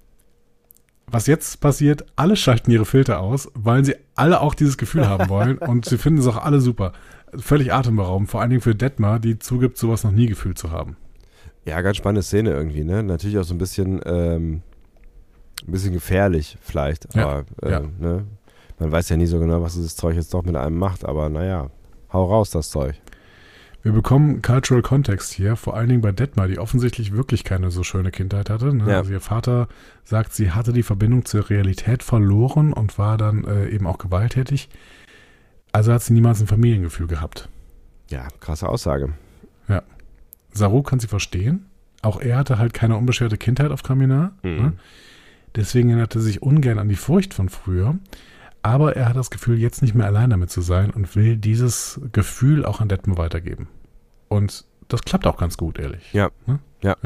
was jetzt passiert, alle schalten ihre Filter aus, weil sie alle auch dieses Gefühl haben wollen und sie finden es auch alle super. Völlig atemberaubend, vor allen Dingen für Detmar, die zugibt, sowas noch nie gefühlt zu haben. Ja, ganz spannende Szene irgendwie, ne? Natürlich auch so ein bisschen, ähm, ein bisschen gefährlich vielleicht, Ja, aber äh, ja. ne? man weiß ja nie so genau, was dieses Zeug jetzt doch mit einem macht, aber naja, hau raus das Zeug. Wir bekommen Cultural Context hier, vor allen Dingen bei Detmar, die offensichtlich wirklich keine so schöne Kindheit hatte. Ne? Ja. Also ihr Vater sagt, sie hatte die Verbindung zur Realität verloren und war dann äh, eben auch gewalttätig. Also hat sie niemals ein Familiengefühl gehabt. Ja, krasse Aussage. Saru kann sie verstehen. Auch er hatte halt keine unbeschwerte Kindheit auf Kaminar. Mhm. Ne? Deswegen erinnerte er sich ungern an die Furcht von früher. Aber er hat das Gefühl, jetzt nicht mehr allein damit zu sein und will dieses Gefühl auch an Detmar weitergeben. Und das klappt auch ganz gut, ehrlich. Ja. Ne? Ja.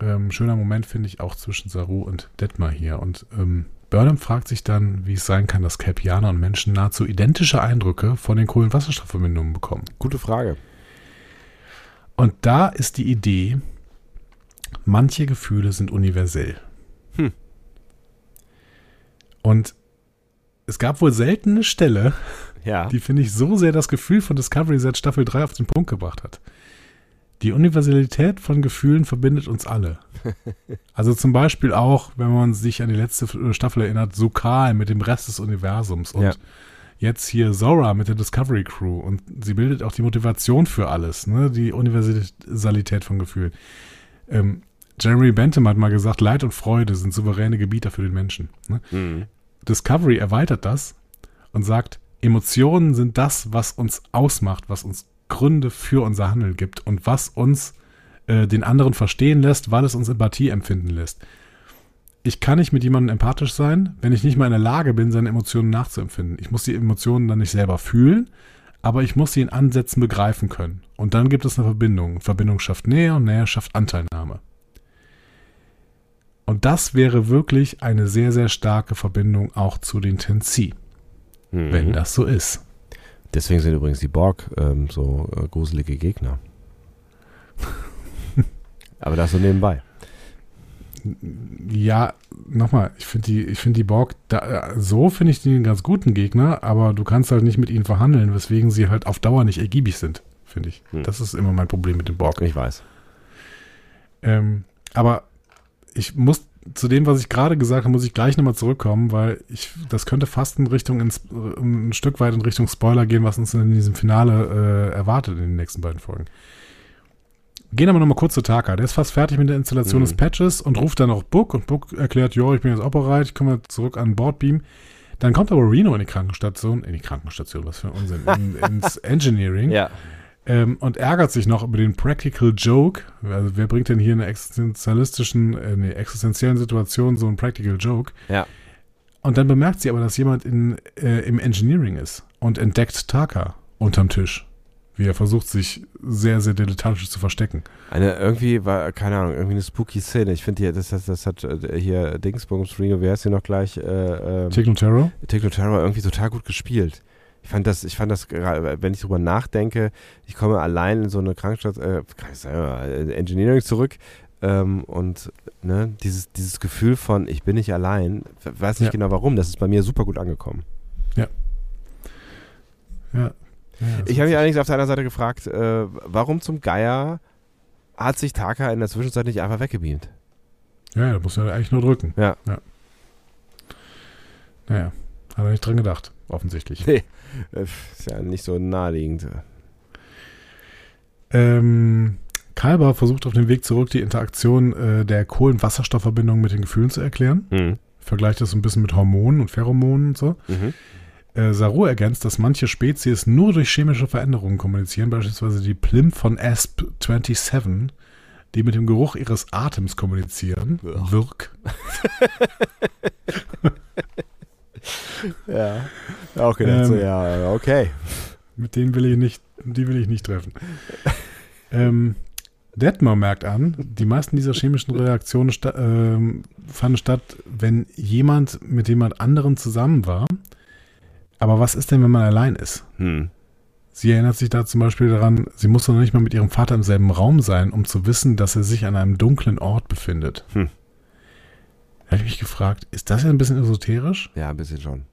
Ähm, schöner Moment finde ich auch zwischen Saru und Detmar hier. Und ähm, Burnham fragt sich dann, wie es sein kann, dass Kelpianer und Menschen nahezu identische Eindrücke von den Kohlenwasserstoffverbindungen bekommen. Gute Frage. Und da ist die Idee, manche Gefühle sind universell. Hm. Und es gab wohl selten eine Stelle, Ja. die, finde ich, so sehr das Gefühl von Discovery seit Staffel 3 auf den Punkt gebracht hat. Die Universalität von Gefühlen verbindet uns alle. Also zum Beispiel auch, wenn man sich an die letzte Staffel erinnert, Sukal mit dem Rest des Universums und Ja. jetzt hier Zora mit der Discovery Crew und sie bildet auch die Motivation für alles, ne? die Universalität von Gefühlen. Ähm, Jeremy Bentham hat mal gesagt, Leid und Freude sind souveräne Gebieter für den Menschen. Ne? Mhm. Discovery erweitert das und sagt, Emotionen sind das, was uns ausmacht, was uns Gründe für unser Handeln gibt und was uns äh, den anderen verstehen lässt, weil es uns Empathie empfinden lässt. Ich kann nicht mit jemandem empathisch sein, wenn ich nicht mal in der Lage bin, seine Emotionen nachzuempfinden. Ich muss die Emotionen dann nicht selber fühlen, aber ich muss sie in Ansätzen begreifen können. Und dann gibt es eine Verbindung. Verbindung schafft Nähe und Nähe schafft Anteilnahme. Und das wäre wirklich eine sehr, sehr starke Verbindung auch zu den Tensi, Mhm. wenn das so ist. Deswegen sind übrigens die Borg ähm, so äh, gruselige Gegner. aber das so nebenbei. Ja, nochmal, ich finde die, ich finde die Borg, da, äh, so finde ich die einen ganz guten Gegner, aber du kannst halt nicht mit ihnen verhandeln, weswegen sie halt auf Dauer nicht ergiebig sind, finde ich. Hm. Das ist immer mein Problem mit den Borg. Ich weiß. Ähm, aber ich muss zu dem, was ich gerade gesagt habe, muss ich gleich nochmal zurückkommen, weil ich, das könnte fast in Richtung, ins, ein Stück weit in Richtung Spoiler gehen, was uns in diesem Finale äh, erwartet in den nächsten beiden Folgen. Gehen aber nochmal kurz zu Taka. Der ist fast fertig mit der Installation Mhm. des Patches und ruft dann auch Book und Book erklärt, jo, ich bin jetzt auch bereit, ich komme zurück an Bord beamen. Dann kommt aber Reno in die Krankenstation, in die Krankenstation, was für ein Unsinn, in, ins Engineering Ja. Ähm, und ärgert sich noch über den Practical Joke. Also wer bringt denn hier in einer existenzialistischen, äh, nee, existenziellen Situation so einen Practical Joke? Ja. Und dann bemerkt sie aber, dass jemand in, äh, im Engineering ist und entdeckt Taka unterm Tisch. Wie er versucht, sich sehr, sehr dilettantisch zu verstecken. Eine irgendwie war, keine Ahnung, irgendwie eine spooky Szene. Ich finde hier, das, das, das hat äh, hier Dingsbums Reno, wer ist hier noch gleich? Äh, ähm, Technotero? Techno-Terror irgendwie total gut gespielt. Ich fand das, ich fand das, wenn ich drüber nachdenke, ich komme allein in so eine Krankstadt, äh, äh, Engineering zurück ähm, und ne, dieses, dieses Gefühl von, ich bin nicht allein, weiß nicht Ja. genau warum, das ist bei mir super gut angekommen. Ja. ja Ich habe mich allerdings auf der anderen Seite gefragt, äh, warum zum Geier hat sich Taka in der Zwischenzeit nicht einfach weggebeamt? ja, da muss er eigentlich nur drücken. Ja. ja. Naja, hat er nicht dran gedacht, offensichtlich. Nee, ist ja nicht so naheliegend. Ähm, Kalber versucht auf dem Weg zurück die Interaktion äh, der Kohlenwasserstoffverbindung mit den Gefühlen zu erklären. Mhm. Vergleicht das so ein bisschen mit Hormonen und Pheromonen und so. Mhm. Äh, Saru ergänzt, dass manche Spezies nur durch chemische Veränderungen kommunizieren, beispielsweise die Plim von ASP-27, die mit dem Geruch ihres Atems kommunizieren. Wirk. Ja. Auch gedacht, so, Ähm, ja, okay. Mit denen will ich nicht, die will ich nicht treffen. ähm, Detmer merkt an, die meisten dieser chemischen Reaktionen sta ähm, fanden statt, wenn jemand mit jemand anderem zusammen war. Aber was ist denn, wenn man allein ist? Hm. Sie erinnert sich da zum Beispiel daran, sie muss noch nicht mal mit ihrem Vater im selben Raum sein, um zu wissen, dass er sich an einem dunklen Ort befindet. Hm. Da habe ich mich gefragt, ist das ja ein bisschen esoterisch? Ja, ein bisschen schon.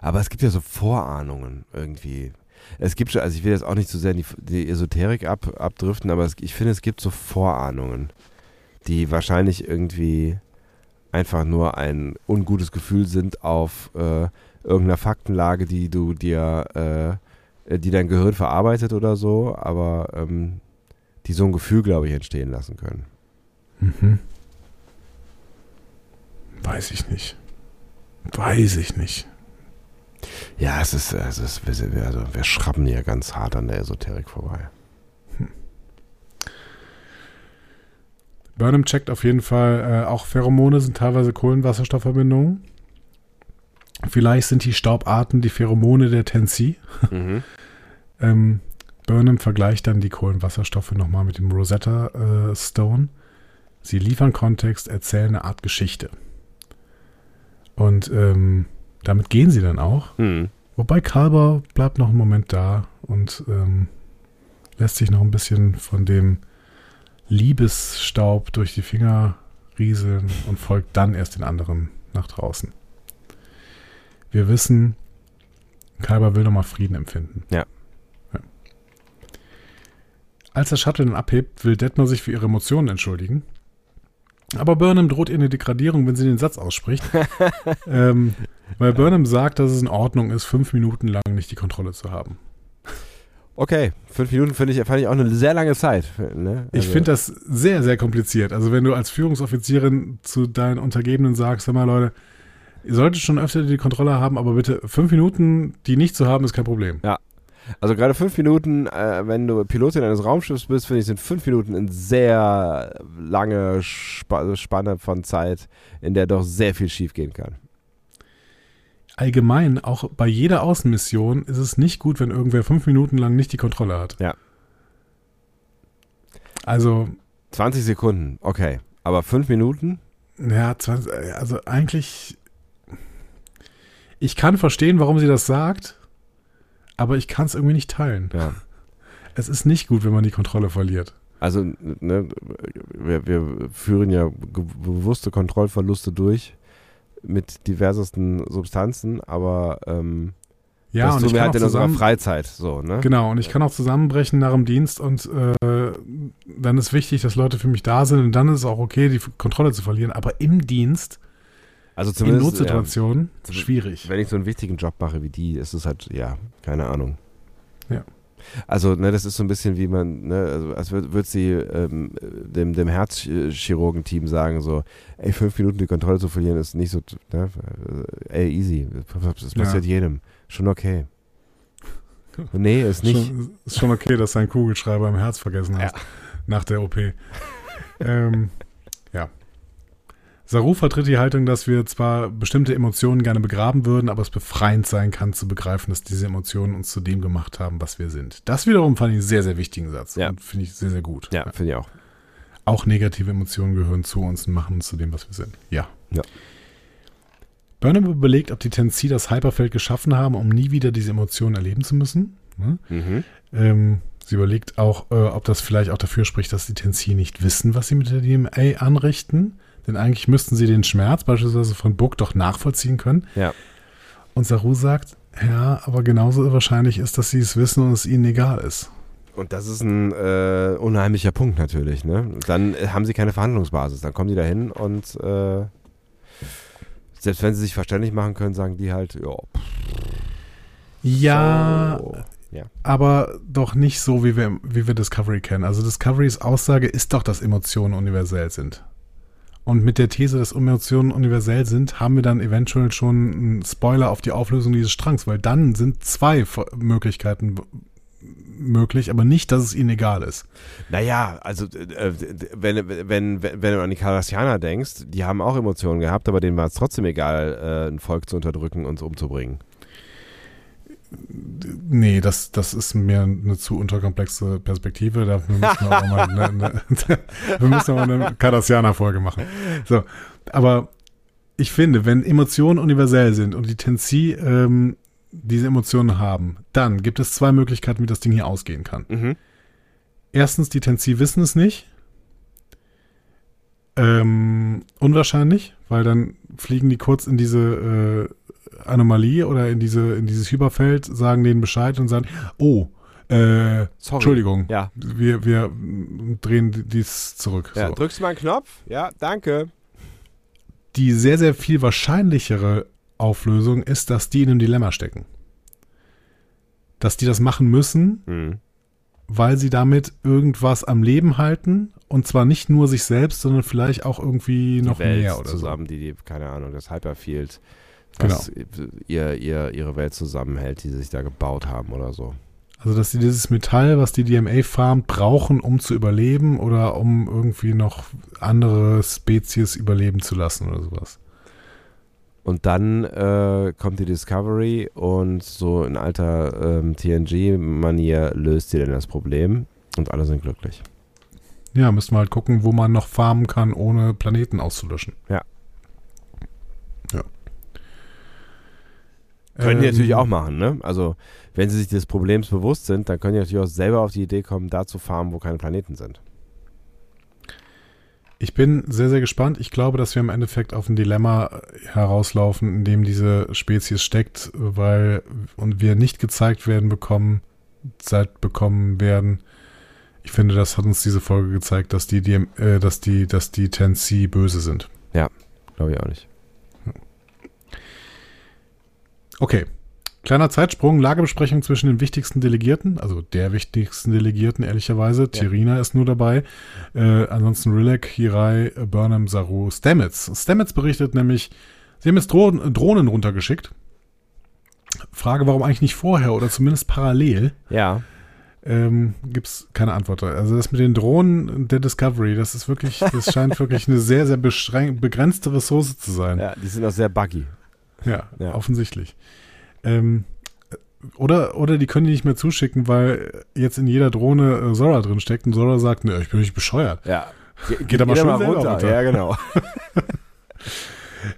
Aber es gibt ja so Vorahnungen irgendwie. Es gibt schon, also ich will jetzt auch nicht zu sehr in die, die Esoterik ab, abdriften, aber es, ich finde, es gibt so Vorahnungen, die wahrscheinlich irgendwie einfach nur ein ungutes Gefühl sind auf äh, irgendeiner Faktenlage, die du dir, äh, die dein Gehirn verarbeitet oder so, aber ähm, die so ein Gefühl, glaube ich, entstehen lassen können. Mhm. Weiß ich nicht. Weiß ich nicht. Ja, es ist, es ist wir, also wir schrappen hier ganz hart an der Esoterik vorbei. Burnham checkt auf jeden Fall, äh, auch Pheromone sind teilweise Kohlenwasserstoffverbindungen. Vielleicht sind die Staubarten die Pheromone der Tensi. Mhm. Ähm, Burnham vergleicht dann die Kohlenwasserstoffe nochmal mit dem Rosetta äh, Stone. Sie liefern Kontext, erzählen eine Art Geschichte. Und ähm, damit gehen sie dann auch. Hm. Wobei Kalber bleibt noch einen Moment da und ähm, lässt sich noch ein bisschen von dem Liebesstaub durch die Finger rieseln und folgt dann erst den anderen nach draußen. Wir wissen, Kalber will nochmal Frieden empfinden. Ja. ja. Als der Shuttle dann abhebt, will Detmer sich für ihre Emotionen entschuldigen. Aber Burnham droht ihr eine Degradierung, wenn sie den Satz ausspricht. ähm, weil Burnham sagt, dass es in Ordnung ist, fünf Minuten lang nicht die Kontrolle zu haben. Okay, fünf Minuten finde ich, fand ich auch eine sehr lange Zeit. Ne? Ich Also, finde das sehr, sehr kompliziert. Also wenn du als Führungsoffizierin zu deinen Untergebenen sagst, sag mal Leute, ihr solltet schon öfter die Kontrolle haben, aber bitte fünf Minuten, die nicht zu haben, ist kein Problem. Also gerade fünf Minuten, äh, wenn du Pilotin eines Raumschiffs bist, finde ich, sind fünf Minuten eine sehr lange Spa Spanne von Zeit, in der doch sehr viel schiefgehen kann. Allgemein, auch bei jeder Außenmission ist es nicht gut, wenn irgendwer fünf Minuten lang nicht die Kontrolle hat. Ja. Also, 20 Sekunden, okay. Aber fünf Minuten? ja, 20, also eigentlich, ich kann verstehen, warum sie das sagt, aber ich kann es irgendwie nicht teilen. Ja. Es ist nicht gut, wenn man die Kontrolle verliert. Also, ne, wir, wir führen ja bewusste Kontrollverluste durch mit diversesten Substanzen, aber ähm, Ja, das und tun wir halt in unserer Freizeit. So, ne? Genau, und ich kann auch zusammenbrechen nach dem Dienst und äh, dann ist wichtig, dass Leute für mich da sind und dann ist es auch okay, die Kontrolle zu verlieren. Aber im Dienst, Also in zumindest, Notsituationen, Zum- schwierig. wenn ich so einen wichtigen Job mache wie die, ist es halt, ja, keine Ahnung. Ja. Also, ne, das ist so ein bisschen wie man, ne, also als würde würd sie ähm, dem, dem Herzchirurgen-Team sagen, so, ey, fünf Minuten die Kontrolle zu verlieren ist nicht so, ne, äh, ey, easy. Das Ja. passiert jedem. Schon okay. Nee, ist nicht. Schon, ist schon okay, dass du einen Kugelschreiber im Herz vergessen hast. Nach der OP. ähm, ja. Saru vertritt die Haltung, dass wir zwar bestimmte Emotionen gerne begraben würden, aber es befreiend sein kann, zu begreifen, dass diese Emotionen uns zu dem gemacht haben, was wir sind. Das wiederum fand ich einen sehr, sehr wichtigen Satz. Ja. Und finde ich sehr, sehr gut. Ja, finde ich auch. Auch negative Emotionen gehören zu uns und machen uns zu dem, was wir sind. Ja. Ja. Burnham überlegt, ob die Tensi das Hyperfeld geschaffen haben, um nie wieder diese Emotionen erleben zu müssen. Ne? Mhm. Ähm, sie überlegt auch, äh, ob das vielleicht auch dafür spricht, dass die Tensi nicht wissen, was sie mit der DMA anrichten. Denn eigentlich müssten sie den Schmerz beispielsweise von Book doch nachvollziehen können. Ja. Und Saru sagt, ja, aber genauso wahrscheinlich ist, dass sie es wissen und es ihnen egal ist. Und das ist ein äh, unheimlicher Punkt natürlich. Ne? Dann äh, haben sie keine Verhandlungsbasis. Dann kommen die da hin und äh, selbst wenn sie sich verständlich machen können, sagen die halt, ja, Ja, so. ja. aber doch nicht so, wie wir, wie wir Discovery kennen. Also Discoverys Aussage ist doch, dass Emotionen universell sind. Und mit der These, dass Emotionen universell sind, haben wir dann eventuell schon einen Spoiler auf die Auflösung dieses Strangs, weil dann sind zwei Möglichkeiten möglich, aber nicht, dass es ihnen egal ist. Naja, also äh, wenn, wenn, wenn, wenn du an die Cardassianer denkst, die haben auch Emotionen gehabt, aber denen war es trotzdem egal, äh, ein Volk zu unterdrücken und umzubringen. Nee, das, das ist mir eine zu unterkomplexe Perspektive. Dafür müssen wir auch mal eine, eine, wir müssen mal eine Cardassianer-Folge machen. So, aber ich finde, wenn Emotionen universell sind und die Tensi ähm, diese Emotionen haben, dann gibt es zwei Möglichkeiten, wie das Ding hier ausgehen kann. Mhm. Erstens, die Tensi wissen es nicht. Ähm, unwahrscheinlich, weil dann fliegen die kurz in diese äh, Anomalie oder in diese in dieses Hyperfeld, sagen denen Bescheid und sagen, oh, äh, Sorry. Entschuldigung, Ja. wir, wir drehen dies zurück. ja so. Drückst du mal einen Knopf? Ja, danke. Die sehr, sehr viel wahrscheinlichere Auflösung ist, dass die in einem Dilemma stecken. Dass die das machen müssen, Mhm. weil sie damit irgendwas am Leben halten und zwar nicht nur sich selbst, sondern vielleicht auch irgendwie noch die Welt mehr oder zusammen, die, die, keine Ahnung, das Hyperfield, was ihr, ihr, ihre Welt zusammenhält, die sie sich da gebaut haben oder so. so. Also dass sie dieses Metall, was die DMA farmt, brauchen, um zu überleben oder um irgendwie noch andere Spezies überleben zu lassen oder sowas. Und dann äh, kommt die Discovery und so in alter ähm, TNG-Manier löst sie dann das Problem und alle sind glücklich. Ja, müssen wir halt gucken, wo man noch farmen kann, ohne Planeten auszulöschen. Ja. Können die Ähm, natürlich auch machen, ne? Also, wenn sie sich des Problems bewusst sind, dann können die natürlich auch selber auf die Idee kommen, da zu farmen, wo keine Planeten sind. Ich bin sehr, sehr gespannt. Ich glaube, dass wir im Endeffekt auf ein Dilemma herauslaufen, in dem diese Spezies steckt, weil und wir nicht gezeigt werden bekommen, Zeit bekommen werden. Ich finde, das hat uns diese Folge gezeigt, dass die, DM, äh, dass die, dass die Tensi böse sind. Glaube ich auch nicht. Okay. Kleiner Zeitsprung, Lagebesprechung zwischen den wichtigsten Delegierten, also der wichtigsten Delegierten, ehrlicherweise. Tirina ist nur dabei. Äh, ansonsten Rilek, Hirai, Burnham, Saru, Stamets. Stamets berichtet nämlich, sie haben jetzt Drohnen, Drohnen runtergeschickt. Frage, warum eigentlich nicht vorher oder zumindest parallel? Ja, Ähm, gibt's keine Antwort. Also das mit den Drohnen der Discovery, das ist wirklich, das scheint wirklich eine sehr, sehr begrenzte Ressource zu sein. ja, die sind auch sehr buggy. Ja, Ja. offensichtlich. Ähm, oder, oder die können die nicht mehr zuschicken, weil jetzt in jeder Drohne äh, Zora drin steckt und Zora sagt, ne, ich bin nicht bescheuert. Ja. Ge Geht aber schon selber runter. Ja, genau.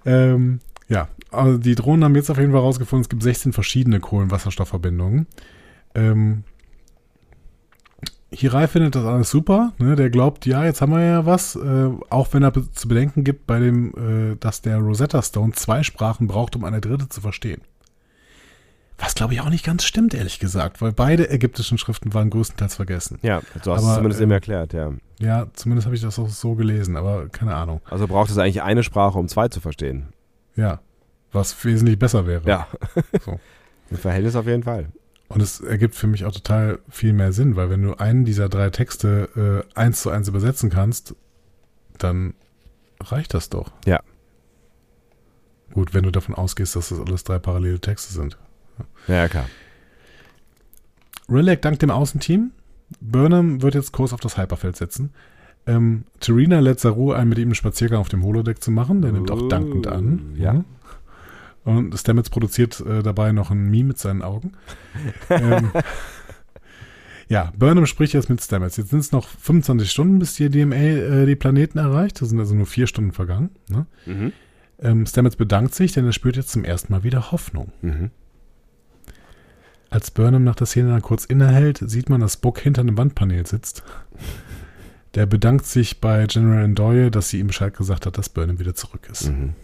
Ähm, ja, also die Drohnen haben jetzt auf jeden Fall rausgefunden, es gibt 16 verschiedene Kohlenwasserstoffverbindungen. Ähm, Hirai findet das alles super. Ne? Der glaubt, ja, jetzt haben wir ja was. Äh, auch wenn er zu bedenken gibt, bei dem, äh, dass der Rosetta Stone zwei Sprachen braucht, um eine dritte zu verstehen. Was glaube ich auch nicht ganz stimmt, ehrlich gesagt, weil beide ägyptischen Schriften waren größtenteils vergessen. Ja, du hast Aber, es zumindest ähm, eben erklärt, ja. Ja, zumindest habe ich das auch so gelesen, aber keine Ahnung. Also braucht es eigentlich eine Sprache, um zwei zu verstehen. Ja, was wesentlich besser wäre. Ja. So. Im Verhältnis auf jeden Fall. Und es ergibt für mich auch total viel mehr Sinn, weil wenn du einen dieser drei Texte äh, eins zu eins übersetzen kannst, dann reicht das doch. Ja. Gut, wenn du davon ausgehst, dass das alles drei parallele Texte sind. Ja, klar. Rilek dankt dem Außenteam. Burnham wird jetzt Kurs auf das Hyperfeld setzen. Ähm, Terina lädt Saru ein, mit ihm einen Spaziergang auf dem Holodeck zu machen. Der nimmt auch Oh, dankend an. ja. Und Stamets produziert äh, dabei noch ein Meme mit seinen Augen. ähm, ja, Burnham spricht jetzt mit Stamets. Jetzt sind es noch 25 Stunden, bis die DMA äh, die Planeten erreicht. Das sind also nur vier Stunden vergangen. Ne? Mhm. Ähm, Stamets bedankt sich, denn er spürt jetzt zum ersten Mal wieder Hoffnung. Mhm. Als Burnham nach der Szene dann kurz innehält, sieht man, dass Book hinter einem Wandpanel sitzt. Der bedankt sich bei General Ndoye, dass sie ihm Bescheid gesagt hat, dass Burnham wieder zurück ist. Mhm.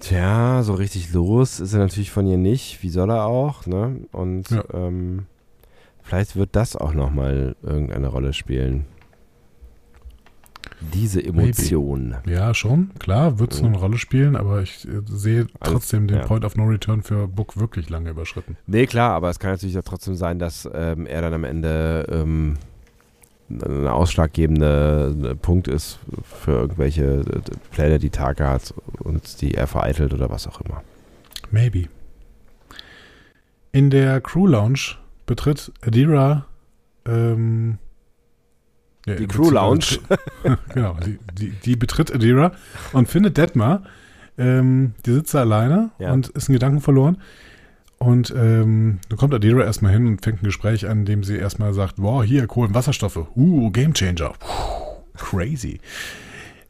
Tja, so richtig los ist er natürlich von ihr nicht. Wie soll er auch, ne? Und Ja. ähm, vielleicht wird das auch nochmal irgendeine Rolle spielen. Diese Emotion. Ja, schon, klar, wird es Mhm. eine Rolle spielen, aber ich äh, sehe trotzdem den ja. Point of No Return für Book wirklich lange überschritten. Nee, klar, aber es kann natürlich auch trotzdem sein, dass ähm, er dann am Ende ähm, ein ausschlaggebender Punkt ist für irgendwelche äh, Pläne, die Tage hat und die er vereitelt oder was auch immer. Maybe. In der Crew Lounge betritt Adira ähm, ja, Die Crew Lounge. genau, die, die, die betritt Adira und findet Detmar. Ähm, die sitzt da alleine Ja. und ist in Gedanken verloren. Und ähm, dann kommt Adira erstmal hin und fängt ein Gespräch an, in dem sie erstmal sagt, wow, hier, Kohlenwasserstoffe, uh, Gamechanger. Crazy.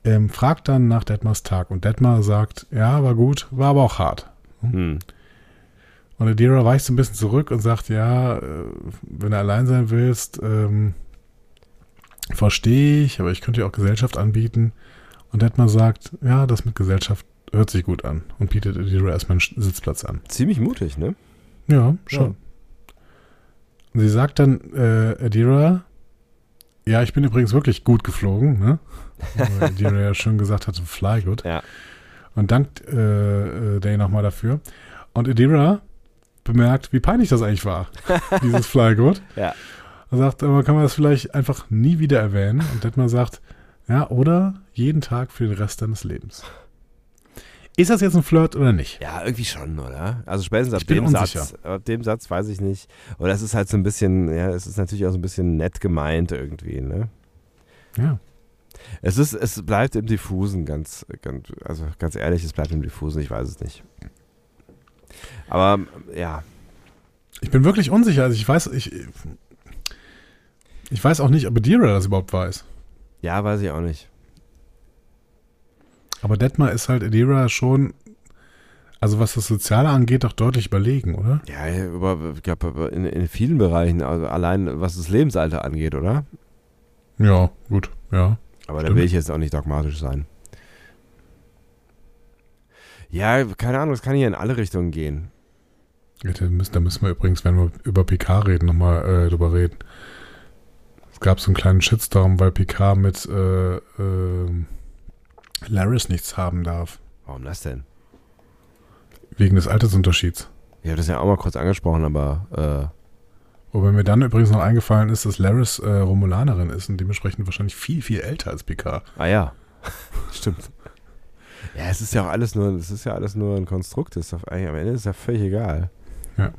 Ähm, fragt dann nach Detmars Tag und Detmar sagt, ja, war gut, war aber auch hart. Hm. Und Adira weicht so ein bisschen zurück und sagt, ja, äh, wenn du allein sein willst, ähm, verstehe ich, aber ich könnte dir auch Gesellschaft anbieten. Und Detmar sagt, ja, das mit Gesellschaft hört sich gut an und bietet Adira erstmal einen Sitzplatz an. Ziemlich mutig, ne? Ja, schon. Und sie sagt dann, äh, Adira, ja, ich bin übrigens wirklich gut geflogen, ne? Weil Adira ja schon gesagt hatte, fly good. Ja. Und dankt äh, äh, Day nochmal dafür. Und Adira bemerkt, wie peinlich das eigentlich war, dieses fly good. Ja. Er sagt, aber kann man das vielleicht einfach nie wieder erwähnen? Und Detmar sagt, ja, oder jeden Tag für den Rest deines Lebens. Ist das jetzt ein Flirt oder nicht? Ja, irgendwie schon, oder? Also spätestens ab dem unsicher. Satz, ab dem Satz weiß ich nicht. Oder es ist halt so ein bisschen, ja, es ist natürlich auch so ein bisschen nett gemeint irgendwie, ne? Ja. Es ist, es bleibt im Diffusen, ganz, ganz, also ganz ehrlich, es bleibt im Diffusen, ich weiß es nicht. Aber ja, Ich bin wirklich unsicher. Also ich weiß, ich, ich weiß auch nicht, ob Adira das überhaupt weiß. ja, weiß ich auch nicht. Aber Detmar ist halt Adira schon, also was das Soziale angeht, doch deutlich überlegen, oder? Ja, über, ich glaube, in, in vielen Bereichen, also allein was das Lebensalter angeht, oder? Ja, gut, ja. Aber da Stimmt. will ich jetzt auch nicht dogmatisch sein. Ja, keine Ahnung, es kann hier in alle Richtungen gehen. Ja, Da müssen, da müssen wir übrigens, wenn wir über PK reden, nochmal äh, drüber reden. Es gab so einen kleinen Shitstorm, weil PK mit äh, äh, Laris nichts haben darf. Warum das denn? Wegen des Altersunterschieds. Ich habe das ja auch mal kurz angesprochen, aber Wobei mir dann übrigens noch eingefallen ist, dass Laris äh, Romulanerin ist und dementsprechend wahrscheinlich viel, viel älter als äh, ah ja, stimmt. Ja, es ist ja auch alles nur, es ist ja alles nur ein Konstrukt. Das ist am Ende ist ja völlig egal. Ja,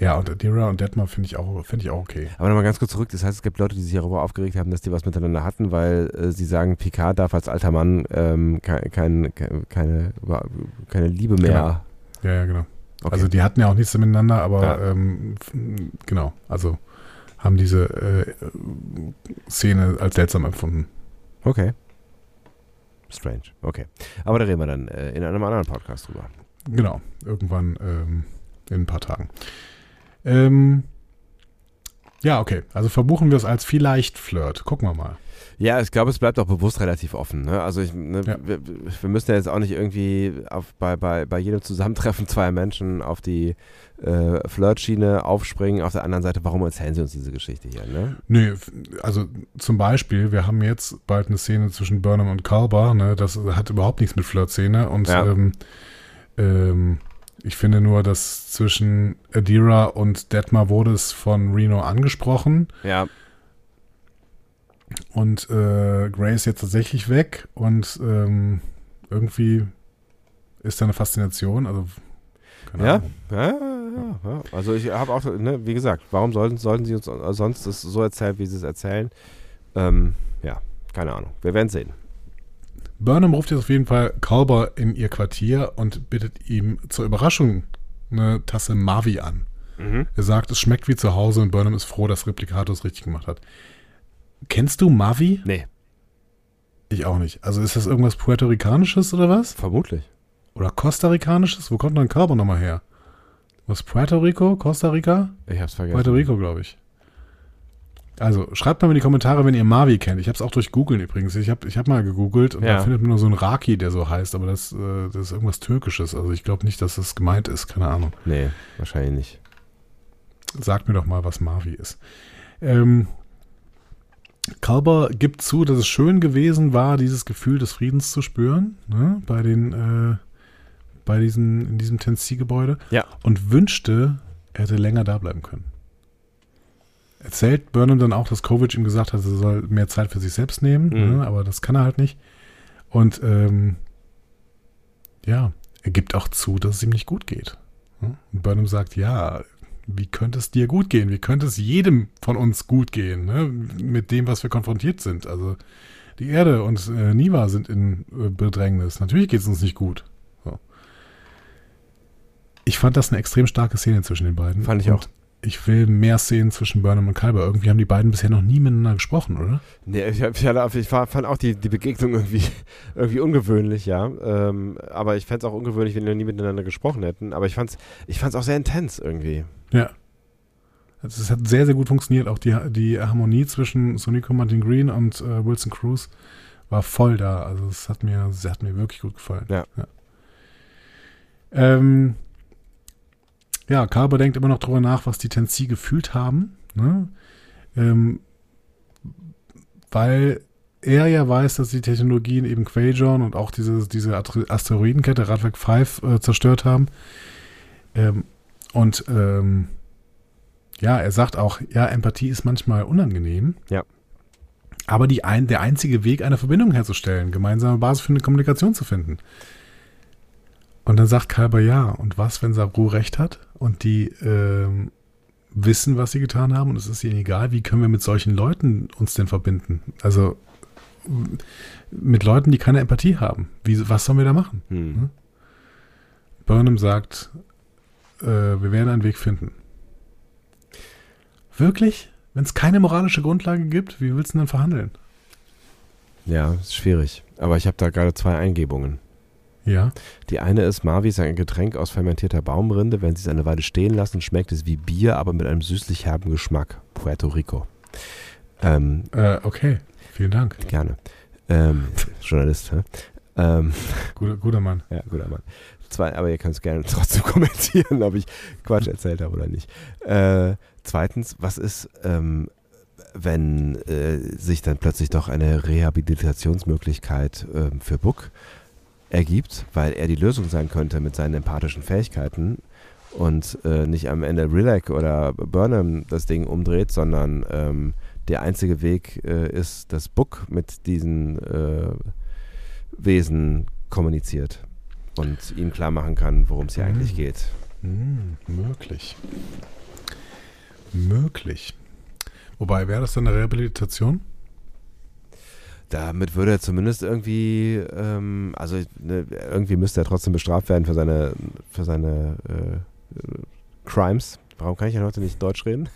und Adira und Detmar finde ich, auch finde ich auch okay. Aber nochmal ganz kurz zurück. Das heißt, es gibt Leute, die sich darüber aufgeregt haben, dass die was miteinander hatten, weil äh, sie sagen, Picard darf als alter Mann ähm, kein, kein, keine, keine, keine Liebe mehr. Ja, ja, genau. Okay. Also die hatten ja auch nichts miteinander, aber Ja. ähm, genau, also haben diese äh, Szene als seltsam empfunden. okay. Strange. Okay. Aber da reden wir dann äh, in einem anderen Podcast drüber. Genau, irgendwann ähm, in ein paar Tagen. Ähm, Ja, okay. Also verbuchen wir es als vielleicht Flirt. Gucken wir mal. Ja, ich glaube, es bleibt auch bewusst relativ offen. Ne? Also ich, ne, Ja. wir, wir müssen ja jetzt auch nicht irgendwie auf, bei, bei, bei jedem Zusammentreffen zweier Menschen auf die äh, Flirtschiene aufspringen. Auf der anderen Seite, warum erzählen sie uns diese Geschichte hier? Ne? Nö, also zum Beispiel, wir haben jetzt bald eine Szene zwischen Burnham und Kalber, ne? Das hat überhaupt nichts mit Flirt-Szene und Ja. ähm, ähm, ich finde nur, dass zwischen Adira und Detmar wurde es von Reno angesprochen Ja, und äh, Gray ist jetzt tatsächlich weg und ähm, irgendwie ist da eine Faszination, also keine Ja? Ahnung. ja, ja, ja. Also ich habe auch, ne, wie gesagt, warum sollten, sollten sie uns sonst das so erzählen, wie sie es erzählen? Ähm, ja, keine Ahnung. Wir werden sehen. Burnham ruft jetzt auf jeden Fall Kalber in ihr Quartier und bittet ihm zur Überraschung eine Tasse Mavi an. Er sagt, es schmeckt wie zu Hause und Burnham ist froh, dass Replicato es richtig gemacht hat. Kennst du Mavi? Nee, Ich auch nicht. Also ist das irgendwas Puerto-Ricanisches oder was? vermutlich. Oder Costa-Ricanisches? Wo kommt denn Kalber nochmal her? Was, Puerto Rico? Costa Rica? Ich hab's vergessen. Puerto Rico, glaube ich. Also, schreibt mal in die Kommentare, wenn ihr Mavi kennt. Ich habe es auch durch Googeln übrigens. Ich habe ich hab mal gegoogelt und Ja. da findet man nur so einen Raki, der so heißt, aber das, äh, das ist irgendwas Türkisches. Also ich glaube nicht, dass das gemeint ist. Keine Ahnung. Nee, wahrscheinlich nicht. Sagt mir doch mal, was Mavi ist. Ähm, Kalber gibt zu, dass es schön gewesen war, dieses Gefühl des Friedens zu spüren, ne, bei den, äh, bei diesen, in diesem Tennessee-Gebäude. Ja. Und wünschte, er hätte länger da bleiben können. Erzählt Burnham dann auch, dass Kovic ihm gesagt hat, er soll mehr Zeit für sich selbst nehmen, Mhm. ne, aber das kann er halt nicht. Und ähm, ja, er gibt auch zu, dass es ihm nicht gut geht. Ne? Und Burnham sagt, ja, wie könnte es dir gut gehen? Wie könnte es jedem von uns gut gehen, ne? mit dem, was wir konfrontiert sind? Also die Erde und äh, Niva sind in äh, Bedrängnis. Natürlich geht es uns nicht gut. So. Ich fand das eine extrem starke Szene zwischen den beiden. Fand ich Und auch. Ich will mehr Szenen zwischen Burnham und Kalber. Irgendwie haben die beiden bisher noch nie miteinander gesprochen, oder? Nee, ich, ich, ich fand auch die, die Begegnung irgendwie, irgendwie ungewöhnlich, ja. Ähm, aber ich fände es auch ungewöhnlich, wenn die noch nie miteinander gesprochen hätten. Aber ich fand es ich fand's auch sehr intens irgendwie. Ja. Also es hat sehr, sehr gut funktioniert. Auch die, die Harmonie zwischen Sonico Martin Green und äh, Wilson Cruz war voll da. Also es hat mir, es hat mir wirklich gut gefallen. Ja. Ja, ähm, ja Carver denkt immer noch drüber nach, was die Tennessee gefühlt haben. Ne? Ähm, weil er ja weiß, dass die Technologien eben Quajon und auch diese, diese Asteroidenkette Radweg 5 äh, zerstört haben. Ähm, und ähm, ja, er sagt auch, ja, Empathie ist manchmal unangenehm. Ja. Aber die ein, der einzige Weg, eine Verbindung herzustellen, gemeinsame Basis für eine Kommunikation zu finden. Und dann sagt Kalber ja. Und was, wenn Saru recht hat und die ähm, wissen, was sie getan haben und es ist ihnen egal, wie können wir mit solchen Leuten uns denn verbinden? Also mit Leuten, die keine Empathie haben. Wie, was sollen wir da machen? Hm. Burnham sagt, äh, wir werden einen Weg finden. Wirklich? Wenn es keine moralische Grundlage gibt, wie willst du denn verhandeln? Ja, ist schwierig. Aber ich habe da gerade zwei Eingebungen. Ja. Die eine ist, Marvi ist ein Getränk aus fermentierter Baumrinde. Wenn sie es eine Weile stehen lassen, schmeckt es wie Bier, aber mit einem süßlich herben Geschmack. Puerto Rico. Ähm, Äh, okay. Vielen Dank. gerne. Ähm, Journalist, hä? Ähm, Guter, guter Mann. ja, guter Mann. Zwei, aber ihr könnt es gerne trotzdem kommentieren, ob ich Quatsch erzählt habe oder nicht. Äh, zweitens, was ist, ähm, wenn äh, sich dann plötzlich doch eine Rehabilitationsmöglichkeit ähm, für Buck ergibt, weil er die Lösung sein könnte mit seinen empathischen Fähigkeiten und äh, nicht am Ende Rilek oder Burnham das Ding umdreht, sondern ähm, der einzige Weg äh, ist, dass Buck mit diesen äh, Wesen kommuniziert und ihm klar machen kann, worum es hier Mhm. eigentlich geht. Hm, möglich. Möglich. Wobei, wäre das dann eine Rehabilitation? Damit würde er zumindest irgendwie, ähm, also ne, irgendwie müsste er trotzdem bestraft werden für seine, für seine äh, Crimes. Warum kann ich denn heute nicht Deutsch reden?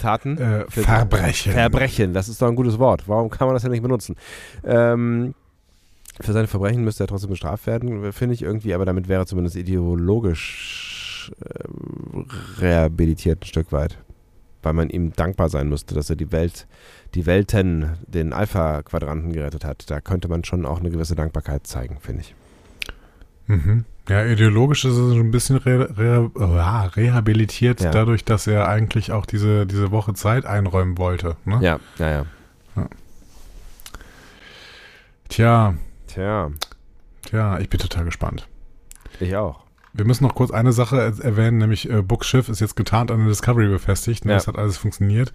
Taten? Äh, Verbrechen. Verbrechen, das ist doch ein gutes Wort. Warum kann man das ja nicht benutzen? Ähm, für seine Verbrechen müsste er trotzdem bestraft werden, finde ich irgendwie, aber damit wäre er zumindest ideologisch äh, rehabilitiert ein Stück weit. Weil man ihm dankbar sein müsste, dass er die Welt, die Welten, den Alpha-Quadranten gerettet hat. Da könnte man schon auch eine gewisse Dankbarkeit zeigen, finde ich. Mhm. Ja, ideologisch ist es ein bisschen re re rehabilitiert, Ja. dadurch, dass er eigentlich auch diese, diese Woche Zeit einräumen wollte. Ne? Ja, ja, ja. Tja, Tja, tja, ich bin total gespannt. ich auch. Wir müssen noch kurz eine Sache er- erwähnen, nämlich äh, Books Schiff ist jetzt getarnt an der Discovery befestigt. Ne? Ja. Das hat alles funktioniert.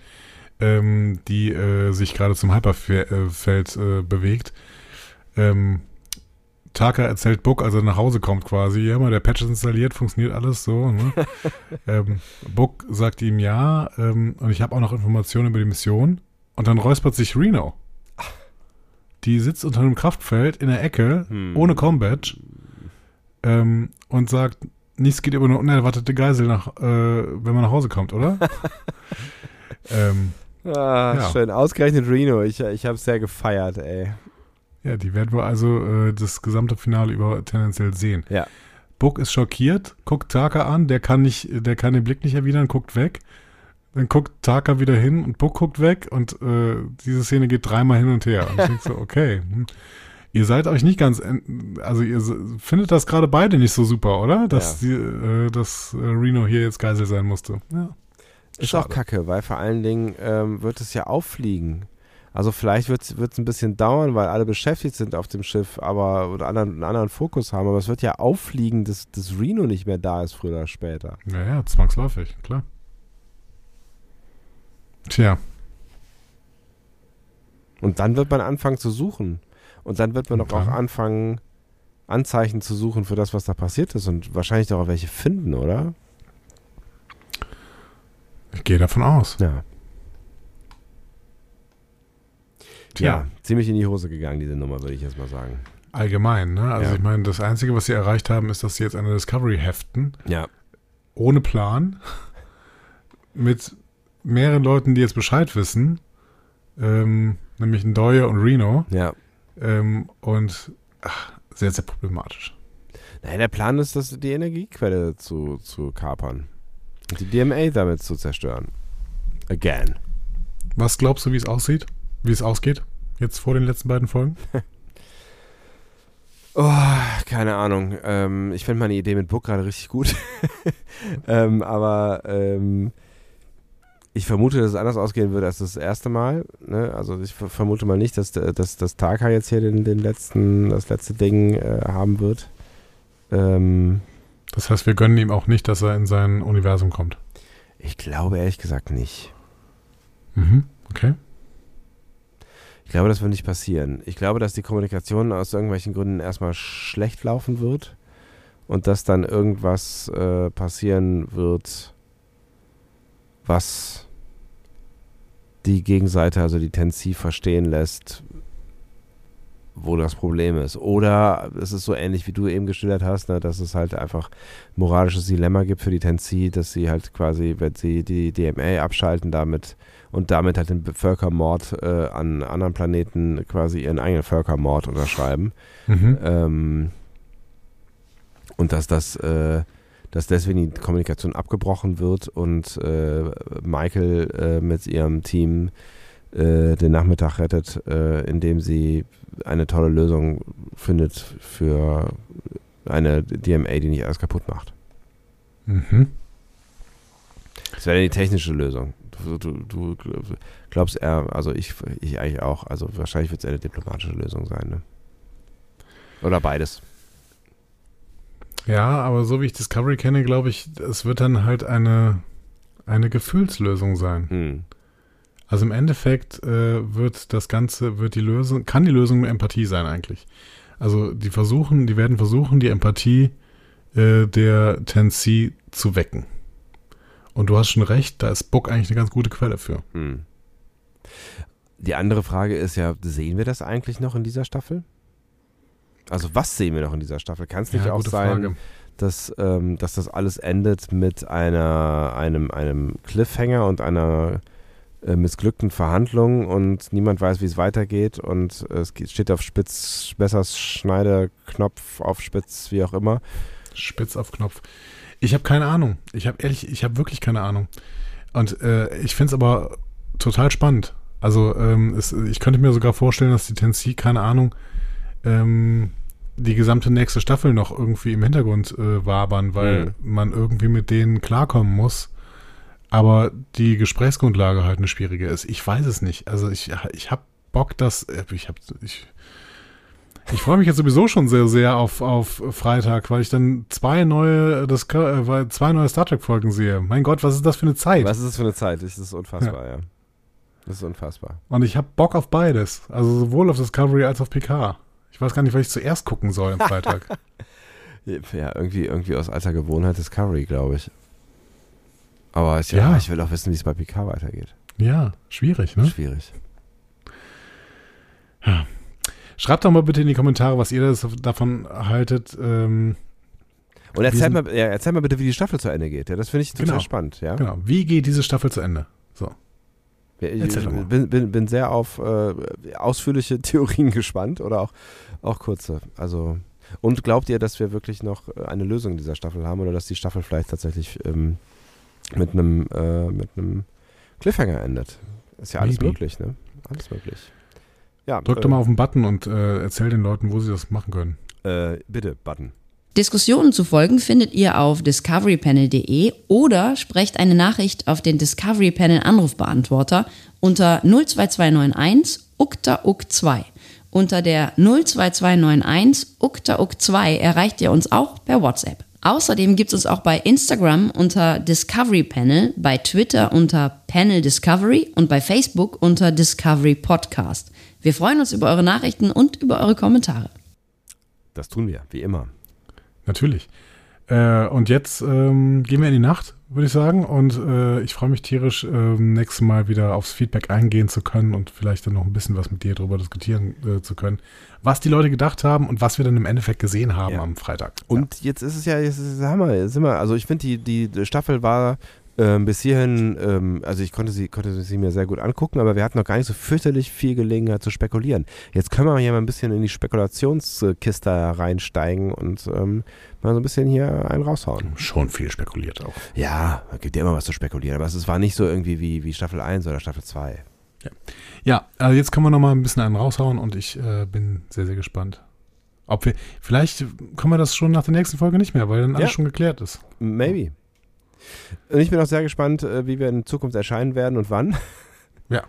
Ähm, die äh, sich gerade zum Hyperfeld äh, bewegt. Ähm, Taka erzählt Book, als er nach Hause kommt quasi, ja, mal der Patch ist installiert, funktioniert alles so. Ne? ähm, Book sagt ihm ja ähm, und ich habe auch noch Informationen über die Mission. Und dann räuspert sich Reno. Die sitzt unter einem Kraftfeld in der Ecke, Hm. ohne Combat ähm, und sagt, nichts geht über eine unerwartete Geisel, nach, äh, wenn man nach Hause kommt, oder? ähm, Ah, Ja. Schön, ausgerechnet Reno. Ich, ich habe es sehr gefeiert, ey. ja, die werden wir also äh, das gesamte Finale über tendenziell sehen. Ja. Book ist schockiert, guckt Taka an, der kann nicht, der kann den Blick nicht erwidern, guckt weg. Dann guckt Taka wieder hin und Book guckt weg und äh, diese Szene geht dreimal hin und her. Und ich denke so, okay. Ihr seid euch nicht ganz, also ihr findet das gerade beide nicht so super, oder? Dass, die, äh, dass äh, Reno hier jetzt Geisel sein musste. Ja. Ist Schade. auch kacke, weil vor allen Dingen ähm, wird es ja auffliegen. Also vielleicht wird es ein bisschen dauern, weil alle beschäftigt sind auf dem Schiff, aber oder anderen, einen anderen Fokus haben. Aber es wird ja auffliegen, dass, dass Reno nicht mehr da ist, früher oder später. Ja, ja, zwangsläufig, klar. Tja, Und dann wird man anfangen zu suchen. Und dann wird man doch auch anfangen, Anzeichen zu suchen für das, was da passiert ist. Und wahrscheinlich doch auch welche finden, oder? ich gehe davon aus. Ja. Tja. Ja, ziemlich in die Hose gegangen, diese Nummer, würde ich jetzt mal sagen. Allgemein, ne? Also Ja. ich meine, das Einzige, was sie erreicht haben, ist, dass sie jetzt eine Discovery heften, Ja. ohne Plan, mit mehreren Leuten, die jetzt Bescheid wissen, ähm, nämlich Ndoye und Reno, Ja. Ähm, und ach, sehr, sehr problematisch. Naja, der Plan ist, das, die Energiequelle zu, zu kapern. Und die DMA damit zu zerstören. Again. Was glaubst du, wie es aussieht? Wie es ausgeht? Jetzt vor den letzten beiden Folgen? Oh, keine Ahnung. Ähm, ich finde meine Idee mit Book gerade richtig gut. ähm, aber ähm, ich vermute, dass es anders ausgehen wird als das erste Mal. Ne? Also ich ver- vermute mal nicht, dass, der- dass, dass Taka jetzt hier den, den letzten, das letzte Ding äh, haben wird. Ähm, Das heißt, wir gönnen ihm auch nicht, dass er in sein Universum kommt. ich glaube ehrlich gesagt nicht. Mhm. Okay. Ich glaube, das wird nicht passieren. Ich glaube, dass die Kommunikation aus irgendwelchen Gründen erstmal schlecht laufen wird und dass dann irgendwas äh, passieren wird, was die Gegenseite, also die Tensi, verstehen lässt, wo das Problem ist. Oder es ist so ähnlich, wie du eben geschildert hast, ne, dass es halt einfach moralisches Dilemma gibt für die Tensi, dass sie halt quasi, wenn sie die DMA abschalten, damit und damit halt den Völkermord äh, an anderen Planeten quasi ihren eigenen Völkermord unterschreiben. Mhm. Ähm, und dass das, äh, dass deswegen die Kommunikation abgebrochen wird und äh, Michael äh, mit ihrem Team äh, den Nachmittag rettet, äh, indem sie eine tolle Lösung findet für eine DMA, die nicht alles kaputt macht. Mhm. Das wäre die technische Lösung. Du, du, du glaubst eher, also ich, ich eigentlich auch, also wahrscheinlich wird es eine diplomatische Lösung sein, ne? Oder beides. Ja, aber so wie ich Discovery kenne, glaube ich, es wird dann halt eine, eine Gefühlslösung sein. Hm. Also im Endeffekt äh, wird das Ganze, wird die Lösung, kann die Lösung Empathie sein eigentlich. Also die versuchen, die werden versuchen, die Empathie äh, der Tensi zu wecken. Und du hast schon recht, da ist Book eigentlich eine ganz gute Quelle für. Hm. Die andere Frage ist ja, sehen wir das eigentlich noch in dieser Staffel? Also was sehen wir noch in dieser Staffel? Kann es nicht auch gute sein, dass, ähm, dass das alles endet mit einer, einem, einem Cliffhanger und einer äh, missglückten Verhandlung und niemand weiß, wie es weitergeht und äh, es steht auf Spitz, Messers Schneide, Knopf auf Spitz, wie auch immer. Spitz auf Knopf. Ich habe keine Ahnung. Ich habe ehrlich, ich habe wirklich keine Ahnung. Und äh, ich finde es aber total spannend. Also ähm, es, ich könnte mir sogar vorstellen, dass die Tennessee, keine Ahnung, ähm, die gesamte nächste Staffel noch irgendwie im Hintergrund äh, wabern, weil Mhm. man irgendwie mit denen klarkommen muss. Aber die Gesprächsgrundlage halt eine schwierige ist. Ich weiß es nicht. Also ich, ich habe Bock, dass äh, ich habe ich ich freue mich jetzt sowieso schon sehr, sehr auf, auf Freitag, weil ich dann zwei neue, das, äh, zwei neue Star Trek Folgen sehe. Mein Gott, was ist das für eine Zeit? Was ist das für eine Zeit? Das ist unfassbar, ja. Das ist unfassbar. Und ich habe Bock auf beides. Also sowohl auf Discovery als auf PK. Ich weiß gar nicht, was ich zuerst gucken soll am Freitag. Ja, irgendwie, irgendwie aus alter Gewohnheit Discovery, glaube ich. Aber ich, ja. Ja. ich will auch wissen, wie es bei PK weitergeht. ja, schwierig, ne? Schwierig. Schreibt doch mal bitte in die Kommentare, was ihr das davon haltet. Ähm, Und erzähl mal, ja, erzähl mal bitte, wie die Staffel zu Ende geht. Ja, das finde ich total Genau. spannend. Ja? genau. Wie geht diese Staffel zu Ende? So. Ja, ich bin, bin, bin sehr auf äh, ausführliche Theorien gespannt oder auch, auch kurze. Also und glaubt ihr, dass wir wirklich noch äh, eine Lösung in dieser Staffel haben oder dass die Staffel vielleicht tatsächlich ähm, mit einem äh, mit einem Cliffhanger endet? Ist ja alles Maybe. möglich, ne? Alles möglich. Ja, Drückt doch mal auf den Button und äh, erzählt den Leuten, wo sie das machen können. äh, bitte Button. Diskussionen zu folgen findet ihr auf discoverypanel.de oder sprecht eine Nachricht auf den Discovery Panel Anrufbeantworter unter 02291 ukta uk 2. Unter der 02291 ukta uk 2 erreicht ihr uns auch per WhatsApp. Außerdem gibt es uns auch bei Instagram unter Discovery Panel, bei Twitter unter Panel Discovery und bei Facebook unter Discovery Podcast. Wir freuen uns über eure Nachrichten und über eure Kommentare. Das tun wir, wie immer. Natürlich. Äh, und jetzt ähm, gehen wir in die Nacht, würde ich sagen. Und äh, ich freue mich tierisch, ähm, nächstes Mal wieder aufs Feedback eingehen zu können und vielleicht dann noch ein bisschen was mit dir darüber diskutieren äh, zu können, was die Leute gedacht haben und was wir dann im Endeffekt gesehen haben Ja. am Freitag. Und jetzt ist es ja, jetzt ist es Hammer, jetzt sind wir, also ich finde die, die Staffel war ähm, bis hierhin, ähm, also ich konnte sie, konnte sie mir sehr gut angucken, aber wir hatten noch gar nicht so fürchterlich viel Gelegenheit zu spekulieren. Jetzt können wir hier mal ein bisschen in die Spekulationskiste reinsteigen und ähm, mal so ein bisschen hier einen raushauen. ja. Schon viel spekuliert auch. Ja, es gibt ja immer was zu spekulieren, aber es war nicht so irgendwie wie, wie Staffel 1 oder Staffel 2. Ja, also jetzt können wir noch mal ein bisschen einen raushauen und ich äh, bin sehr, sehr gespannt. Ob wir, vielleicht können wir das schon nach der nächsten Folge nicht mehr, weil dann alles Ja. schon geklärt ist. Maybe. Und ich bin auch sehr gespannt, äh, wie wir in Zukunft erscheinen werden und wann. Ja.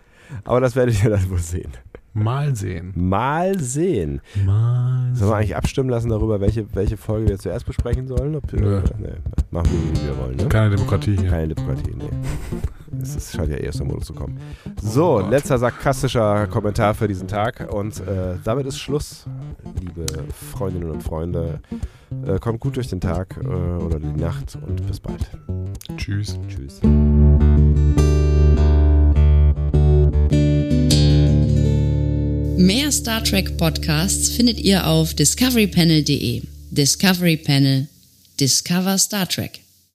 Aber das werdet ihr dann wohl sehen. Mal sehen. Mal sehen. Mal Sollen wir eigentlich abstimmen lassen darüber, welche, welche Folge wir zuerst besprechen sollen? Ob, Nö. nee, machen wir, wie wir wollen. Ne? Keine Demokratie hier. Keine Demokratie, nee. Es ist, scheint ja eh aus dem Modus zu kommen. So, Oh letzter sarkastischer Kommentar für diesen Tag. Und äh, damit ist Schluss, liebe Freundinnen und Freunde. Äh, kommt gut durch den Tag äh, oder die Nacht und bis bald. Tschüss. Tschüss. Mehr Star Trek Podcasts findet ihr auf discoverypanel.de. Discovery Panel. Discover Star Trek.